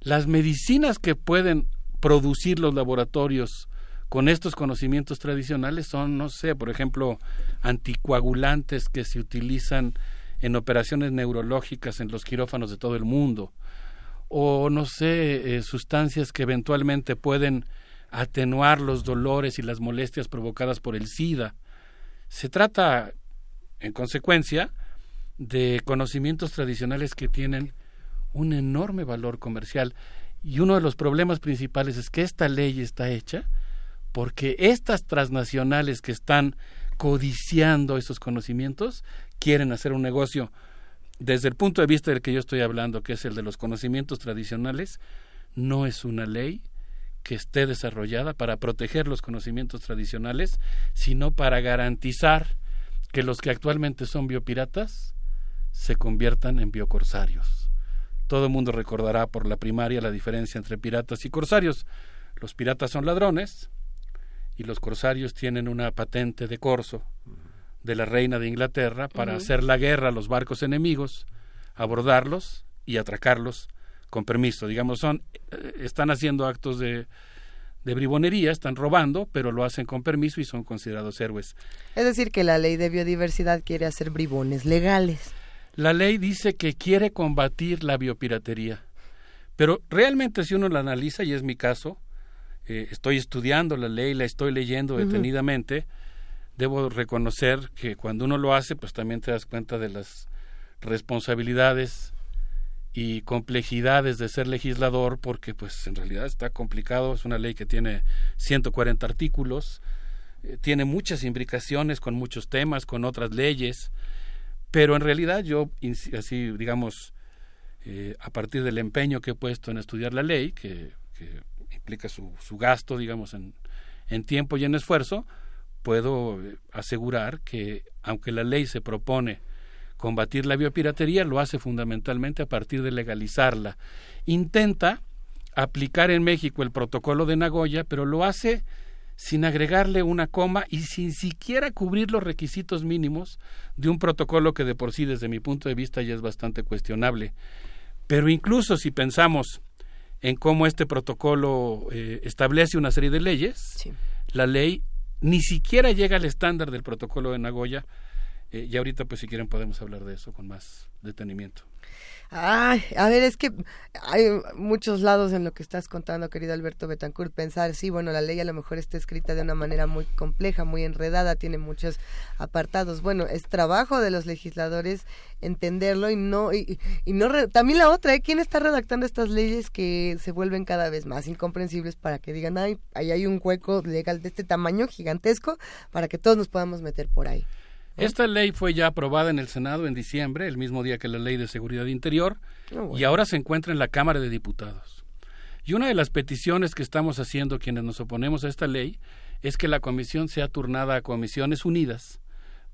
Las medicinas que pueden producir los laboratorios con estos conocimientos tradicionales son, no sé, por ejemplo, anticoagulantes que se utilizan en operaciones neurológicas en los quirófanos de todo el mundo, o no sé, eh, sustancias que eventualmente pueden atenuar los dolores y las molestias provocadas por el SIDA. Se trata, en consecuencia, de conocimientos tradicionales que tienen un enorme valor comercial. Y uno de los problemas principales es que esta ley está hecha porque estas transnacionales que están codiciando esos conocimientos quieren hacer un negocio desde el punto de vista del que yo estoy hablando, que es el de los conocimientos tradicionales, no es una ley que esté desarrollada para proteger los conocimientos tradicionales, sino para garantizar que los que actualmente son biopiratas se conviertan en biocorsarios. Todo el mundo recordará por la primaria la diferencia entre piratas y corsarios. Los piratas son ladrones y los corsarios tienen una patente de corso de la reina de Inglaterra para hacer la guerra a los barcos enemigos, abordarlos y atracarlos con permiso. Digamos, son eh, están haciendo actos de, de bribonería, están robando, pero lo hacen con permiso y son considerados héroes. Es decir, que la ley de biodiversidad quiere hacer bribones legales. La ley dice que quiere combatir la biopiratería, pero realmente si uno la analiza, y es mi caso, eh, estoy estudiando la ley, la estoy leyendo detenidamente, debo reconocer que cuando uno lo hace, pues también te das cuenta de las responsabilidades y complejidades de ser legislador, porque pues en realidad está complicado, es una ley que tiene 140 artículos, eh, tiene muchas imbricaciones con muchos temas, con otras leyes, pero en realidad yo, así digamos, eh, a partir del empeño que he puesto en estudiar la ley, que, implica su, su, gasto, digamos, en, en tiempo y en esfuerzo, puedo eh, asegurar que aunque la ley se propone combatir la biopiratería, lo hace fundamentalmente a partir de legalizarla. Intenta aplicar en México el protocolo de Nagoya, pero lo hace sin agregarle una coma y sin siquiera cubrir los requisitos mínimos de un protocolo que de por sí desde mi punto de vista ya es bastante cuestionable. Pero incluso si pensamos en cómo este protocolo eh, establece una serie de leyes, la ley ni siquiera llega al estándar del protocolo de Nagoya, eh, y ahorita pues si quieren podemos hablar de eso con más detenimiento. Ay, a ver, es que hay muchos lados en lo que estás contando, querido Alberto Betancourt. Pensar, sí, bueno, la ley a lo mejor está escrita de una manera muy compleja, muy enredada, tiene muchos apartados. Bueno, es trabajo de los legisladores entenderlo y no y, no también la otra, ¿eh? ¿quién está redactando estas leyes que se vuelven cada vez más incomprensibles para que digan, ay, ahí hay un hueco legal de este tamaño gigantesco para que todos nos podamos meter por ahí? Esta ley fue ya aprobada en el Senado en diciembre, el mismo día que la Ley de Seguridad Interior, ah, y ahora se encuentra en la Cámara de Diputados. Y una de las peticiones que estamos haciendo quienes nos oponemos a esta ley es que la comisión sea turnada a comisiones unidas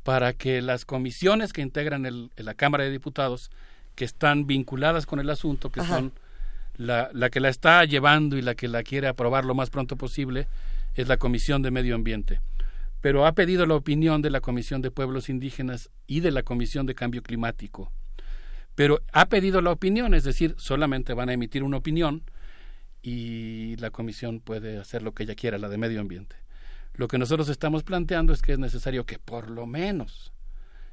para que las comisiones que integran el, la Cámara de Diputados, que están vinculadas con el asunto, que son la, la que la está llevando y la que la quiere aprobar lo más pronto posible, es la Comisión de Medio Ambiente pero ha pedido la opinión de la Comisión de Pueblos Indígenas y de la Comisión de Cambio Climático. Pero ha pedido la opinión, es decir, solamente van a emitir una opinión y la Comisión puede hacer lo que ella quiera, la de medio ambiente. Lo que nosotros estamos planteando es que es necesario que por lo menos,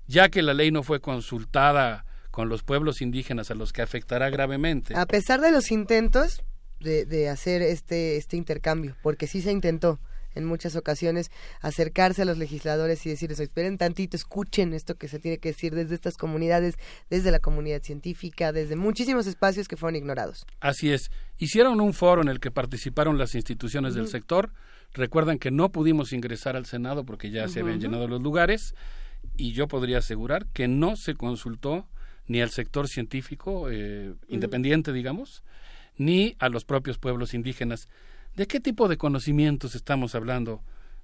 ya que la ley no fue consultada con los pueblos indígenas a los que afectará gravemente. A pesar de los intentos de, hacer este, este intercambio, porque sí se intentó en muchas ocasiones acercarse a los legisladores y decirles, esperen tantito, escuchen esto que se tiene que decir desde estas comunidades, desde la comunidad científica, desde muchísimos espacios que fueron ignorados. Así es. Hicieron un foro en el que participaron las instituciones del sector. Recuerdan que no pudimos ingresar al Senado porque ya se habían llenado los lugares y yo podría asegurar que no se consultó ni al sector científico eh, independiente, digamos, ni a los propios pueblos indígenas. ¿De qué tipo de conocimientos estamos hablando,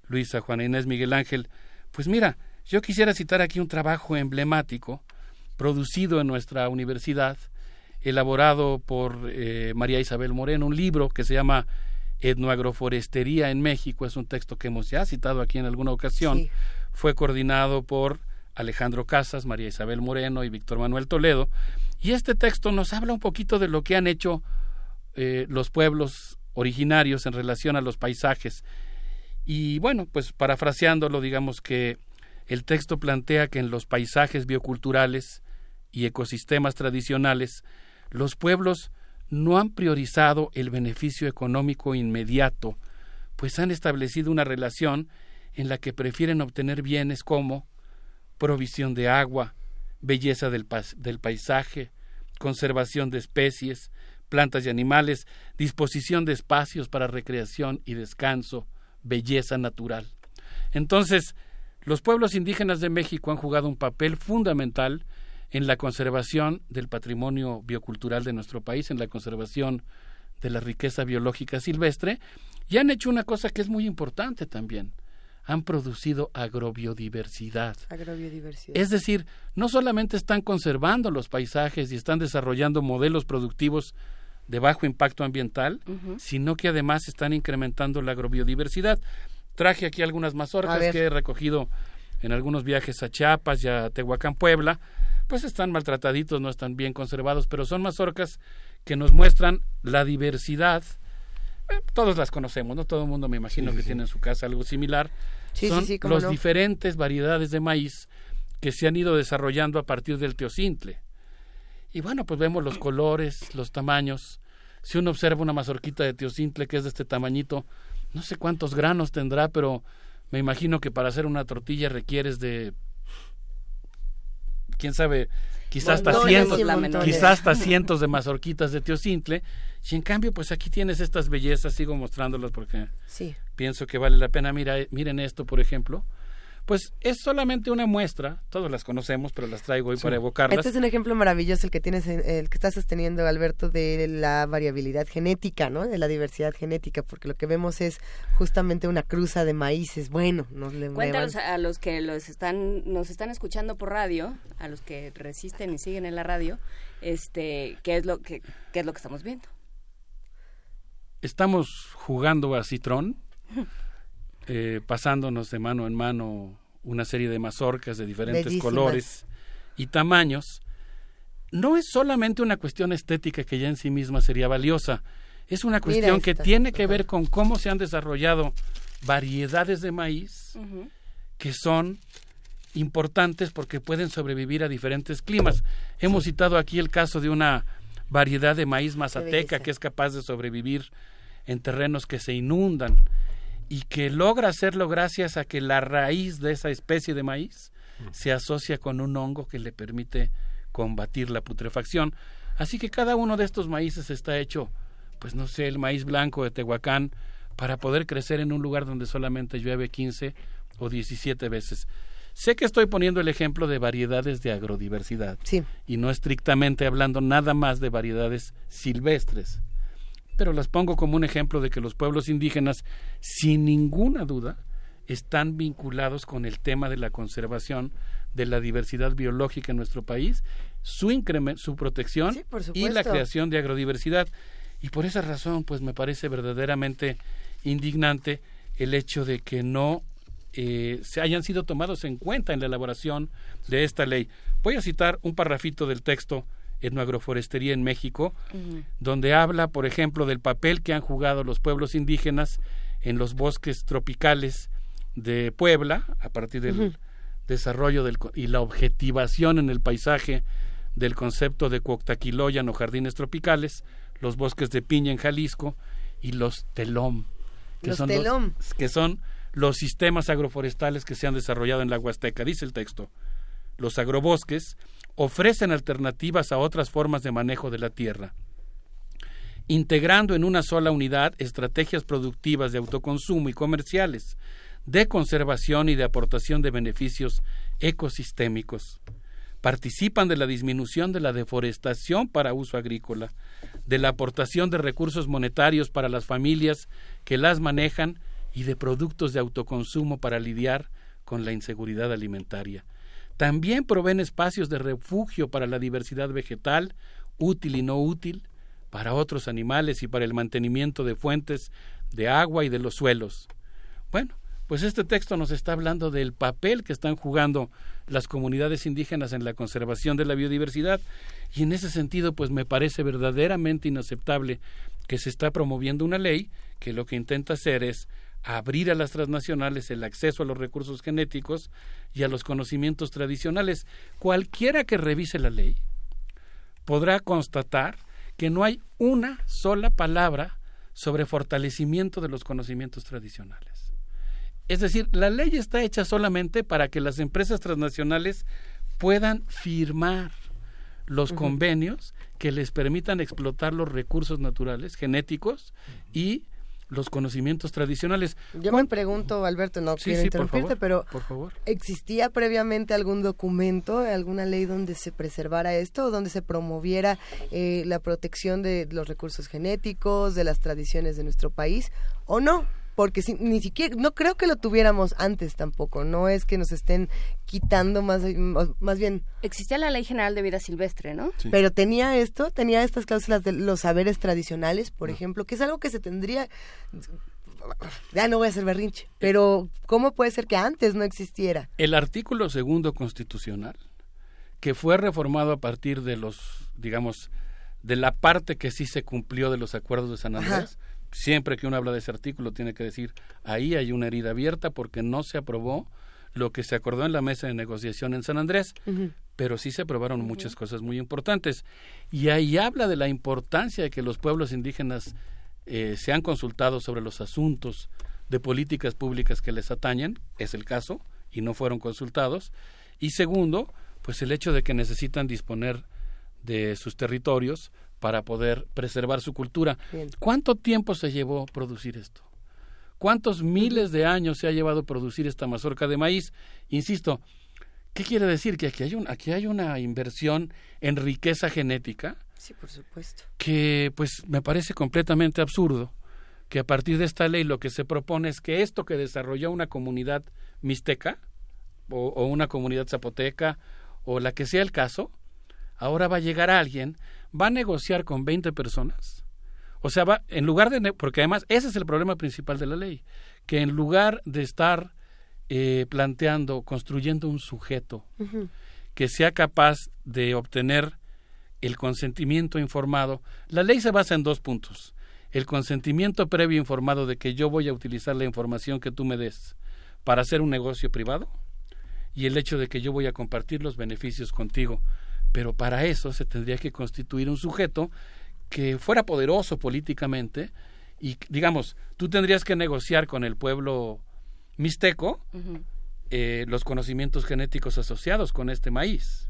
Luisa, Juana Inés, Miguel Ángel? Pues mira, yo quisiera citar aquí un trabajo emblemático producido en nuestra universidad, elaborado por eh, María Isabel Moreno, un libro que se llama Etnoagroforestería en México, es un texto que hemos ya citado aquí en alguna ocasión, fue coordinado por Alejandro Casas, María Isabel Moreno y Víctor Manuel Toledo, y este texto nos habla un poquito de lo que han hecho eh, los pueblos originarios en relación a los paisajes. Y bueno, pues parafraseándolo, digamos que el texto plantea que en los paisajes bioculturales y ecosistemas tradicionales, los pueblos no han priorizado el beneficio económico inmediato, pues han establecido una relación en la que prefieren obtener bienes como provisión de agua, belleza del, del paisaje, conservación de especies, plantas y animales, disposición de espacios para recreación y descanso, belleza natural. Entonces, los pueblos indígenas de México han jugado un papel fundamental en la conservación del patrimonio biocultural de nuestro país, en la conservación de la riqueza biológica silvestre, y han hecho una cosa que es muy importante también. Han producido agrobiodiversidad. agrobiodiversidad. Es decir, no solamente están conservando los paisajes y están desarrollando modelos productivos de bajo impacto ambiental, sino que además están incrementando la agrobiodiversidad. Traje aquí algunas mazorcas que he recogido en algunos viajes a Chiapas y a Tehuacán, Puebla, pues están maltrataditos, no están bien conservados, pero son mazorcas que nos muestran la diversidad. Eh, todos las conocemos, ¿no? Todo el mundo me imagino que tiene en su casa algo similar. son las diferentes variedades de maíz que se han ido desarrollando a partir del teocintle. Y bueno, pues vemos los colores, los tamaños. Si uno observa una mazorquita de teocintle que es de este tamañito, no sé cuántos granos tendrá, pero me imagino que para hacer una tortilla requieres de quién sabe, quizás hasta cientos, quizás hasta cientos de mazorquitas de teocintle, y en cambio, pues aquí tienes estas bellezas, sigo mostrándolas porque pienso que vale la pena. Mira, miren esto, por ejemplo, pues es solamente una muestra, todos las conocemos, pero las traigo hoy para evocarlas. Este es un ejemplo maravilloso el que tienes, el que está sosteniendo Alberto de la variabilidad genética, ¿no? De la diversidad genética, porque lo que vemos es justamente una cruza de maíces. Bueno, nos le Cuéntanos a los que los están, nos están escuchando por radio, a los que resisten y siguen en la radio, este, qué es lo que, qué es lo que estamos viendo. Estamos jugando a Citrón. Eh, pasándonos de mano en mano una serie de mazorcas de diferentes colores y tamaños, no es solamente una cuestión estética que ya en sí misma sería valiosa, es una cuestión que tiene que ver con cómo se han desarrollado variedades de maíz que son importantes porque pueden sobrevivir a diferentes climas. Hemos citado aquí el caso de una variedad de maíz mazateca que es capaz de sobrevivir en terrenos que se inundan y que logra hacerlo gracias a que la raíz de esa especie de maíz se asocia con un hongo que le permite combatir la putrefacción. Así que cada uno de estos maíces está hecho, pues no sé, el maíz blanco de Tehuacán, para poder crecer en un lugar donde solamente llueve 15 o 17 veces. Sé que estoy poniendo el ejemplo de variedades de agrodiversidad sí. y no estrictamente hablando nada más de variedades silvestres pero las pongo como un ejemplo de que los pueblos indígenas, sin ninguna duda, están vinculados con el tema de la conservación de la diversidad biológica en nuestro país, su incremento, su protección y la creación de agrodiversidad. Y por esa razón, pues me parece verdaderamente indignante el hecho de que no eh, se hayan sido tomados en cuenta en la elaboración de esta ley. Voy a citar un parrafito del texto etnoagroforestería en México, donde habla, por ejemplo, del papel que han jugado los pueblos indígenas en los bosques tropicales de Puebla, a partir del desarrollo del, y la objetivación en el paisaje del concepto de Cuoctaquiloyan o jardines tropicales, los bosques de piña en Jalisco y los telom, que, son, telom. Los, que son los sistemas agroforestales que se han desarrollado en la Huasteca, dice el texto. Los agrobosques ofrecen alternativas a otras formas de manejo de la tierra, integrando en una sola unidad estrategias productivas de autoconsumo y comerciales, de conservación y de aportación de beneficios ecosistémicos. Participan de la disminución de la deforestación para uso agrícola, de la aportación de recursos monetarios para las familias que las manejan y de productos de autoconsumo para lidiar con la inseguridad alimentaria también proveen espacios de refugio para la diversidad vegetal, útil y no útil, para otros animales y para el mantenimiento de fuentes de agua y de los suelos. Bueno, pues este texto nos está hablando del papel que están jugando las comunidades indígenas en la conservación de la biodiversidad y en ese sentido pues me parece verdaderamente inaceptable que se está promoviendo una ley que lo que intenta hacer es abrir a las transnacionales el acceso a los recursos genéticos y a los conocimientos tradicionales. Cualquiera que revise la ley podrá constatar que no hay una sola palabra sobre fortalecimiento de los conocimientos tradicionales. Es decir, la ley está hecha solamente para que las empresas transnacionales puedan firmar los convenios que les permitan explotar los recursos naturales genéticos y los conocimientos tradicionales. Yo me pregunto, Alberto, no quiero interrumpirte, pero por favor. ¿existía previamente algún documento, alguna ley donde se preservara esto, donde se promoviera eh, la protección de los recursos genéticos, de las tradiciones de nuestro país, o no? Porque ni siquiera, no creo que lo tuviéramos antes tampoco, no es que nos estén quitando más, más bien... Existía la Ley General de Vida Silvestre, ¿no? Pero tenía esto, tenía estas cláusulas de los saberes tradicionales, por ejemplo, que es algo que se tendría... Ya no voy a hacer berrinche, pero ¿cómo puede ser que antes no existiera? El artículo segundo constitucional, que fue reformado a partir de los, digamos, de la parte que sí se cumplió de los acuerdos de San Andrés, siempre que uno habla de ese artículo tiene que decir ahí hay una herida abierta porque no se aprobó lo que se acordó en la mesa de negociación en San Andrés, pero sí se aprobaron muchas cosas muy importantes. Y ahí habla de la importancia de que los pueblos indígenas eh, se han consultado sobre los asuntos de políticas públicas que les atañen, es el caso, y no fueron consultados. Y segundo, pues el hecho de que necesitan disponer de sus territorios para poder preservar su cultura. ¿Cuánto tiempo se llevó producir esto? ¿Cuántos miles de años se ha llevado producir esta mazorca de maíz? Insisto, ¿qué quiere decir? Que aquí hay, un, aquí hay una inversión en riqueza genética. Sí, por supuesto. Que pues me parece completamente absurdo que a partir de esta ley lo que se propone es que esto que desarrolló una comunidad mixteca o, o una comunidad zapoteca o la que sea el caso, ahora va a llegar alguien va a negociar con 20 personas. O sea, va, en lugar de, porque además ese es el problema principal de la ley, que en lugar de estar eh, planteando, construyendo un sujeto que sea capaz de obtener el consentimiento informado, la ley se basa en dos puntos. El consentimiento previo informado de que yo voy a utilizar la información que tú me des para hacer un negocio privado y el hecho de que yo voy a compartir los beneficios contigo pero para eso se tendría que constituir un sujeto que fuera poderoso políticamente y, digamos, tú tendrías que negociar con el pueblo mixteco eh, los conocimientos genéticos asociados con este maíz.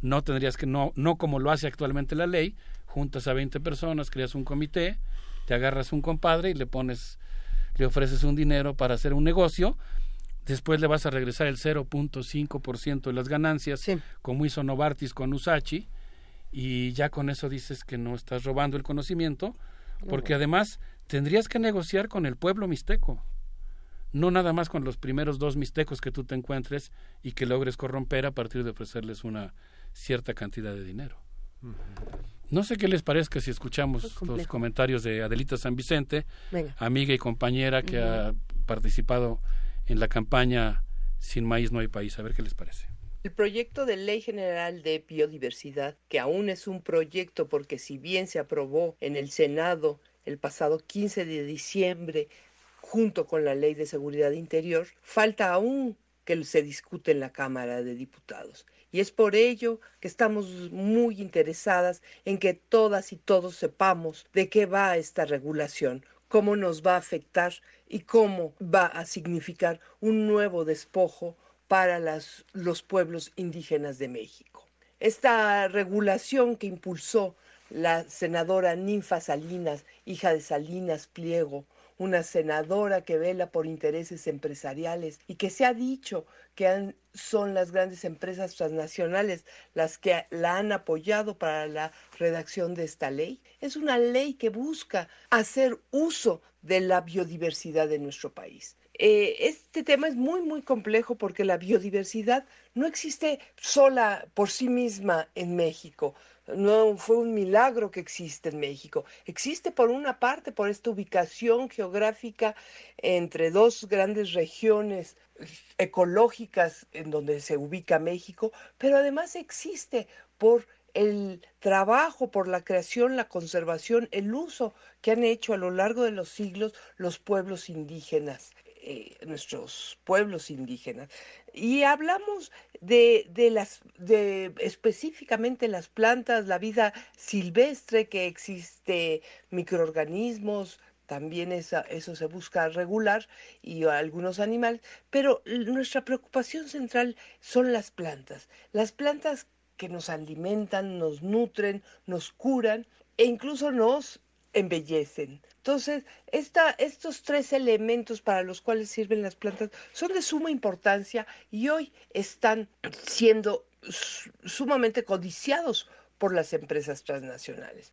No tendrías que, no, no como lo hace actualmente la ley, juntas a 20 personas, creas un comité, te agarras un compadre y le pones, le ofreces un dinero para hacer un negocio, después le vas a regresar el 0.5% de las ganancias, como hizo Novartis con Usachi, y ya con eso dices que no estás robando el conocimiento, porque además tendrías que negociar con el pueblo mixteco, no nada más con los primeros dos mixtecos que tú te encuentres y que logres corromper a partir de ofrecerles una cierta cantidad de dinero. No sé qué les parezca si escuchamos los comentarios de Adelita San Vicente, amiga y compañera que ha participado en la campaña Sin maíz no hay país. A ver qué les parece. El proyecto de Ley General de Biodiversidad, que aún es un proyecto porque si bien se aprobó en el Senado el pasado 15 de diciembre junto con la Ley de Seguridad Interior, falta aún que se discute en la Cámara de Diputados. Y es por ello que estamos muy interesadas en que todas y todos sepamos de qué va esta regulación, cómo nos va a afectar y cómo va a significar un nuevo despojo para los pueblos indígenas de México. Esta regulación que impulsó la senadora Ninfa Salinas, hija de Salinas Pliego, una senadora que vela por intereses empresariales y que se ha dicho que son las grandes empresas transnacionales las que la han apoyado para la redacción de esta ley. Es una ley que busca hacer uso de la biodiversidad de nuestro país. Eh, este tema es muy, muy complejo porque la biodiversidad no existe sola por sí misma en México. No fue un milagro que existe en México. Existe por una parte por esta ubicación geográfica entre dos grandes regiones ecológicas en donde se ubica México, pero además existe por el trabajo por la creación, la conservación, el uso que han hecho a lo largo de los siglos los pueblos indígenas, eh, nuestros pueblos indígenas. Y hablamos de, de, las, de específicamente las plantas, la vida silvestre, que existe microorganismos, también esa, eso se busca regular y algunos animales, pero nuestra preocupación central son las plantas. Las plantas que nos alimentan, nos nutren, nos curan e incluso nos embellecen. Entonces, esta, estos tres elementos para los cuales sirven las plantas son de suma importancia y hoy están siendo sumamente codiciados por las empresas transnacionales.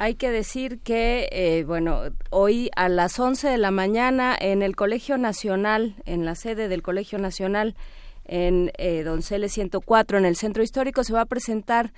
Hay que decir que, eh, bueno, hoy a las 11 de la mañana en el Colegio Nacional, en la sede del Colegio Nacional, en eh, Donceles 104, en el Centro Histórico, se va a presentar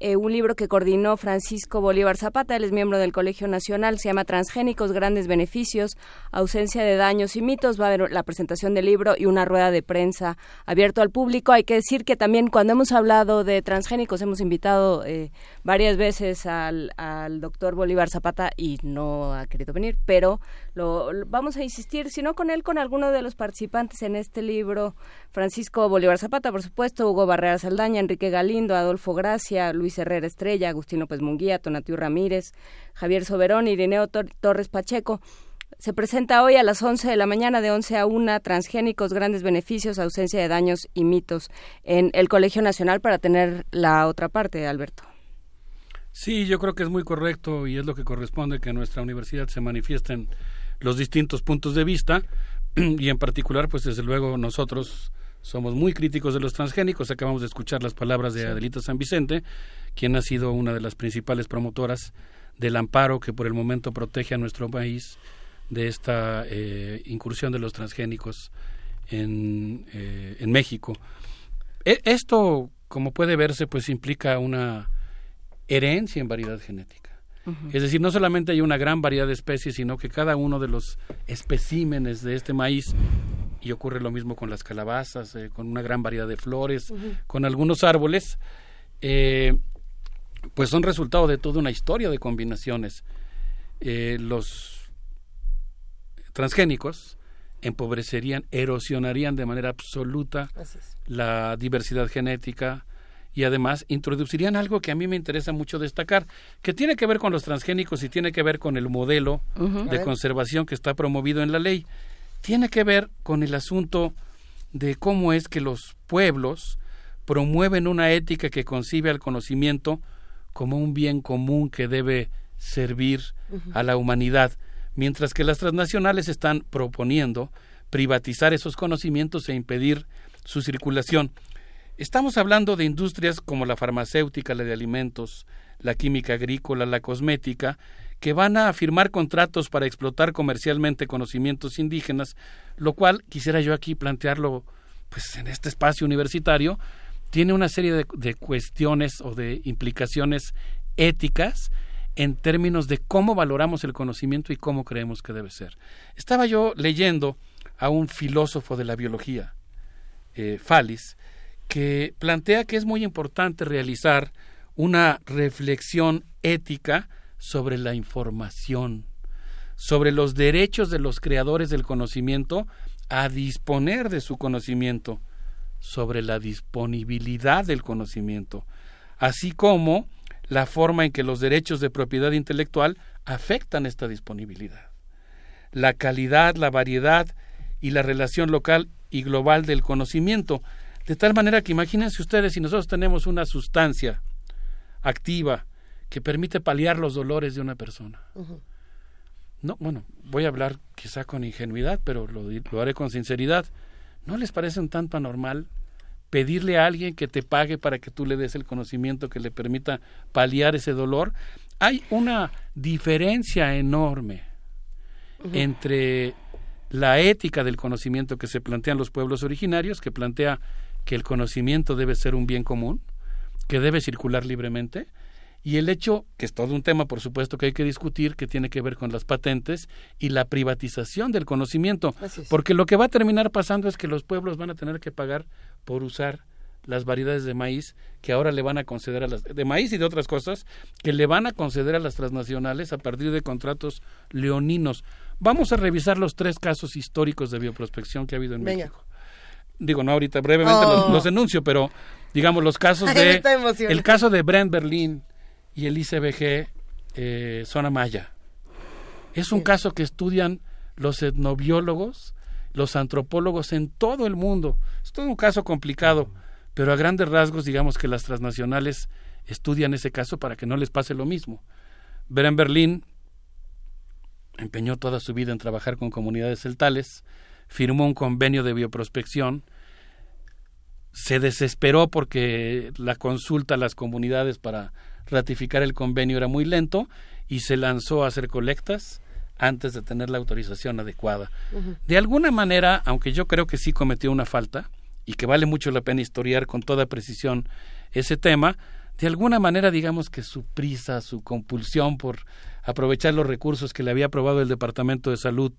eh, un libro que coordinó Francisco Bolívar Zapata, él es miembro del Colegio Nacional, se llama Transgénicos, Grandes Beneficios, Ausencia de Daños y Mitos. Va a haber la presentación del libro y una rueda de prensa abierto al público. Hay que decir que también cuando hemos hablado de transgénicos hemos invitado eh, varias veces al, al doctor Bolívar Zapata y no ha querido venir, pero lo, vamos a insistir, si no con él, con alguno de los participantes en este libro, Francisco Bolívar Zapata, por supuesto, Hugo Barrera Saldaña, Enrique Galindo, Adolfo Gracia, Luis Herrera Estrella, Agustín López Munguía, Tonatiu Ramírez, Javier Soberón, Irineo Torres Pacheco. Se presenta hoy a las 11 de la mañana, de 11 a 1, Transgénicos, Grandes Beneficios, Ausencia de Daños y Mitos, en el Colegio Nacional para tener la otra parte, Alberto. Sí, yo creo que es muy correcto y es lo que corresponde que nuestra universidad se manifieste en los distintos puntos de vista y en particular, pues desde luego nosotros somos muy críticos de los transgénicos. Acabamos de escuchar las palabras de Adelita San Vicente, quien ha sido una de las principales promotoras del amparo que por el momento protege a nuestro país de esta eh, incursión de los transgénicos en, eh, en México. E, esto, como puede verse, pues implica una herencia en variedad genética. Es decir, no solamente hay una gran variedad de especies, sino que cada uno de los especímenes de este maíz, y ocurre lo mismo con las calabazas, eh, con una gran variedad de flores, con algunos árboles, eh, pues son resultado de toda una historia de combinaciones. Eh, los transgénicos empobrecerían, erosionarían de manera absoluta la diversidad genética, y además introducirían algo que a mí me interesa mucho destacar, que tiene que ver con los transgénicos y tiene que ver con el modelo de conservación que está promovido en la ley. Tiene que ver con el asunto de cómo es que los pueblos promueven una ética que concibe al conocimiento como un bien común que debe servir a la humanidad, mientras que las transnacionales están proponiendo privatizar esos conocimientos e impedir su circulación. Estamos hablando de industrias como la farmacéutica, la de alimentos, la química agrícola, la cosmética, que van a firmar contratos para explotar comercialmente conocimientos indígenas, lo cual quisiera yo aquí plantearlo pues en este espacio universitario, tiene una serie de, de cuestiones o de implicaciones éticas en términos de cómo valoramos el conocimiento y cómo creemos que debe ser. Estaba yo leyendo a un filósofo de la biología, eh, Falis, que plantea que es muy importante realizar una reflexión ética sobre la información, sobre los derechos de los creadores del conocimiento a disponer de su conocimiento, sobre la disponibilidad del conocimiento, así como la forma en que los derechos de propiedad intelectual afectan esta disponibilidad. La calidad, la variedad y la relación local y global del conocimiento de tal manera que imagínense ustedes si nosotros tenemos una sustancia activa que permite paliar los dolores de una persona. No, bueno, voy a hablar quizá con ingenuidad, pero lo, lo haré con sinceridad. ¿No les parece un tanto anormal pedirle a alguien que te pague para que tú le des el conocimiento que le permita paliar ese dolor? Hay una diferencia enorme entre la ética del conocimiento que se plantean los pueblos originarios, que plantea que el conocimiento debe ser un bien común, que debe circular libremente, y el hecho, que es todo un tema, por supuesto, que hay que discutir, que tiene que ver con las patentes y la privatización del conocimiento, porque lo que va a terminar pasando es que los pueblos van a tener que pagar por usar las variedades de maíz que ahora le van a conceder a las de maíz y de otras cosas que le van a conceder a las transnacionales a partir de contratos leoninos. Vamos a revisar los tres casos históricos de bioprospección que ha habido en México. Digo no ahorita brevemente los, denuncio, oh. pero digamos los casos de el caso de Brent Berlin y el ICBG eh, Zona Maya. Es un caso que estudian los etnobiólogos, los antropólogos en todo el mundo. Es todo un caso complicado, pero a grandes rasgos digamos que las transnacionales estudian ese caso para que no les pase lo mismo. Ver en Berlín empeñó toda su vida en trabajar con comunidades celtales, firmó un convenio de bioprospección, se desesperó porque la consulta a las comunidades para ratificar el convenio era muy lento y se lanzó a hacer colectas antes de tener la autorización adecuada. De alguna manera, aunque yo creo que sí cometió una falta y que vale mucho la pena historiar con toda precisión ese tema, de alguna manera digamos que su prisa, su compulsión por aprovechar los recursos que le había aprobado el Departamento de Salud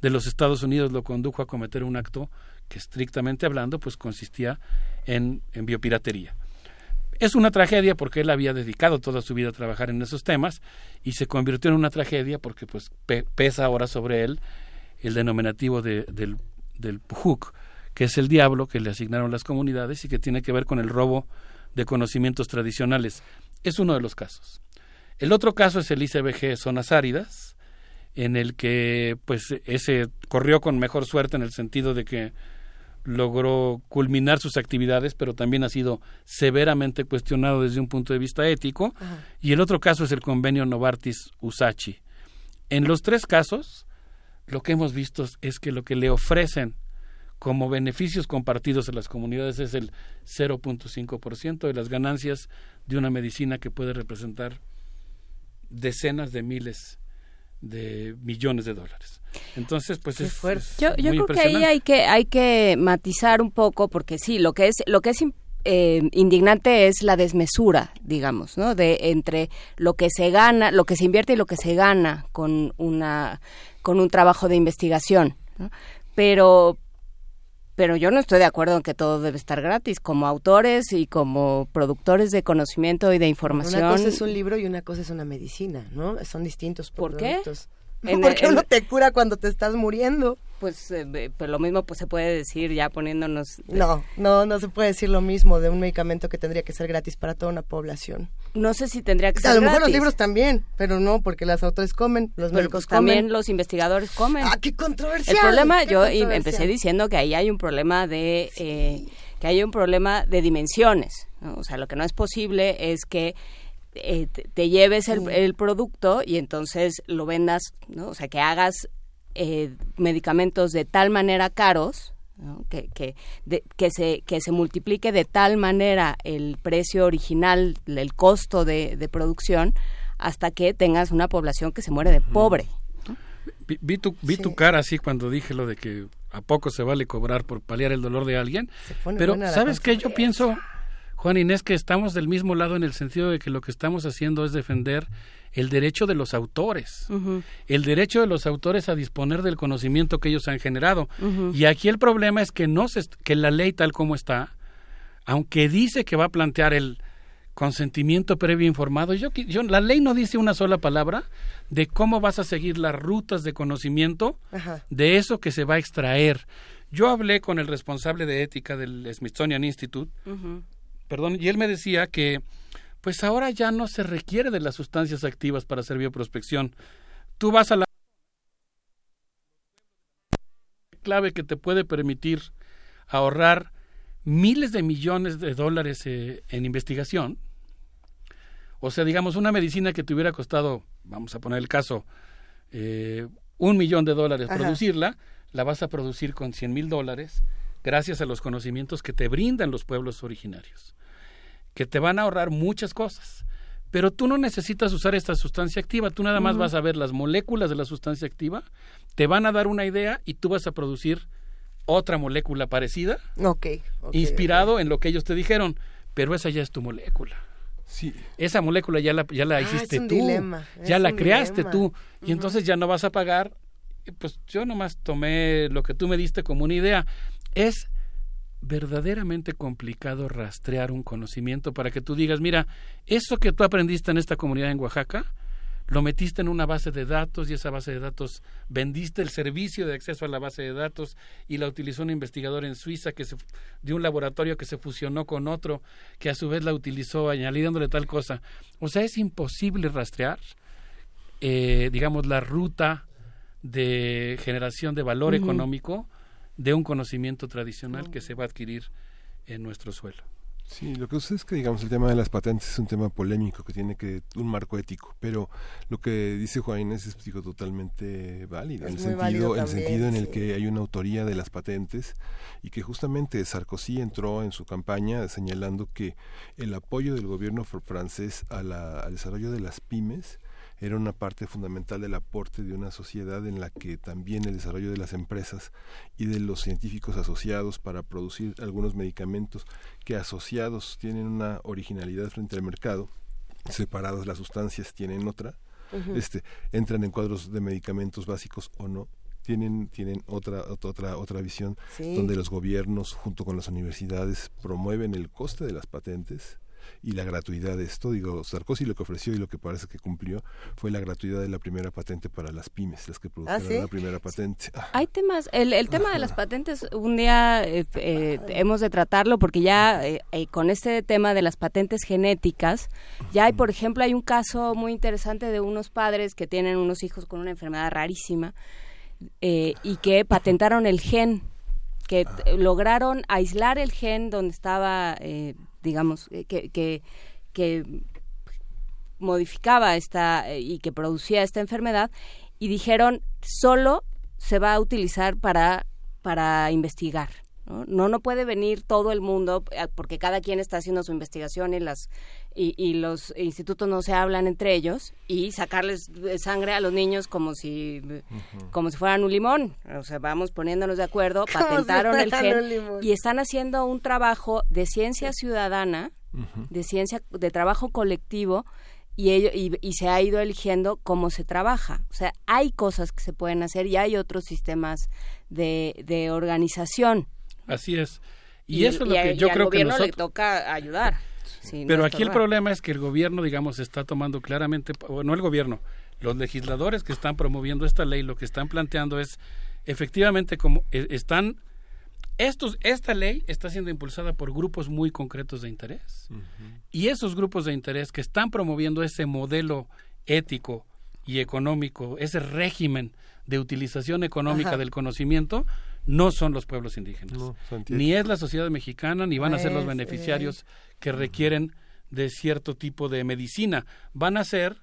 de los Estados Unidos lo condujo a cometer un acto que estrictamente hablando pues consistía en, en biopiratería. Es una tragedia porque él había dedicado toda su vida a trabajar en esos temas y se convirtió en una tragedia porque pues pesa ahora sobre él el denominativo de, del, del Pujuk, que es el diablo que le asignaron las comunidades y que tiene que ver con el robo de conocimientos tradicionales. Es uno de los casos. El otro caso es el ICBG Zonas Áridas, en el que pues ese corrió con mejor suerte en el sentido de que logró culminar sus actividades, pero también ha sido severamente cuestionado desde un punto de vista ético. Y el otro caso es el convenio Novartis-Usachi. En los tres casos, lo que hemos visto es que lo que le ofrecen como beneficios compartidos a las comunidades es el 0.5% de las ganancias de una medicina que puede representar decenas de miles de millones de dólares. Entonces, pues es, yo, yo creo que ahí hay que hay que matizar un poco porque sí, lo que es lo que es eh, indignante es la desmesura, digamos, ¿no? De entre lo que se gana, lo que se invierte y lo que se gana con una con un trabajo de investigación, Pero pero yo no estoy de acuerdo en que todo debe estar gratis. Como autores y como productores de conocimiento y de información. Una cosa es un libro y una cosa es una medicina, ¿no? Son distintos ¿Por qué? Porque uno te cura cuando te estás muriendo. Pues, eh, pues lo mismo pues se puede decir ya poniéndonos... No, no, no se puede decir lo mismo de un medicamento que tendría que ser gratis para toda una población. No sé si tendría que ser A lo mejor los libros también, pero no, porque las autores comen, los médicos comen. También los investigadores comen. ¡Ah, qué controversial! El problema, yo empecé diciendo que ahí hay un problema de... Eh, que hay un problema de dimensiones. O sea, lo que no es posible es que eh, te, lleves el, producto y entonces lo vendas, ¿no? O sea, que hagas eh, medicamentos de tal manera caros, que, que, que, se, que se multiplique de tal manera el precio original, el costo de, de producción, hasta que tengas una población que se muere de pobre. Vi, tu, vi tu cara así cuando dije lo de que a poco se vale cobrar por paliar el dolor de alguien. Pero, ¿sabes qué? Yo pienso, Juan Inés, que estamos del mismo lado en el sentido de que lo que estamos haciendo es defender el derecho de los autores, el derecho de los autores a disponer del conocimiento que ellos han generado. Y aquí el problema es que no se, que la ley tal como está, aunque dice que va a plantear el consentimiento previo informado, yo, yo la ley no dice una sola palabra de cómo vas a seguir las rutas de conocimiento de eso que se va a extraer. Yo hablé con el responsable de ética del Smithsonian Institute, perdón, y él me decía que pues ahora ya no se requiere de las sustancias activas para hacer bioprospección. Tú vas a la clave que te puede permitir ahorrar miles de millones de dólares eh, en investigación. O sea, digamos, una medicina que te hubiera costado, vamos a poner el caso, eh, un millón de dólares producirla, la vas a producir con cien mil dólares gracias a los conocimientos que te brindan los pueblos originarios que te van a ahorrar muchas cosas. Pero tú no necesitas usar esta sustancia activa, tú nada más vas a ver las moléculas de la sustancia activa, te van a dar una idea y tú vas a producir otra molécula parecida, inspirado en lo que ellos te dijeron, pero esa ya es tu molécula. Sí. Esa molécula ya la, ya la ah, hiciste tú, ya la creaste tú, y entonces ya no vas a pagar. Pues yo nomás tomé lo que tú me diste como una idea. Es verdaderamente complicado rastrear un conocimiento para que tú digas, mira, eso que tú aprendiste en esta comunidad en Oaxaca, lo metiste en una base de datos y esa base de datos vendiste el servicio de acceso a la base de datos y la utilizó un investigador en Suiza que se, de un laboratorio que se fusionó con otro que a su vez la utilizó añadiéndole tal cosa. O sea, es imposible rastrear eh, digamos, la ruta de generación de valor económico de un conocimiento tradicional que se va a adquirir en nuestro suelo. Sí, lo que sucede es que, digamos, el tema de las patentes es un tema polémico que tiene que un marco ético, pero lo que dice Juan Inés es digo, totalmente válido, en el sentido, en, el sentido en el que hay una autoría de las patentes y que justamente Sarkozy entró en su campaña señalando que el apoyo del gobierno francés a la, al desarrollo de las pymes era una parte fundamental del aporte de una sociedad en la que también el desarrollo de las empresas y de los científicos asociados para producir algunos medicamentos que asociados tienen una originalidad frente al mercado, separados las sustancias tienen otra, este, entran en cuadros de medicamentos básicos o no, tienen tienen otra otra otra visión donde los gobiernos junto con las universidades promueven el coste de las patentes y la gratuidad de esto. Digo, Sarkozy lo que ofreció y lo que parece que cumplió fue la gratuidad de la primera patente para las pymes, las que produjeron ¿Ah, la primera patente. Hay temas, el, el tema de las patentes, un día eh, eh, hemos de tratarlo porque ya eh, con este tema de las patentes genéticas, ya hay, por ejemplo, hay un caso muy interesante de unos padres que tienen unos hijos con una enfermedad rarísima y que patentaron el gen que ah. lograron aislar el gen donde estaba digamos, eh, que, que, modificaba esta eh, y que producía esta enfermedad y dijeron solo se va a utilizar para para investigar no no, puede venir todo el mundo eh, porque cada quien está haciendo su investigación y las y, y, los institutos no se hablan entre ellos y sacarles sangre a los niños como si como si fueran un limón. O sea vamos poniéndonos de acuerdo patentaron el gen y están haciendo un trabajo de ciencia ciudadana de ciencia de trabajo colectivo y, ello, y, se ha ido eligiendo cómo se trabaja. O sea, hay cosas que se pueden hacer y hay otros sistemas de, de organización. Así es. Y, eso es lo que yo creo que nosotros... le toca ayudar. Pero aquí el problema es que el gobierno, digamos, está tomando claramente, no el gobierno, los legisladores que están promoviendo esta ley, lo que están planteando es, efectivamente, como e, están, estos, esta ley está siendo impulsada por grupos muy concretos de interés. Y esos grupos de interés que están promoviendo ese modelo ético y económico, ese régimen de utilización económica del conocimiento, no son los pueblos indígenas. ni es la sociedad mexicana, ni van a ser los pues, beneficiarios eh. que requieren de cierto tipo de medicina. Van a ser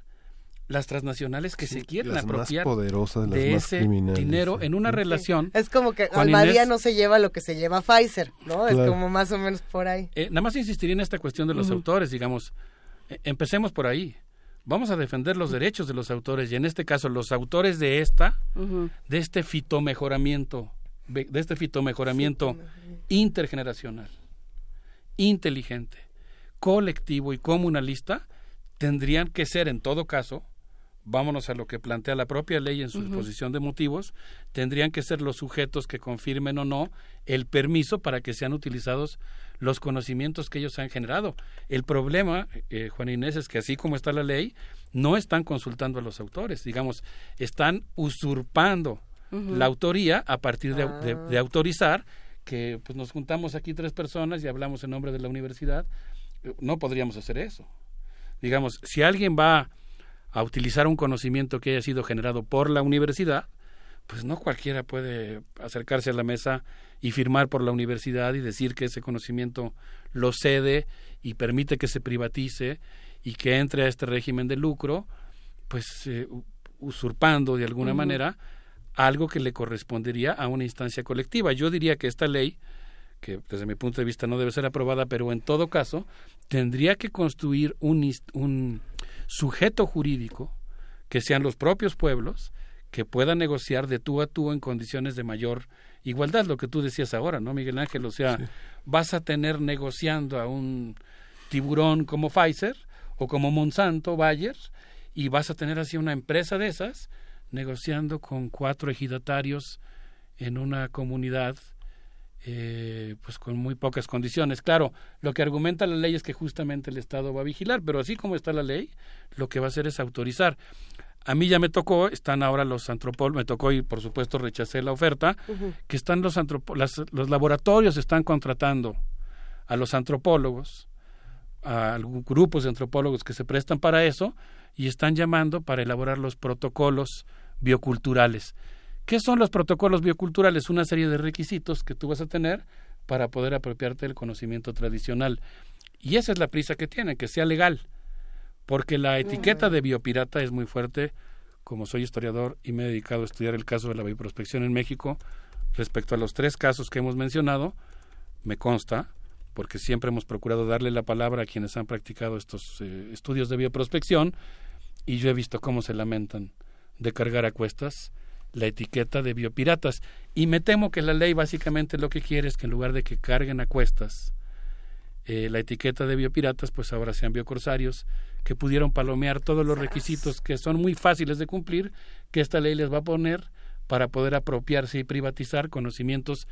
las transnacionales que se quieren apropiar de ese dinero en una relación. Es como que Almadía no se lleva lo que se lleva Pfizer, ¿no? Es como más o menos por ahí. Eh, nada más insistiría en esta cuestión de los autores, digamos. Eh, empecemos por ahí. Vamos a defender los derechos de los autores y en este caso los autores de esta, de este fitomejoramiento de este fitomejoramiento intergeneracional, inteligente, colectivo y comunalista, tendrían que ser, en todo caso, vámonos a lo que plantea la propia ley en su exposición de motivos, tendrían que ser los sujetos que confirmen o no el permiso para que sean utilizados los conocimientos que ellos han generado. El problema, eh, Juan Inés, es que así como está la ley, no están consultando a los autores, digamos, están usurpando la autoría a partir de, de, ah. autorizar que pues nos juntamos aquí tres personas y hablamos en nombre de la universidad, no podríamos hacer eso. Digamos, si alguien va a utilizar un conocimiento que haya sido generado por la universidad, pues no cualquiera puede acercarse a la mesa y firmar por la universidad y decir que ese conocimiento lo cede y permite que se privatice y que entre a este régimen de lucro, pues eh, usurpando de alguna manera algo que le correspondería a una instancia colectiva. Yo diría que esta ley, que desde mi punto de vista no debe ser aprobada, pero en todo caso tendría que construir un, un sujeto jurídico que sean los propios pueblos que puedan negociar de tú a tú en condiciones de mayor igualdad, lo que tú decías ahora, ¿no, Miguel Ángel? O sea, vas a tener negociando a un tiburón como Pfizer o como Monsanto, Bayer, y vas a tener así una empresa de esas negociando con cuatro ejidatarios en una comunidad eh, pues con muy pocas condiciones. Claro, lo que argumenta la ley es que justamente el Estado va a vigilar, pero así como está la ley, lo que va a hacer es autorizar. A mí ya me tocó, están ahora los antropólogos, me tocó y por supuesto rechacé la oferta, que están los, los laboratorios están contratando a los antropólogos a grupos de antropólogos que se prestan para eso y están llamando para elaborar los protocolos bioculturales. ¿Qué son los protocolos bioculturales? Una serie de requisitos que tú vas a tener para poder apropiarte del conocimiento tradicional. Y esa es la prisa que tiene, que sea legal. Porque la etiqueta de biopirata es muy fuerte. Como soy historiador y me he dedicado a estudiar el caso de la bioprospección en México, respecto a los tres casos que hemos mencionado, me consta, porque siempre hemos procurado darle la palabra a quienes han practicado estos eh, estudios de bioprospección, y yo he visto cómo se lamentan de cargar a cuestas la etiqueta de biopiratas. Y me temo que la ley básicamente lo que quiere es que en lugar de que carguen a cuestas eh, la etiqueta de biopiratas, pues ahora sean biocorsarios, que pudieron palomear todos los requisitos que son muy fáciles de cumplir, que esta ley les va a poner para poder apropiarse y privatizar conocimientos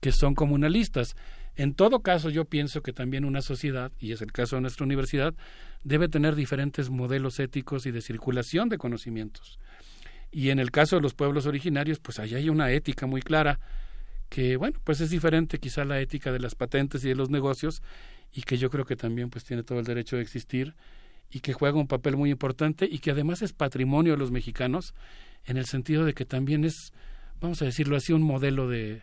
que son comunalistas. En todo caso, yo pienso que también una sociedad, y es el caso de nuestra universidad, debe tener diferentes modelos éticos y de circulación de conocimientos. Y en el caso de los pueblos originarios, pues allá hay una ética muy clara que, bueno, pues es diferente quizá la ética de las patentes y de los negocios y que yo creo que también pues tiene todo el derecho de existir y que juega un papel muy importante y que además es patrimonio de los mexicanos en el sentido de que también es, vamos a decirlo así, un modelo de,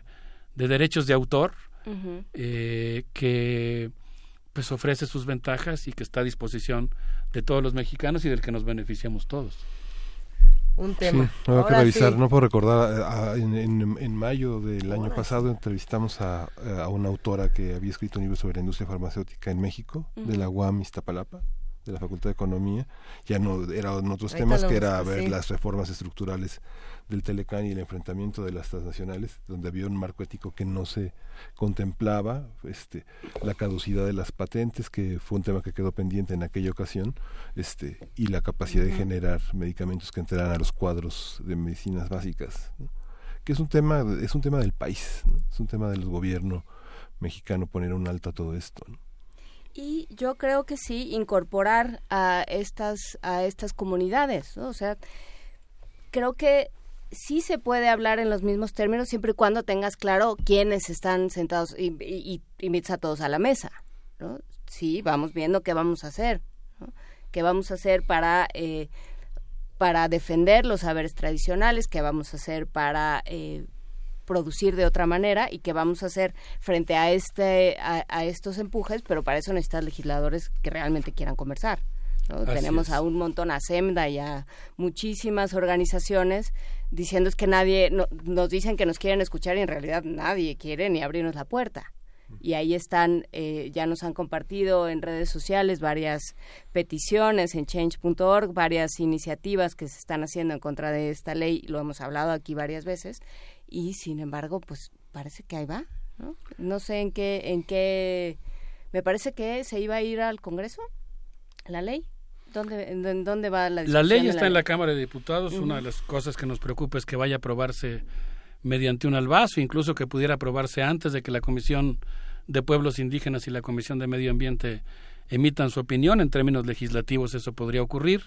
de derechos de autor eh, que pues ofrece sus ventajas y que está a disposición de todos los mexicanos y del que nos beneficiamos todos un tema. Sí, que revisar, no puedo recordar, en, mayo del año pasado entrevistamos a, a, una autora que había escrito un libro sobre la industria farmacéutica en México, de la UAM Iztapalapa, de la Facultad de Economía, ya no eran otros temas que era ver las reformas estructurales del Telecán y el enfrentamiento de las transnacionales, donde había un marco ético que no se contemplaba, este, la caducidad de las patentes, que fue un tema que quedó pendiente en aquella ocasión, este, y la capacidad de generar medicamentos que entraran a los cuadros de medicinas básicas, que es un tema, es un tema del país, es un tema del gobierno mexicano poner un alto a todo esto. Y yo creo que sí incorporar a estas a estas comunidades, o sea, creo que sí se puede hablar en los mismos términos siempre y cuando tengas claro quiénes están sentados y, y, invites a todos a la mesa, ¿no? Sí, vamos viendo qué vamos a hacer, qué vamos a hacer para eh, para defender los saberes tradicionales, qué vamos a hacer para eh, producir de otra manera y qué vamos a hacer frente a este a, estos empujes, pero para eso necesitas legisladores que realmente quieran conversar. Tenemos a un montón, a SEMDA y a muchísimas organizaciones diciendo es que nadie, nos dicen que nos quieren escuchar y en realidad nadie quiere ni abrirnos la puerta. Y ahí están, eh, ya nos han compartido en redes sociales varias peticiones en change.org, varias iniciativas que se están haciendo en contra de esta ley, lo hemos hablado aquí varias veces, y sin embargo, pues parece que ahí va, ¿no? No sé en qué, en qué, me parece que se iba a ir al Congreso, la ley. ¿Dónde, en, dónde va la La ley está en la Cámara de Diputados. Una de las cosas que nos preocupa es que vaya a aprobarse mediante un albazo, incluso que pudiera aprobarse antes de que la Comisión de Pueblos Indígenas y la Comisión de Medio Ambiente emitan su opinión. En términos legislativos eso podría ocurrir.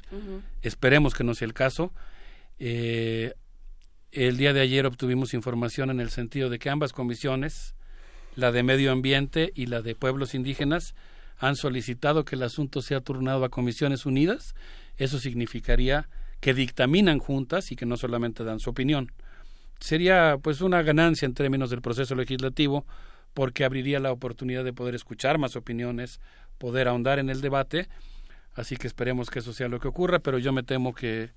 Esperemos que no sea el caso. Eh, el día de ayer obtuvimos información en el sentido de que ambas comisiones, la de Medio Ambiente y la de Pueblos Indígenas, han solicitado que el asunto sea turnado a comisiones unidas. Eso significaría que dictaminan juntas y que no solamente dan su opinión. Sería pues una ganancia en términos del proceso legislativo porque abriría la oportunidad de poder escuchar más opiniones, poder ahondar en el debate. Así que esperemos que eso sea lo que ocurra, pero yo me temo que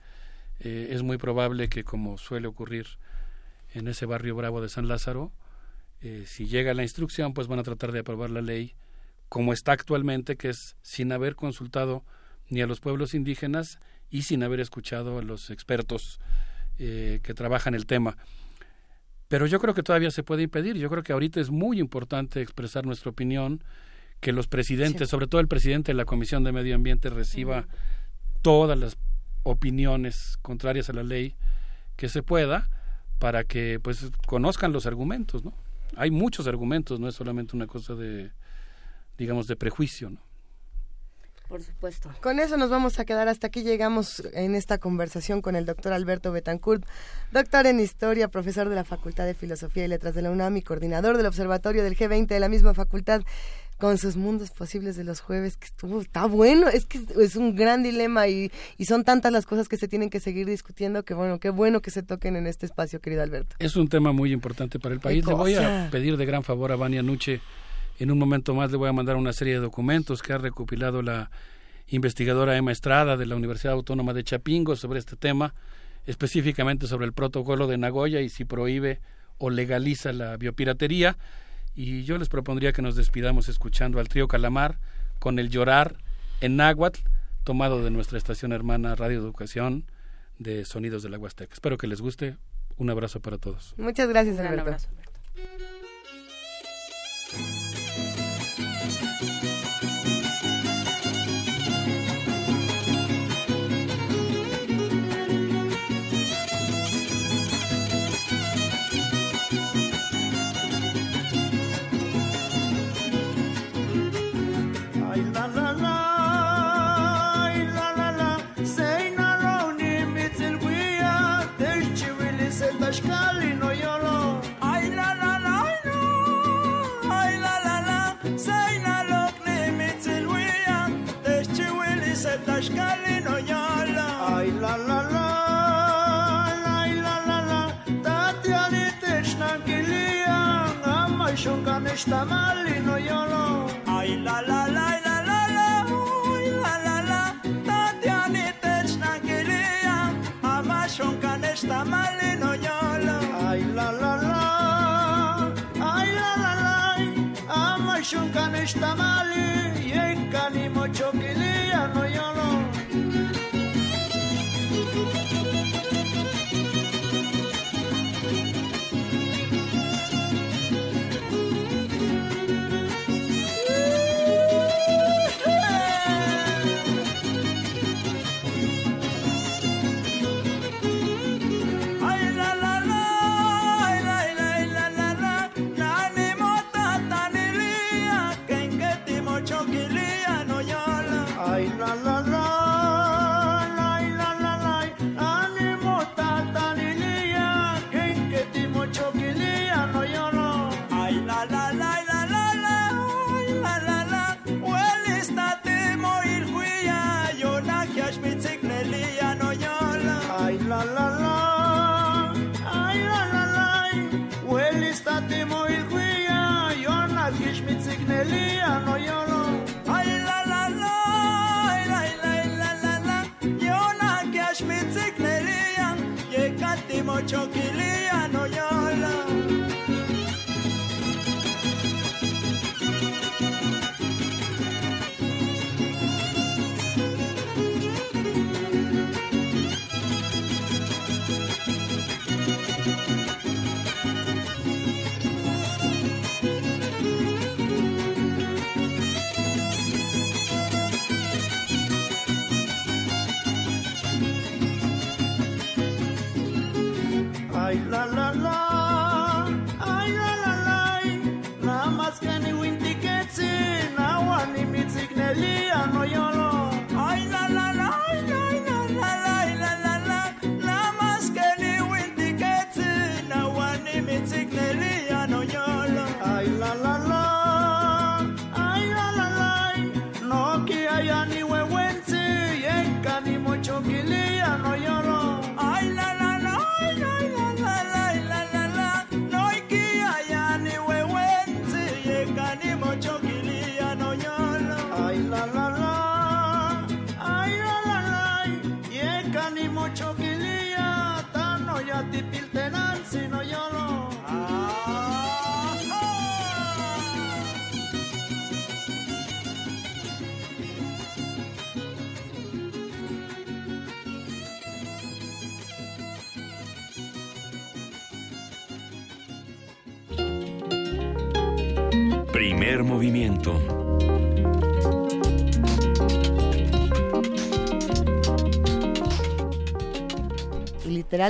eh, es muy probable que, como suele ocurrir en ese barrio bravo de San Lázaro, eh, si llega la instrucción, pues van a tratar de aprobar la ley como está actualmente, que es sin haber consultado ni a los pueblos indígenas y sin haber escuchado a los expertos eh, que trabajan el tema. Pero yo creo que todavía se puede impedir. Yo creo que ahorita es muy importante expresar nuestra opinión, que los presidentes, sobre todo el presidente de la Comisión de Medio Ambiente, reciba todas las opiniones contrarias a la ley que se pueda para que pues conozcan los argumentos, ¿no? Hay muchos argumentos, no es solamente una cosa de digamos de prejuicio, ¿no? Por supuesto. Con eso nos vamos a quedar. Hasta aquí llegamos en esta conversación con el doctor Alberto Betancourt, doctor en Historia, profesor de la Facultad de Filosofía y Letras de la UNAM y coordinador del Observatorio del G20 de la misma facultad. con sus mundos posibles de los jueves, que estuvo, está bueno, es que es un gran dilema y, y son tantas las cosas que se tienen que seguir discutiendo que bueno, qué bueno que se toquen en este espacio, querido Alberto. Es un tema muy importante para el país. Le voy a pedir de gran favor a Vania Nuche, en un momento más le voy a mandar una serie de documentos que ha recopilado la investigadora Emma Estrada de la Universidad Autónoma de Chapingo sobre este tema, específicamente sobre el protocolo de Nagoya y si prohíbe o legaliza la biopiratería y yo les propondría que nos despidamos escuchando al trío Calamar con el llorar en náhuatl, tomado de nuestra estación hermana Radio Educación de Sonidos de la Huasteca. Espero que les guste. Un abrazo para todos. Muchas gracias, Alberto. Thank you. está mal y no lloro. Ay, la, la, la, la, la, la, uy, la, la, la. Tatiana teczna kilia, a maszonkan está mal y no lloro. Ay, la, la, la, ay, la, la, la. A maszonkan está mal y en canimo choquilia no lloro.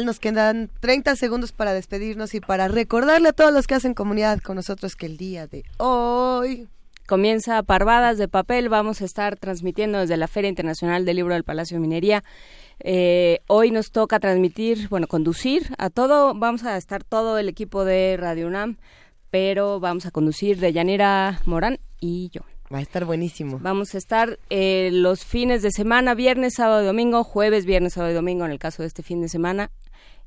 Nos quedan 30 segundos para despedirnos y para recordarle a todos los que hacen comunidad con nosotros que el día de hoy comienza Parvadas de Papel. Vamos a estar transmitiendo desde la Feria Internacional del Libro del Palacio de Minería. Eh, hoy nos toca transmitir, bueno, conducir a todo. Vamos a estar todo el equipo de Radio UNAM pero vamos a conducir de Yanira Morán y yo. Va a estar buenísimo. Vamos a estar eh, los fines de semana, viernes, sábado y domingo, jueves, viernes, sábado y domingo, en el caso de este fin de semana,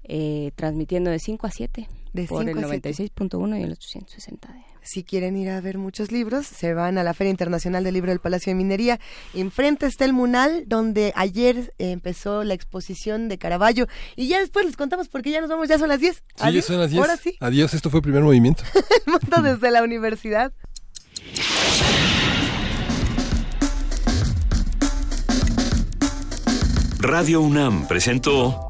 eh, transmitiendo de 5 a 7 de por el 96.1 y el 860 si quieren ir a ver muchos libros, se van a la Feria Internacional del Libro del Palacio de Minería. Enfrente está el Munal, donde ayer empezó la exposición de Caravaggio. Y ya después les contamos porque ya nos vamos, ya son las 10. Sí, Adiós. son las 10. Ahora sí. Adiós, esto fue el primer movimiento. el mundo desde la universidad. Radio UNAM presentó